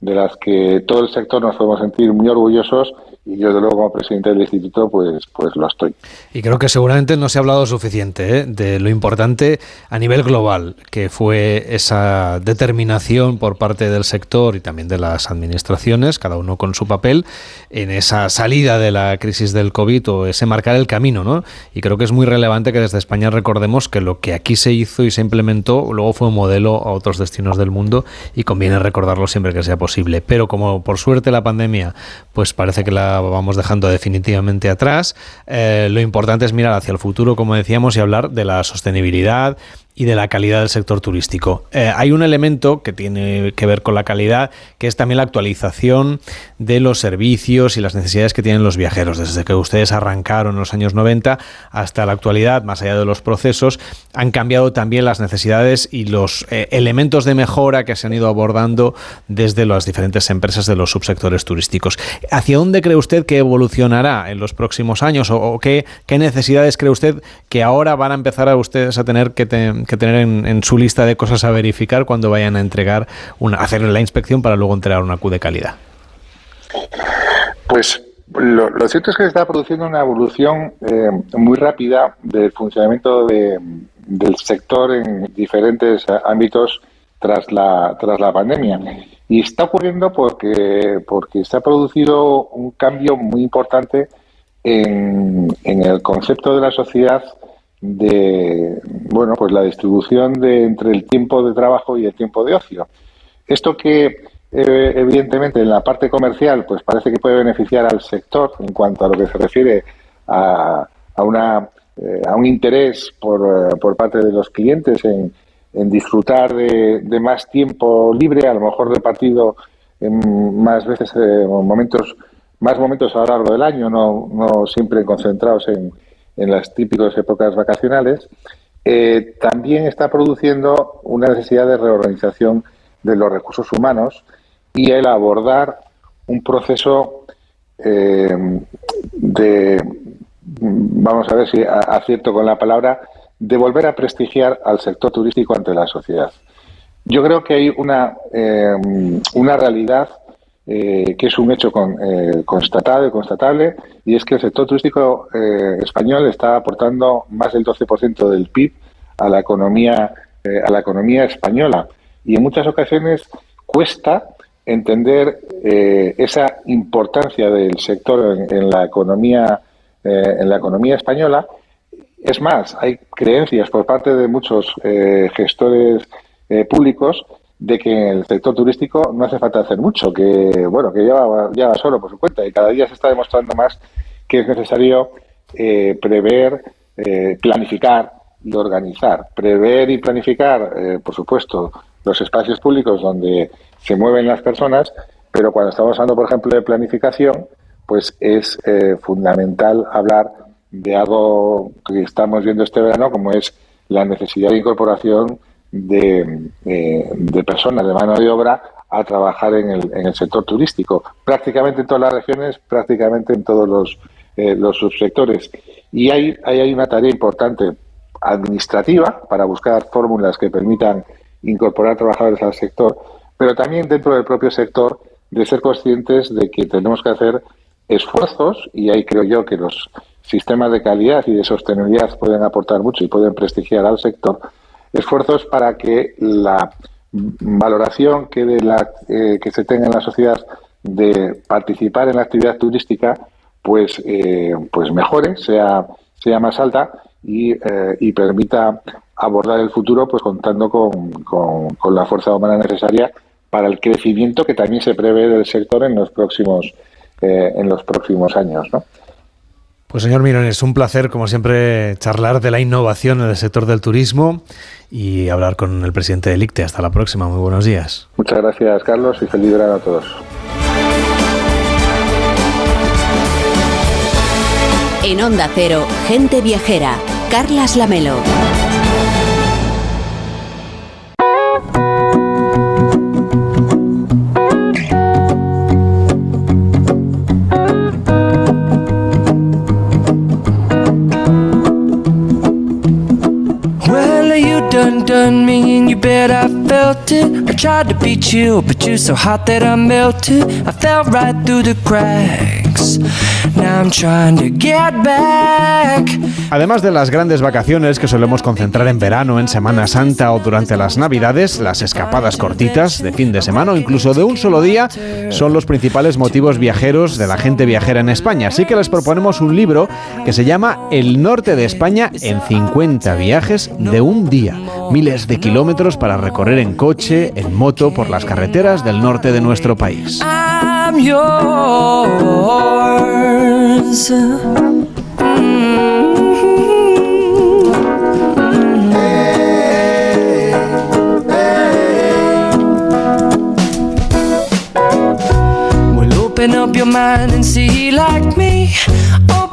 S39: de las que todo el sector nos podemos sentir muy orgullosos y yo de luego como presidente del instituto pues pues lo estoy.
S1: Y creo que seguramente no se ha hablado suficiente ¿eh? de lo importante a nivel global que fue esa determinación por parte del sector y también de las administraciones, cada uno con su papel en esa salida de la crisis del COVID o ese marcar el camino, ¿no? Y creo que es muy relevante que desde España recordemos que lo que aquí se hizo y se implementó luego fue un modelo a otros destinos del mundo y conviene recordarlo siempre que sea posible. Pero como por suerte la pandemia pues parece que la vamos dejando definitivamente atrás. Eh, lo importante es mirar hacia el futuro, como decíamos, y hablar de la sostenibilidad, y de la calidad del sector turístico. Eh, hay un elemento que tiene que ver con la calidad, que es también la actualización de los servicios y las necesidades que tienen los viajeros. Desde que ustedes arrancaron en los años 90 hasta la actualidad, más allá de los procesos, han cambiado también las necesidades y los eh, elementos de mejora que se han ido abordando desde las diferentes empresas de los subsectores turísticos. ¿Hacia dónde cree usted que evolucionará en los próximos años o, qué, qué, necesidades cree usted que ahora van a empezar a ustedes a tener que, que tener en, su lista de cosas a verificar cuando vayan a entregar, una, hacer la inspección para luego entregar una Q de calidad?
S39: Pues lo, cierto es que se está produciendo una evolución eh, muy rápida del funcionamiento del sector en diferentes ámbitos tras la, tras la pandemia. Y está ocurriendo porque, porque se ha producido un cambio muy importante en, en el concepto de la sociedad de bueno pues la distribución de entre el tiempo de trabajo y el tiempo de ocio. Esto que eh, evidentemente en la parte comercial pues parece que puede beneficiar al sector en cuanto a lo que se refiere a, a una eh, a un interés por, eh, por, parte de los clientes en, en disfrutar de, de, más tiempo libre a lo mejor repartido en más veces momentos más momentos a lo largo del año no, no siempre concentrados en en las típicas épocas vacacionales, eh, también está produciendo una necesidad de reorganización de los recursos humanos y el abordar un proceso eh, de, vamos a ver si acierto con la palabra, de volver a prestigiar al sector turístico ante la sociedad. Yo creo que hay una, eh, una realidad eh, que es un hecho con, eh, constatado y constatable, y es que el sector turístico eh, español está aportando más del 12% del PIB a la economía a la economía española. Y en muchas ocasiones cuesta entender esa importancia del sector en, la economía en la economía española. Es más hay creencias por parte de muchos gestores públicos de que en el sector turístico no hace falta hacer mucho, que bueno, que ya va, solo por su cuenta y cada día se está demostrando más que es necesario eh, prever, eh, planificar y organizar. Prever y planificar, eh, por supuesto, los espacios públicos donde se mueven las personas, pero cuando estamos hablando, por ejemplo, de planificación, pues es fundamental hablar de algo que estamos viendo este verano, como es la necesidad de incorporación de, eh, de, personas, de mano de obra, a trabajar en el, en el sector turístico, prácticamente en todas las regiones, prácticamente en todos los, eh, los subsectores. Y hay, hay una tarea importante administrativa para buscar fórmulas que permitan incorporar trabajadores al sector, pero también dentro del propio sector de ser conscientes de que tenemos que hacer esfuerzos, y ahí creo yo que los sistemas de calidad y de sostenibilidad pueden aportar mucho y pueden prestigiar al sector, esfuerzos para que la valoración que, de la, eh, que se tenga en la sociedad de participar en la actividad turística pues, eh, pues mejore, sea, sea más alta y, eh, y, permita abordar el futuro pues contando con, con, la fuerza humana necesaria para el crecimiento que también se prevé del sector en los próximos en los próximos años, ¿no?
S1: Pues señor Mirón, es un placer, como siempre, charlar de la innovación en el sector del turismo y hablar con el presidente del ICTE. Hasta la próxima, muy buenos días.
S39: Muchas gracias, Carlos, y feliz verano a todos.
S31: En Onda Cero, Gente Viajera, Carlas Lamelo.
S40: Felt it. I tried to be chill, but you're so hot that I melted. I fell right through the cracks. Now I'm trying to get back.
S1: Además de las grandes vacaciones que solemos concentrar en verano, en Semana Santa o durante las Navidades, las escapadas cortitas de fin de semana o incluso de un solo día son los principales motivos viajeros de la gente viajera en España. Así que les proponemos un libro que se llama El norte de España en 50 viajes de un día. Miles de kilómetros para recorrer en coche, en moto, por las carreteras del norte de nuestro país.
S40: I'm yours. Open up your mind and see like me.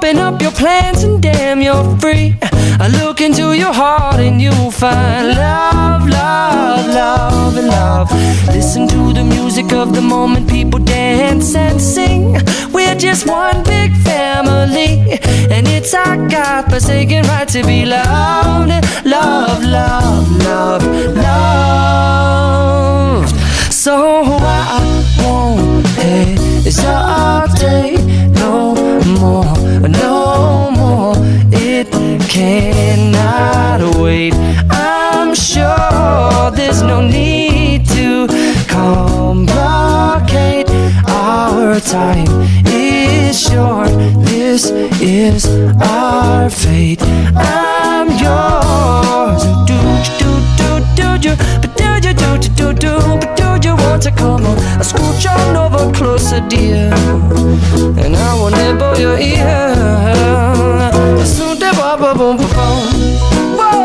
S40: Open up your plans and damn, you're free. I look into your heart and you'll find love, love, love, and love. Listen to the music of the moment, people dance and sing. We're just one big family, and it's our God forsaken right to be loved, love, love, love, loved. So I won't hesitate no more, no more. It cannot wait. I'm sure there's no need to complicate. Our time is short. This is our fate. I'm yours. Do do do do do, do do do do but do you want to come on? I scooch on over closer, dear, and I will nibble your ear. Boom boom.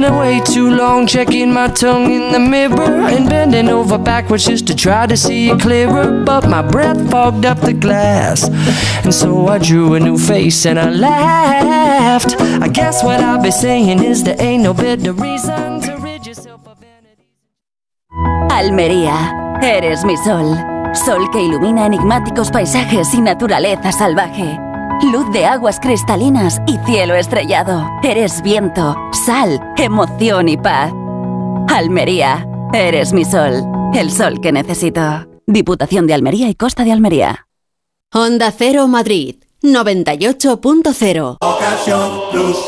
S40: Spending way too long checking my tongue in the mirror and bending over backwards just to try to see it clearer. But my breath fogged up the glass, and so I drew a new face and I laughed. I guess what I'll be saying is there ain't no better reason to rid yourself of
S8: Almería, eres mi sol. Sol que ilumina enigmáticos paisajes y naturaleza salvaje. Luz de aguas cristalinas y cielo estrellado. Eres viento, sal, emoción y paz. Almería, eres mi sol. El sol que necesito. Diputación de Almería y Costa de Almería.
S31: Honda Cero Madrid 98.0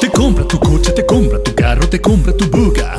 S41: Te compra tu coche, te compra tu carro, te compra tu buga.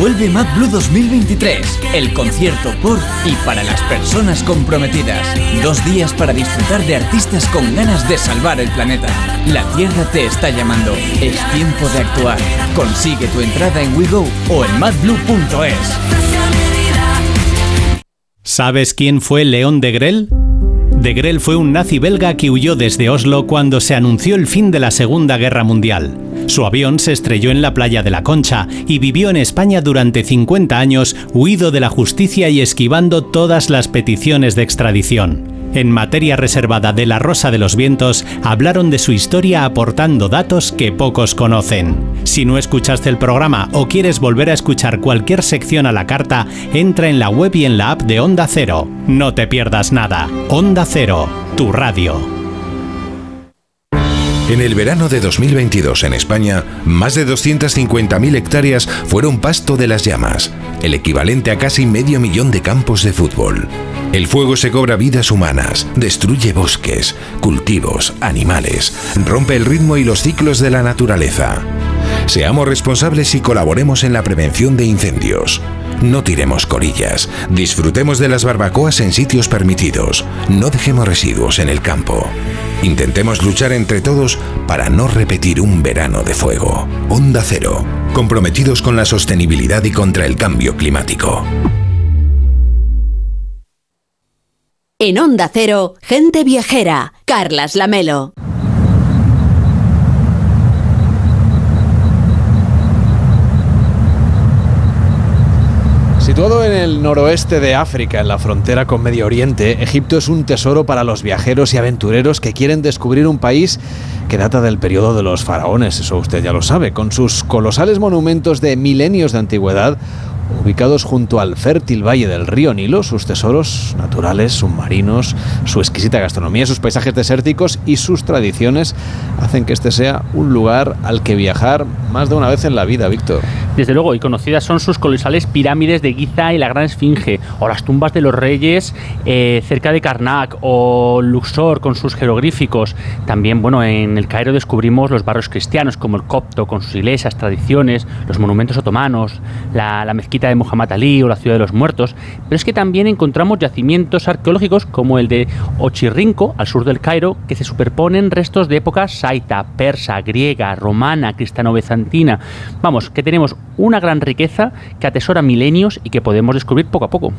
S42: Vuelve Mad Blue 2023, el concierto por y para las personas comprometidas. Dos días para disfrutar de artistas con ganas de salvar el planeta. La Tierra te está llamando. Es tiempo de actuar. Consigue tu entrada en WeGo o en madblue.es.
S43: ¿Sabes quién fue León de Grel? De Grel fue un nazi belga que huyó desde Oslo cuando se anunció el fin de la Segunda Guerra Mundial. Su avión se estrelló en la playa de la Concha y vivió en España durante 50 años, huido de la justicia y esquivando todas las peticiones de extradición. En materia reservada de La Rosa de los Vientos, hablaron de su historia aportando datos que pocos conocen. Si no escuchaste el programa o quieres volver a escuchar cualquier sección a la carta, entra en la web y en la app de Onda Cero. No te pierdas nada. Onda Cero, tu radio.
S44: En el verano de 2022 en España, más de 250.000 hectáreas fueron pasto de las llamas, el equivalente a casi medio millón de campos de fútbol. El fuego se cobra vidas humanas, destruye bosques, cultivos, animales, rompe el ritmo y los ciclos de la naturaleza. Seamos responsables y colaboremos en la prevención de incendios. No tiremos corillas, disfrutemos de las barbacoas en sitios permitidos, no dejemos residuos en el campo. Intentemos luchar entre todos para no repetir un verano de fuego. Onda Cero, comprometidos con la sostenibilidad y contra el cambio climático.
S31: En Onda Cero, gente viajera, Carlas Lamelo.
S1: Situado en el noroeste de África, en la frontera con Medio Oriente, Egipto es un tesoro para los viajeros y aventureros que quieren descubrir un país que data del periodo de los faraones, eso usted ya lo sabe, con sus colosales monumentos de milenios de antigüedad, ubicados junto al fértil valle del río Nilo, sus tesoros naturales, submarinos, su exquisita gastronomía, sus paisajes desérticos y sus tradiciones hacen que este sea un lugar al que viajar más de una vez en la vida, Víctor.
S35: Desde luego, y conocidas son sus colosales pirámides de Giza y la Gran Esfinge, o las tumbas de los reyes eh, cerca de Karnak, o Luxor con sus jeroglíficos. También, bueno, en el Cairo descubrimos los barrios cristianos como el Copto con sus iglesias, tradiciones, los monumentos otomanos, la, la mezquita de Muhammad Ali o la ciudad de los muertos. Pero es que también encontramos yacimientos arqueológicos como el de Ochirrinco, al sur del Cairo, que se superponen restos de épocas saita, persa, griega, romana, cristiano-bizantina. Vamos, que tenemos una gran riqueza que atesora milenios y que podemos descubrir poco a poco.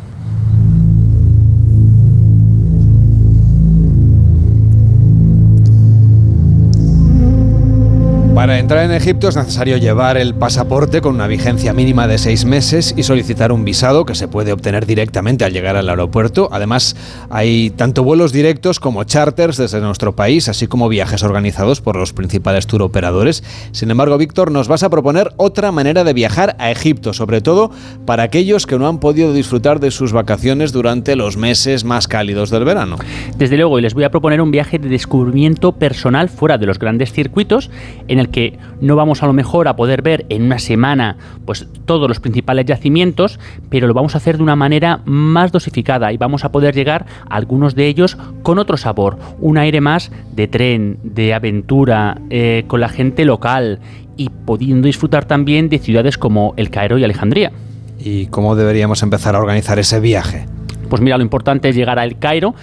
S1: Para entrar en Egipto es necesario llevar el pasaporte con una vigencia mínima de seis meses y solicitar un visado que se puede obtener directamente al llegar al aeropuerto. Además, hay tanto vuelos directos como charters desde nuestro país, así como viajes organizados por los principales tour operadores. Sin embargo, Víctor, nos vas a proponer otra manera de viajar a Egipto, sobre todo para aquellos que no han podido disfrutar de sus vacaciones durante los meses más cálidos del verano.
S35: Desde luego, y les voy a proponer un viaje de descubrimiento personal fuera de los grandes circuitos, en el que no vamos a lo mejor a poder ver en una semana pues todos los principales yacimientos, pero lo vamos a hacer de una manera más dosificada y vamos a poder llegar a algunos de ellos con otro sabor, un aire más de tren, de aventura, eh, con la gente local y pudiendo disfrutar también de ciudades como El Cairo y Alejandría.
S1: ¿Y cómo deberíamos empezar a organizar ese viaje?
S35: Pues mira, lo importante es llegar a El Cairo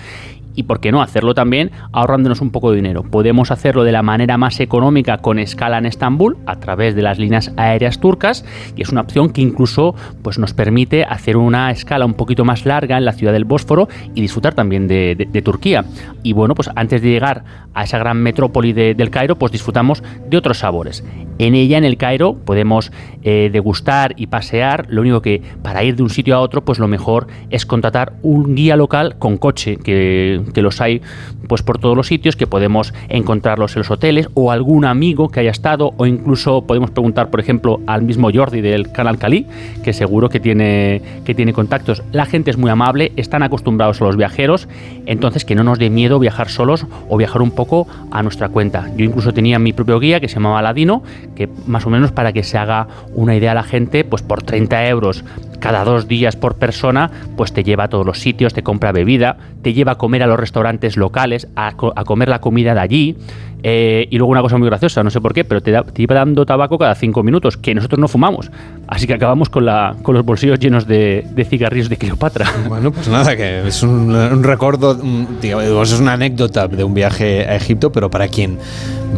S35: y por qué no hacerlo también ahorrándonos un poco de dinero. Podemos hacerlo de la manera más económica con escala en Estambul a través de las líneas aéreas turcas y es una opción que incluso pues, nos permite hacer una escala un poquito más larga en la ciudad del Bósforo y disfrutar también de, Turquía. Y bueno, pues antes de llegar a esa gran metrópoli de- del Cairo, pues disfrutamos de otros sabores. En ella, en el Cairo, podemos eh, degustar y pasear. Lo único que para ir de un sitio a otro, pues lo mejor es contratar un guía local con coche, que, que los hay pues por todos los sitios, que podemos encontrarlos en los hoteles, o algún amigo que haya estado, o incluso podemos preguntar, por ejemplo, al mismo Jordi del canal Cali, que seguro que tiene, que tiene contactos. La gente es muy amable, están acostumbrados a los viajeros, entonces que no nos dé miedo viajar solos o viajar un poco a nuestra cuenta. Yo incluso tenía mi propio guía que se llamaba Ladino, que más o menos para que se haga una idea a la gente, pues por 30 euros cada dos días por persona, pues te lleva a todos los sitios, te compra bebida, te lleva a comer a los restaurantes locales, a, co- a comer la comida de allí. Eh, y luego una cosa muy graciosa, no sé por qué, pero te, da- te iba dando tabaco cada cinco minutos, que nosotros no fumamos. Así que acabamos con, la, con los bolsillos llenos de, de cigarrillos de Cleopatra.
S1: Bueno, pues nada, que es un, un recuerdo, un- digamos, es una anécdota de un viaje a Egipto, pero para quien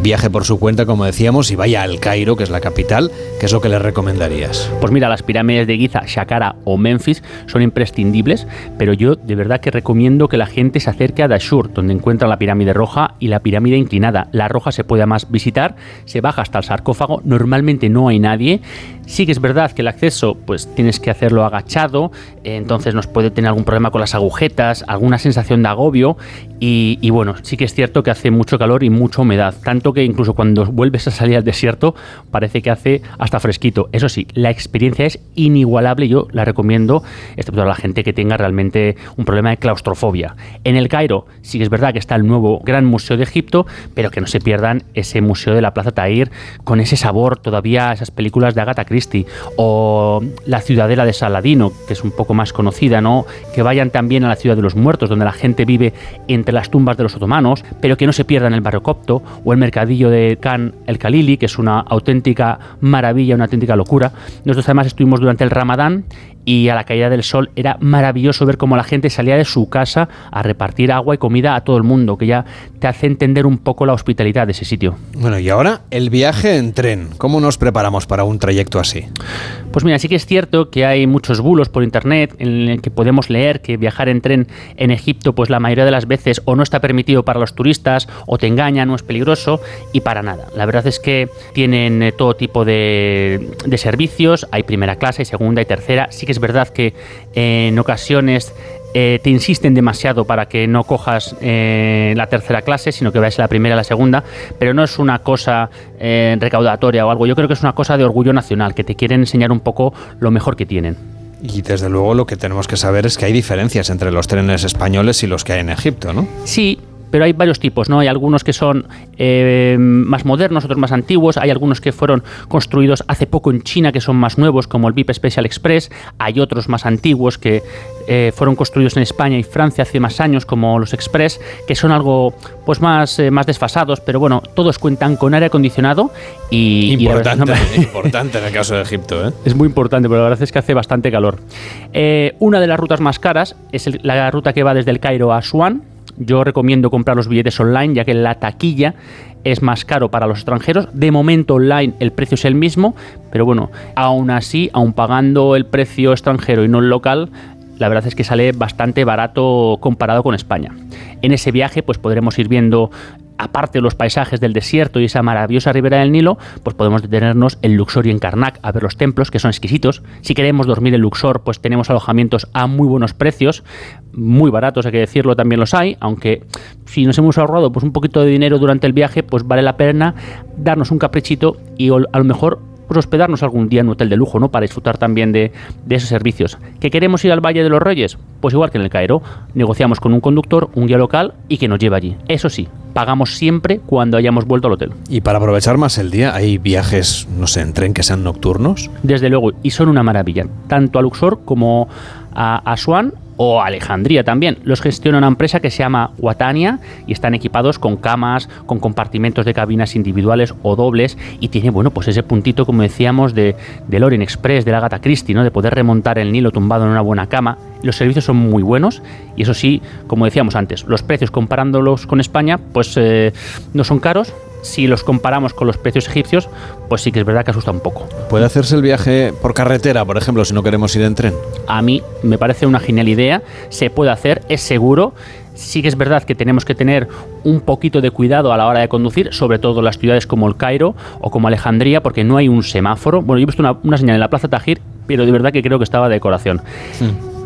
S1: viaje por su cuenta, como decíamos, y vaya al Cairo, que es la capital, ¿qué es lo que le recomendarías?
S35: Pues mira, las pirámides de Giza, Saqqara o Memphis son imprescindibles, pero yo de verdad que recomiendo que la gente se acerque a Dashur, donde encuentra la pirámide roja y la pirámide inclinada. La roja se puede además visitar, se baja hasta el sarcófago, normalmente no hay nadie. Sí que es verdad que el acceso, pues tienes que hacerlo agachado, eh, entonces nos puede tener algún problema con las agujetas, alguna sensación de agobio y, y bueno, sí que es cierto que hace mucho calor y mucha humedad, tanto que incluso cuando vuelves a salir al desierto parece que hace hasta fresquito. Eso sí, la experiencia es inigualable, yo la recomiendo, excepto a la gente que tenga realmente un problema de claustrofobia. En el Cairo sí que es verdad que está el nuevo Gran Museo de Egipto, pero que no se pierdan ese museo de la Plaza Tahir con ese sabor todavía esas películas de Agatha Christie o la Ciudadela de Saladino, que es un poco más conocida, ¿no? Que vayan también a la Ciudad de los Muertos, donde la gente vive entre las tumbas de los otomanos, pero que no se pierdan el barrio copto o el mercadillo de Khan el Khalili, que es una auténtica maravilla, una auténtica locura. Nosotros además estuvimos durante el Ramadán y a la caída del sol era maravilloso ver cómo la gente salía de su casa a repartir agua y comida a todo el mundo, que ya te hace entender un poco la hospitalidad de ese sitio.
S1: Bueno, y ahora el viaje en tren. ¿Cómo nos preparamos para un trayecto así?
S35: Pues mira, sí que es cierto que hay muchos bulos por internet en el que podemos leer que viajar en tren en Egipto, pues la mayoría de las veces o no está permitido para los turistas, o te engañan, o es peligroso, y para nada. La verdad es que tienen eh, todo tipo de, de servicios, hay primera clase, hay segunda y tercera. Sí que que es verdad que eh, en ocasiones eh, te insisten demasiado para que no cojas eh, la tercera clase, sino que vayas a la primera y la segunda, pero no es una cosa eh, recaudatoria o algo, yo creo que es una cosa de orgullo nacional, que te quieren enseñar un poco lo mejor que tienen.
S1: Y desde luego lo que tenemos que saber es que hay diferencias entre los trenes españoles y los que hay en Egipto, ¿no?
S35: Sí, pero hay varios tipos, ¿no? Hay algunos que son eh, más modernos, otros más antiguos, hay algunos que fueron construidos hace poco en China, que son más nuevos, como el VIP Special Express, hay otros más antiguos que eh, fueron construidos en España y Francia hace más años, como los Express, que son algo pues más, eh, más desfasados, pero bueno, todos cuentan con aire acondicionado y...
S1: Importante, importante en el caso de Egipto, ¿eh?
S35: es muy importante, pero la verdad es que hace bastante calor. Una de las rutas más caras es el- la ruta que va desde el Cairo a Asuán. Yo recomiendo comprar los billetes online, ya que la taquilla es más caro para los extranjeros. De momento online el precio es el mismo, pero bueno, aún así, aún pagando el precio extranjero y no el local, la verdad es que sale bastante barato comparado con España. En ese viaje pues podremos ir viendo aparte de los paisajes del desierto y esa maravillosa ribera del Nilo, pues podemos detenernos en Luxor y en Karnak a ver los templos, que son exquisitos. Si queremos dormir en Luxor, pues tenemos alojamientos a muy buenos precios, muy baratos, hay que decirlo, también los hay, aunque si nos hemos ahorrado pues un poquito de dinero durante el viaje, pues vale la pena darnos un caprichito y a lo mejor pues hospedarnos algún día en un hotel de lujo, ¿no? Para disfrutar también de, de esos servicios. ¿Que queremos ir al Valle de los Reyes? Pues igual que en el Cairo, negociamos con un conductor, un guía local y que nos lleve allí. Eso sí, pagamos siempre cuando hayamos vuelto al hotel.
S1: Y para aprovechar más el día, ¿hay viajes, no sé, en tren que sean nocturnos?
S35: Desde luego, y son una maravilla, tanto a Luxor como a Asuán o Alejandría también. Los gestiona una empresa que se llama Watania y están equipados con camas, con compartimentos de cabinas individuales o dobles y tiene, bueno, pues ese puntito, como decíamos, de, del Orient Express, de la Agatha Christie, ¿no? De poder remontar el Nilo tumbado en una buena cama. Los servicios son muy buenos y eso sí, como decíamos antes, los precios comparándolos con España, pues eh, no son caros. Si los comparamos con los precios egipcios, pues sí que es verdad que asusta un poco.
S1: ¿Puede hacerse el viaje por carretera, por ejemplo, si no queremos ir en tren?
S35: a mí me parece una genial idea, se puede hacer, es seguro. Sí que es verdad que tenemos que tener un poquito de cuidado a la hora de conducir, sobre todo en las ciudades como el Cairo o como Alejandría, porque no hay un semáforo. Bueno, yo he visto una, una señal en la Plaza Tajir, pero de verdad que creo que estaba de decoración.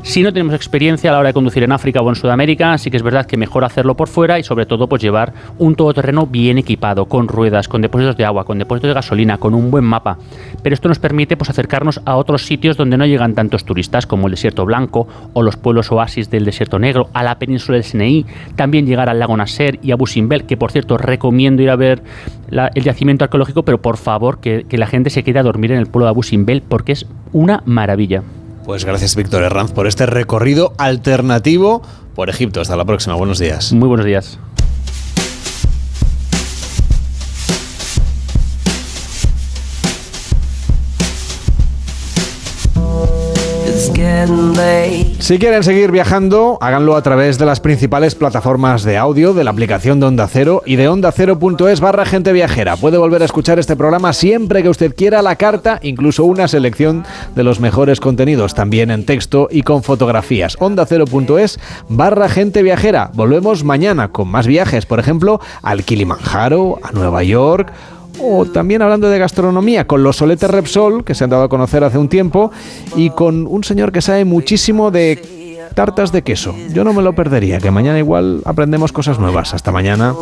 S35: Si no tenemos experiencia a la hora de conducir en África o en Sudamérica, sí que es verdad que mejor hacerlo por fuera y sobre todo pues llevar un todoterreno bien equipado, con ruedas, con depósitos de agua, con depósitos de gasolina, con un buen mapa. Pero esto nos permite pues acercarnos a otros sitios donde no llegan tantos turistas como el desierto blanco o los pueblos oasis del desierto negro, a la península del Sinaí, también llegar al lago Nasser y a Busimbel, que por cierto recomiendo ir a ver el yacimiento arqueológico, pero por favor que, que la gente se quede a dormir en el pueblo de Abu Simbel porque es una maravilla.
S1: Pues gracias, Víctor Herranz, por este recorrido alternativo por Egipto. Hasta la próxima. Buenos días.
S35: Muy buenos días.
S1: Si quieren seguir viajando, háganlo a través de las principales plataformas de audio, de la aplicación de Onda Cero y de ondacero.es barra gente viajera. Puede volver a escuchar este programa siempre que usted quiera, la carta, incluso una selección de los mejores contenidos, también en texto y con fotografías. ondacero.es barra gente viajera. Volvemos mañana con más viajes, por ejemplo, al Kilimanjaro, a Nueva York o también hablando de gastronomía, con los soletes Repsol, que se han dado a conocer hace un tiempo, y con un señor que sabe muchísimo de tartas de queso. Yo no me lo perdería, que mañana igual aprendemos cosas nuevas. Hasta mañana.